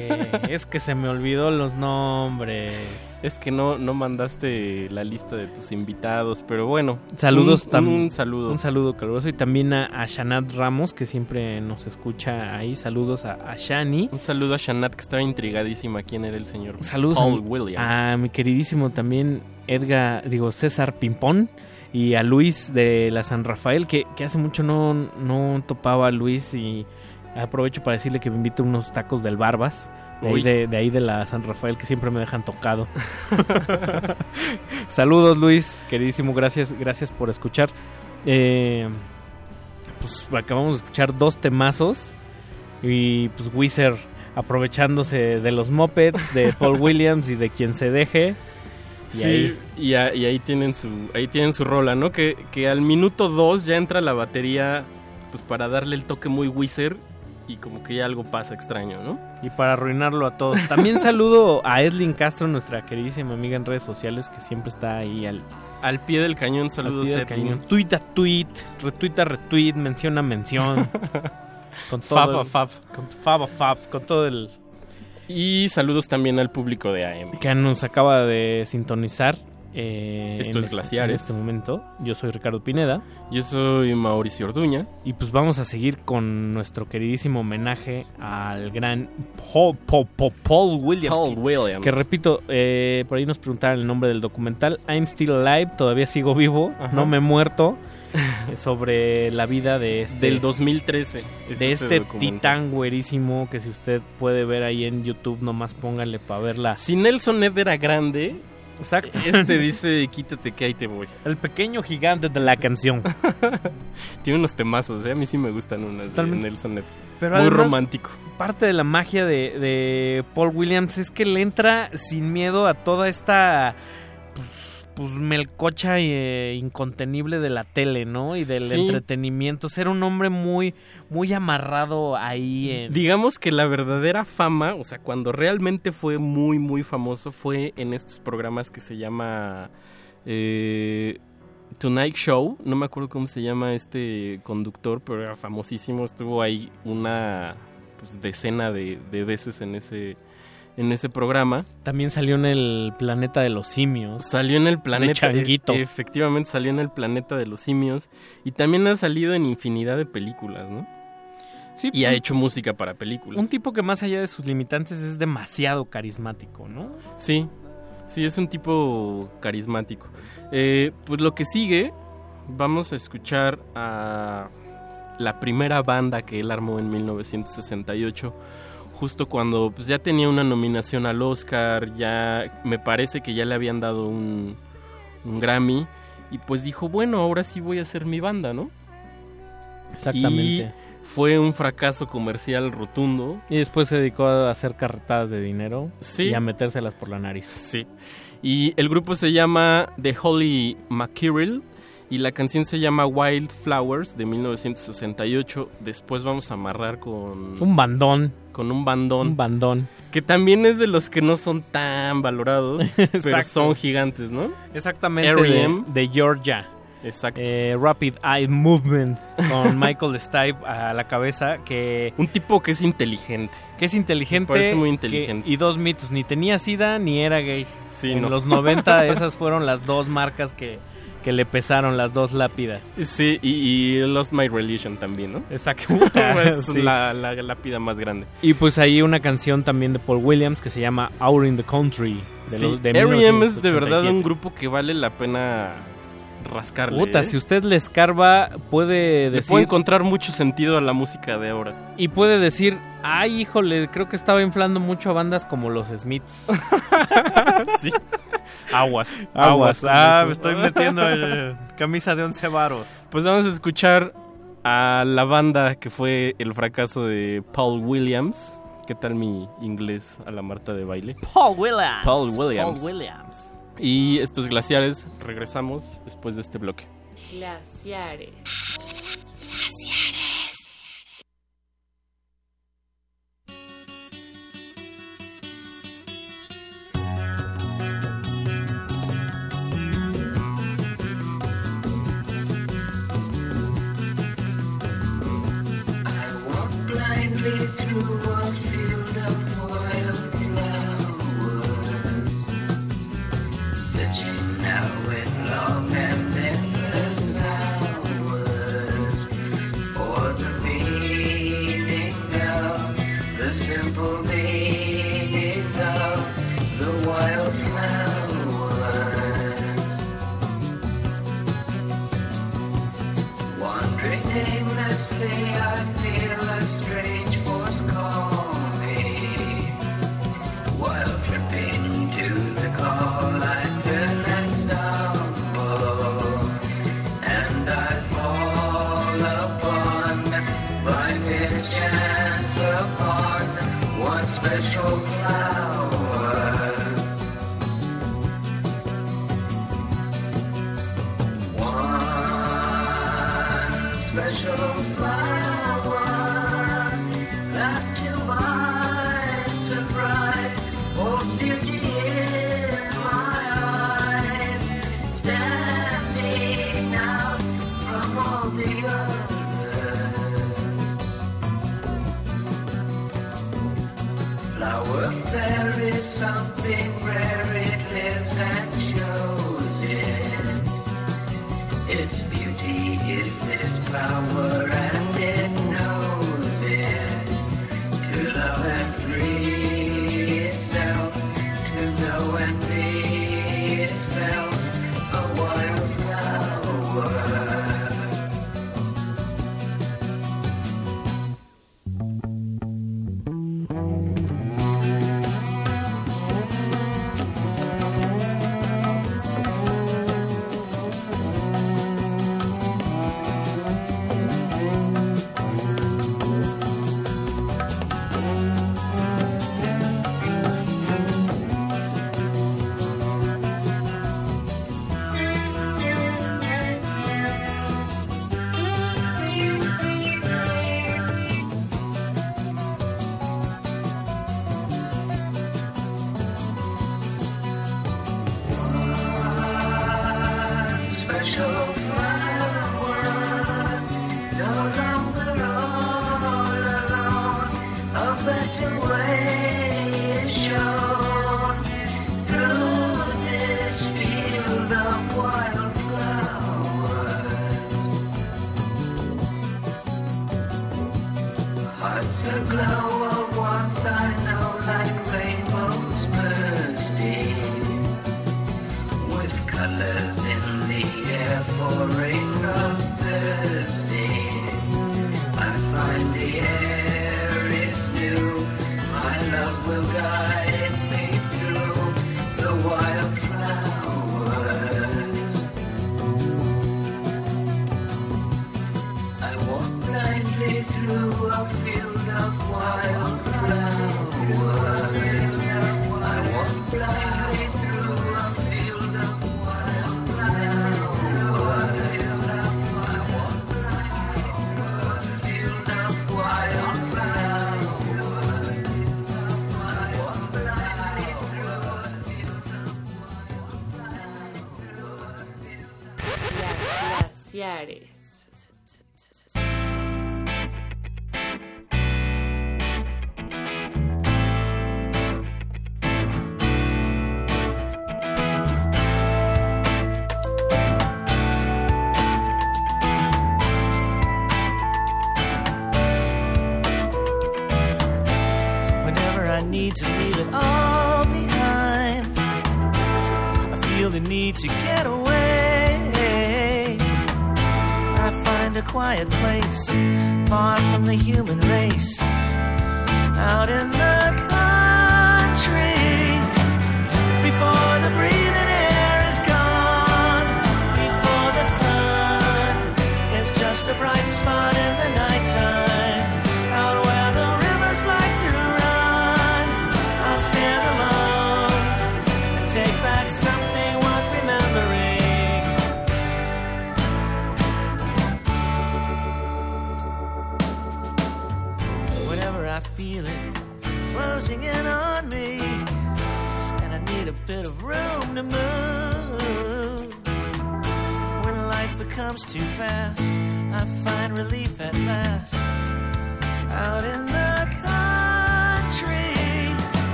es que se me olvidó los nombres. Es que no, no mandaste la lista de tus invitados, pero bueno. Saludos un, tam- un saludo. Un saludo caluroso y también a, a Shanat Ramos, que siempre nos escucha ahí. Saludos a, a Shani. Un saludo a Shanat que estaba intrigadísima quién era el señor Saludos Paul a, Williams. a mi queridísimo también Edgar, digo César Pimpón y a Luis de la San Rafael, que, que hace mucho no, no topaba a Luis y aprovecho para decirle que me invite unos tacos del Barbas. De ahí Uy. de, de ahí de la San Rafael que siempre me dejan tocado. Saludos Luis, queridísimo, gracias, gracias por escuchar. Eh, pues acabamos de escuchar dos temazos y pues Wizard aprovechándose de los mopeds de Paul Williams y de quien se deje. Y Sí, ahí- y, a- y ahí tienen su ahí tienen su rola, ¿no? Que, que al minuto 2 ya entra la batería pues para darle el toque muy Wizard y como que ya algo pasa extraño, ¿no? Y para arruinarlo a todos. También saludo a Edlin Castro, nuestra queridísima amiga en redes sociales, que siempre está ahí al, Al pie del cañón, al saludos pie del Edlin. cañón. Tweet a tweet, retweet a retweet, mención a mención. con todo Fab a el- fab. Con, fab a fab, con todo el... Y saludos también al público de AM. Que nos acaba de sintonizar. eh, Esto es este- Glaciares. En este momento. Yo soy Ricardo Pineda. Yo soy Mauricio Orduña. Y pues vamos a seguir con nuestro queridísimo homenaje al gran Paul, Paul- Paul- Paul Williams. Paul Williams. que repito, eh, por ahí nos preguntaban el nombre del documental. I'm Still Alive, todavía sigo vivo, Ajá. no me he muerto. sobre la vida de este. Del 2013. es de este titán güerísimo que si usted puede ver ahí en YouTube, nomás pónganle para verla. Si Nelson Ed era grande, Exacto. este dice quítate que ahí te voy. El pequeño gigante de la canción. Tiene unos temazos, ¿eh? a mí sí me gustan unas Totalmente. de Nelson Ed. Pero Muy además, romántico. Parte de la magia de, de Paul Williams es que le entra sin miedo a toda esta pues, melcocha eh, incontenible de la tele, ¿no? Y del Sí. entretenimiento. Ser un hombre muy, muy amarrado ahí en... Digamos que la verdadera fama, o sea, cuando realmente fue muy, muy famoso, fue en estos programas que se llama eh, Tonight Show. No me acuerdo cómo se llama este conductor, pero era famosísimo. Estuvo ahí una pues, decena de, de veces en ese, en ese programa. También salió en el planeta de los simios. Salió en el planeta. Changuito. e- efectivamente, salió en el planeta de los simios. Y también ha salido en infinidad de películas, ¿no? Sí, Y ha hecho música para películas. Un tipo que más allá de sus limitantes es demasiado carismático, ¿no? Sí, sí, es un tipo carismático. Eh, pues lo que sigue, vamos a escuchar a la primera banda que él armó en 1968, justo cuando pues, ya tenía una nominación al Oscar, ya me parece que ya le habían dado un, un Grammy, y pues dijo, bueno, ahora sí voy a hacer mi banda, ¿no? Exactamente. Y fue un fracaso comercial rotundo. Y después se dedicó a hacer carretadas de dinero Sí. y a metérselas por la nariz. Sí. Y el grupo se llama The Holy Mackerel y la canción se llama Wild Flowers de 1968. Después vamos a amarrar con Un bandón. Con un bandón Un bandón. que también es de los que no son tan valorados, pero son gigantes, ¿no? Exactamente. R.E.M.. de Georgia. Exacto. Eh, Rapid Eye Movement con Michael Stipe a la cabeza que, un tipo que es inteligente. que es inteligente. Me parece muy que- inteligente. y dos mitos, ni tenía sida ni era gay. Sí, en no. los 90 esas fueron las dos marcas que, que le pesaron, las dos lápidas. Sí, y, y Lost My Religion también, ¿no? Exacto. es Sí. la, la lápida más grande. Y pues ahí una canción también de Paul Williams que se llama Out in the Country. De Sí, lo- de R.E.M. es de 1987. verdad un grupo que vale la pena rascarle. Puta, ¿eh? si usted le escarba, puede Le decir. puede encontrar mucho sentido a la música de ahora. Y puede decir, ay, híjole, creo que estaba inflando mucho a bandas como los Smiths. sí. Aguas, Aguas Ah, me estoy metiendo en camisa de once varos. Pues vamos a escuchar a la banda que fue el fracaso de Paul Williams. ¿Qué tal mi inglés a la Marta de baile? Paul Williams. Paul Williams. Paul Williams. Y estos glaciares, regresamos después de este bloque. Glaciares.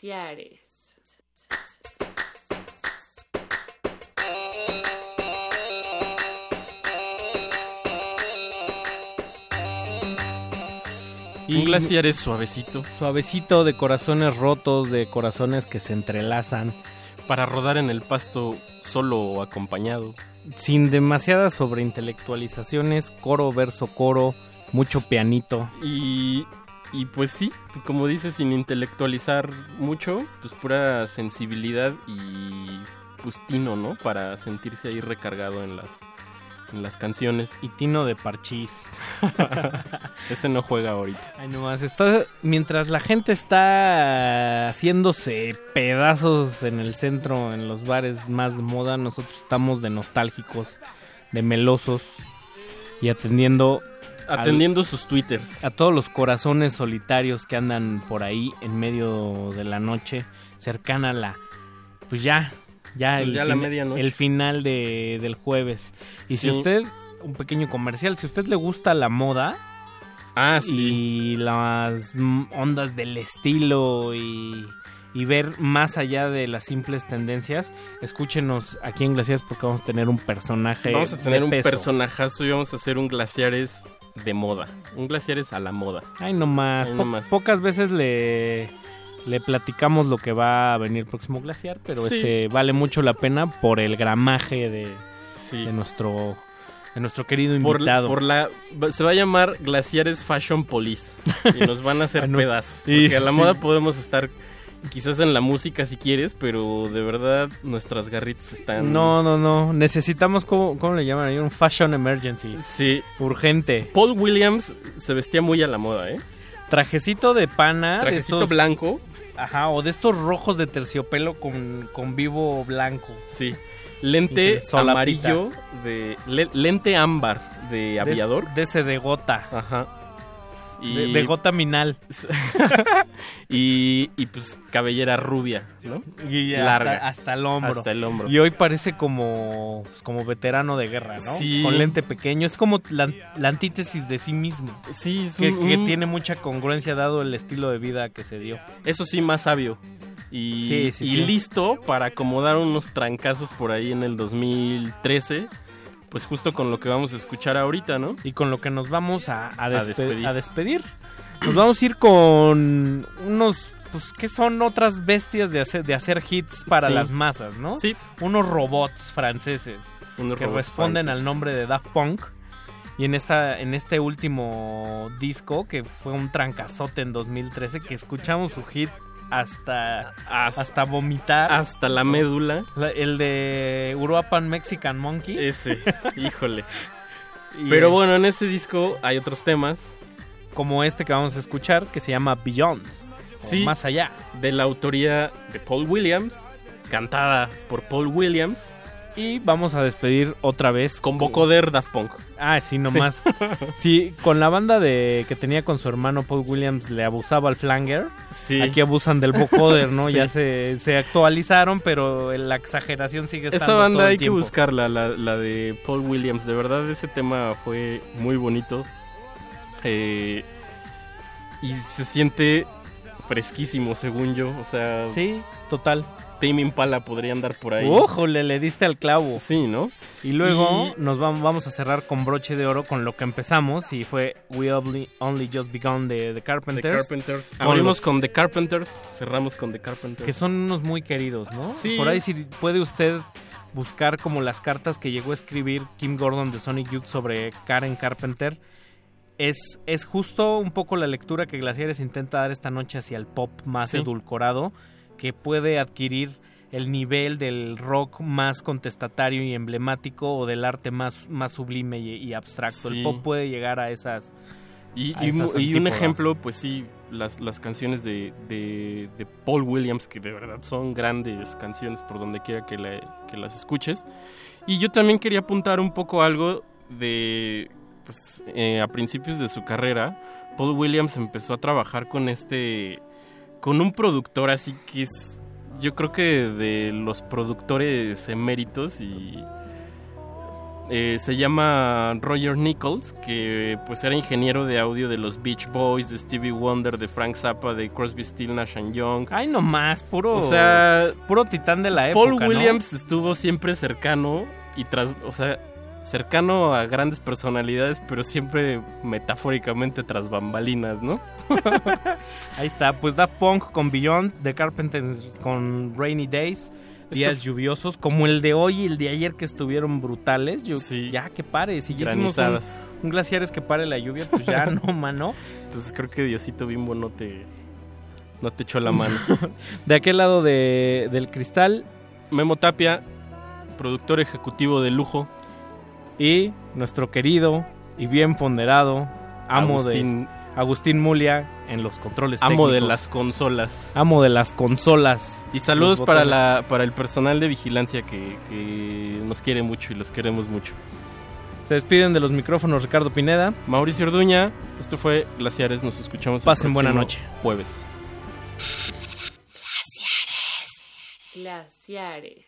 Glaciares. Un glaciar es suavecito. Suavecito de corazones rotos, de corazones que se entrelazan. Para rodar en el pasto solo o acompañado. Sin demasiadas sobreintelectualizaciones, coro, verso, coro, mucho pianito. Y, y pues sí, como dices, sin intelectualizar mucho, pues pura sensibilidad y pues tino, ¿no? Para sentirse ahí recargado en las, en las canciones. Y tino de parchís. Ese no juega ahorita. Ay, nomás, está, mientras la gente está haciéndose pedazos en el centro, en los bares más de moda, nosotros estamos de nostálgicos, de melosos y atendiendo... al- Atendiendo sus twitters. a todos los corazones solitarios que andan por ahí en medio de la noche, cercana a la... Pues ya, ya, Pues el, ya la fin- medianoche. el final de, del jueves. Y si Sí. usted, un pequeño comercial, si a usted le gusta la moda Ah, y las ondas del estilo y, y ver más allá de las simples tendencias, escúchenos aquí en Glaciares porque vamos a tener un personaje. Vamos a tener de un personajazo y vamos a hacer un glaciares de moda. Un glaciares a la moda. Ay, no más. Ay, Po- nomás. pocas veces le, le platicamos lo que va a venir próximo glaciar, pero Sí. este vale mucho la pena por el gramaje de, Sí. de nuestro de nuestro querido invitado. por la se va a llamar Glaciares Fashion Police y nos van a hacer Ah, pedazos Y- a la sí. moda podemos estar quizás en la música si quieres pero de verdad nuestras garritas están No, no, no. Necesitamos, ¿cómo, cómo le llaman ahí? Un fashion emergency. sí Urgente. Paul Williams se vestía muy a la moda eh Trajecito de pana. de trajecito estos- blanco Ajá, o de estos rojos de terciopelo con, con vivo blanco. sí lente amarillo de le- lente ámbar de aviador De, de ese de gota. ajá De, de gota minal. y, y pues cabellera rubia, ¿no? Y Larga. Hasta, hasta el hombro. Hasta el hombro. Y hoy parece como, pues, como veterano de guerra, ¿no? Sí. Con lente pequeño. Es como la, la antítesis de sí mismo. Sí, es Que, un- que tiene mucha congruencia dado el estilo de vida que se dio. Eso sí, más sabio. Y, Sí, sí, y sí. listo para acomodar unos trancazos por ahí en el 2013. Pues justo con lo que vamos a escuchar ahorita, ¿no? Y con lo que nos vamos a, a, despe- despedir. a despedir. Nos vamos a ir con unos, pues, ¿qué son otras bestias de hacer, de hacer hits para Sí. las masas, no? Sí. Unos robots franceses Unos que robots responden franceses. al nombre de Daft Punk. Y en, esta, en este último disco, que fue un trancazote en 2013, que escuchamos su hit hasta, Hasta, hasta vomitar. hasta la médula. La- el de Uruapan Mexican Monkey. Ese, híjole. Y, Pero bueno, en ese disco hay otros temas. como este que vamos a escuchar, que se llama Beyond. Sí. Más allá. De la autoría de Paul Williams. Cantada por Paul Williams. Y vamos a despedir otra vez. Con vocoder Daft Punk. Ah, sí, nomás. Sí. con la banda de que tenía con su hermano Paul Williams le abusaba al flanger. Sí. Aquí abusan del vocoder, ¿no? Sí. Ya se, se actualizaron, pero la exageración sigue estando Esa banda todo el hay que buscarla, la, la de Paul Williams. De verdad, ese tema fue muy bonito. Eh, y se siente fresquísimo, según yo. O sea, Sí, total. Tame Impala podría andar por ahí. Ojo, le, le diste al clavo. Sí, ¿no? Y luego Y- nos vamos, vamos a cerrar con broche de oro con lo que empezamos y fue We Only, Only Just Begun de The The Carpenters. Carpenters. Con Abrimos con The Carpenters, cerramos con The Carpenters. que son unos muy queridos, ¿no? Sí. Por ahí si puede usted buscar como las cartas que llegó a escribir Kim Gordon de Sonic Youth sobre Karen Carpenter. Es, es justo un poco la lectura que Glaciares intenta dar esta noche hacia el pop más Sí. edulcorado, que puede adquirir el nivel del rock más contestatario y emblemático o del arte más, más sublime y, y abstracto. Sí. El pop puede llegar a esas... Y, a y esas y un ejemplo, pues sí, las, las canciones de, de, de Paul Williams, que de verdad son grandes canciones por donde quiera que, la- que las escuches. Y yo también quería apuntar un poco algo de, pues, eh, a principios de su carrera, Paul Williams empezó a trabajar con este, con un productor así que es, yo creo que de los productores eméritos y eh, se llama Roger Nichols, que pues era ingeniero de audio de los Beach Boys, de Stevie Wonder, de Frank Zappa, de Crosby, Still, Nash and Young. Ay, no más, puro, O sea, puro titán de la época. Paul ¿no? Williams estuvo siempre cercano y tras, o sea, cercano a grandes personalidades, pero siempre metafóricamente tras bambalinas, ¿no? Ahí está, pues Daft Punk con Beyond, The Carpenters con Rainy Days, días Esto- lluviosos, como el de hoy y el de ayer que estuvieron brutales. Yo, Ya que pare, si ya hicimos un, un glaciares que pare la lluvia, pues ya no, mano. Pues creo que Diosito Bimbo no te no te echó la mano. De aquel lado de, del cristal. Memo Tapia, productor ejecutivo de lujo. Y nuestro querido y bien ponderado amo Agustín. de Agustín Mulia en los controles Amo de las consolas. Amo de las consolas. Y saludos para, la, para el personal de vigilancia que, que nos quiere mucho y los queremos mucho. Se despiden de los micrófonos Ricardo Pineda. Mauricio Orduña, esto fue Glaciares, nos escuchamos el Pasen buena noche. Jueves. Glaciares. Beyond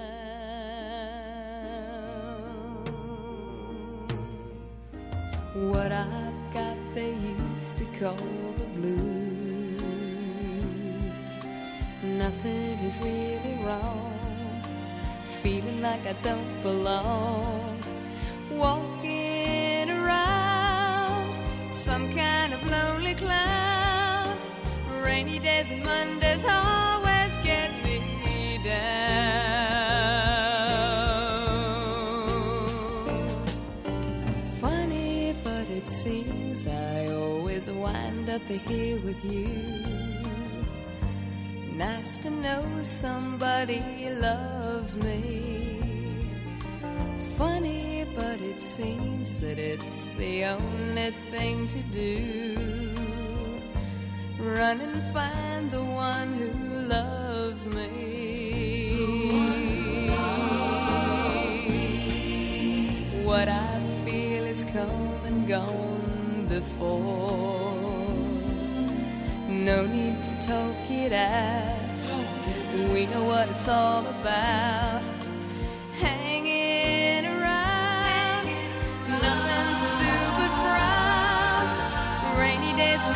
What I've got they used to call the blues. Nothing is really wrong. Feeling like I don't belong. Walking around some kind of lonely clown. Rainy days and Mondays always get me down. Up here with you. Nice to know somebody loves me. Funny, but it seems that it's the only thing to do. Run and find the one who loves me. What I feel is come and gone before. No need to talk it out. We know what it's all about. Hanging around, nothing to do but frown. Rainy days and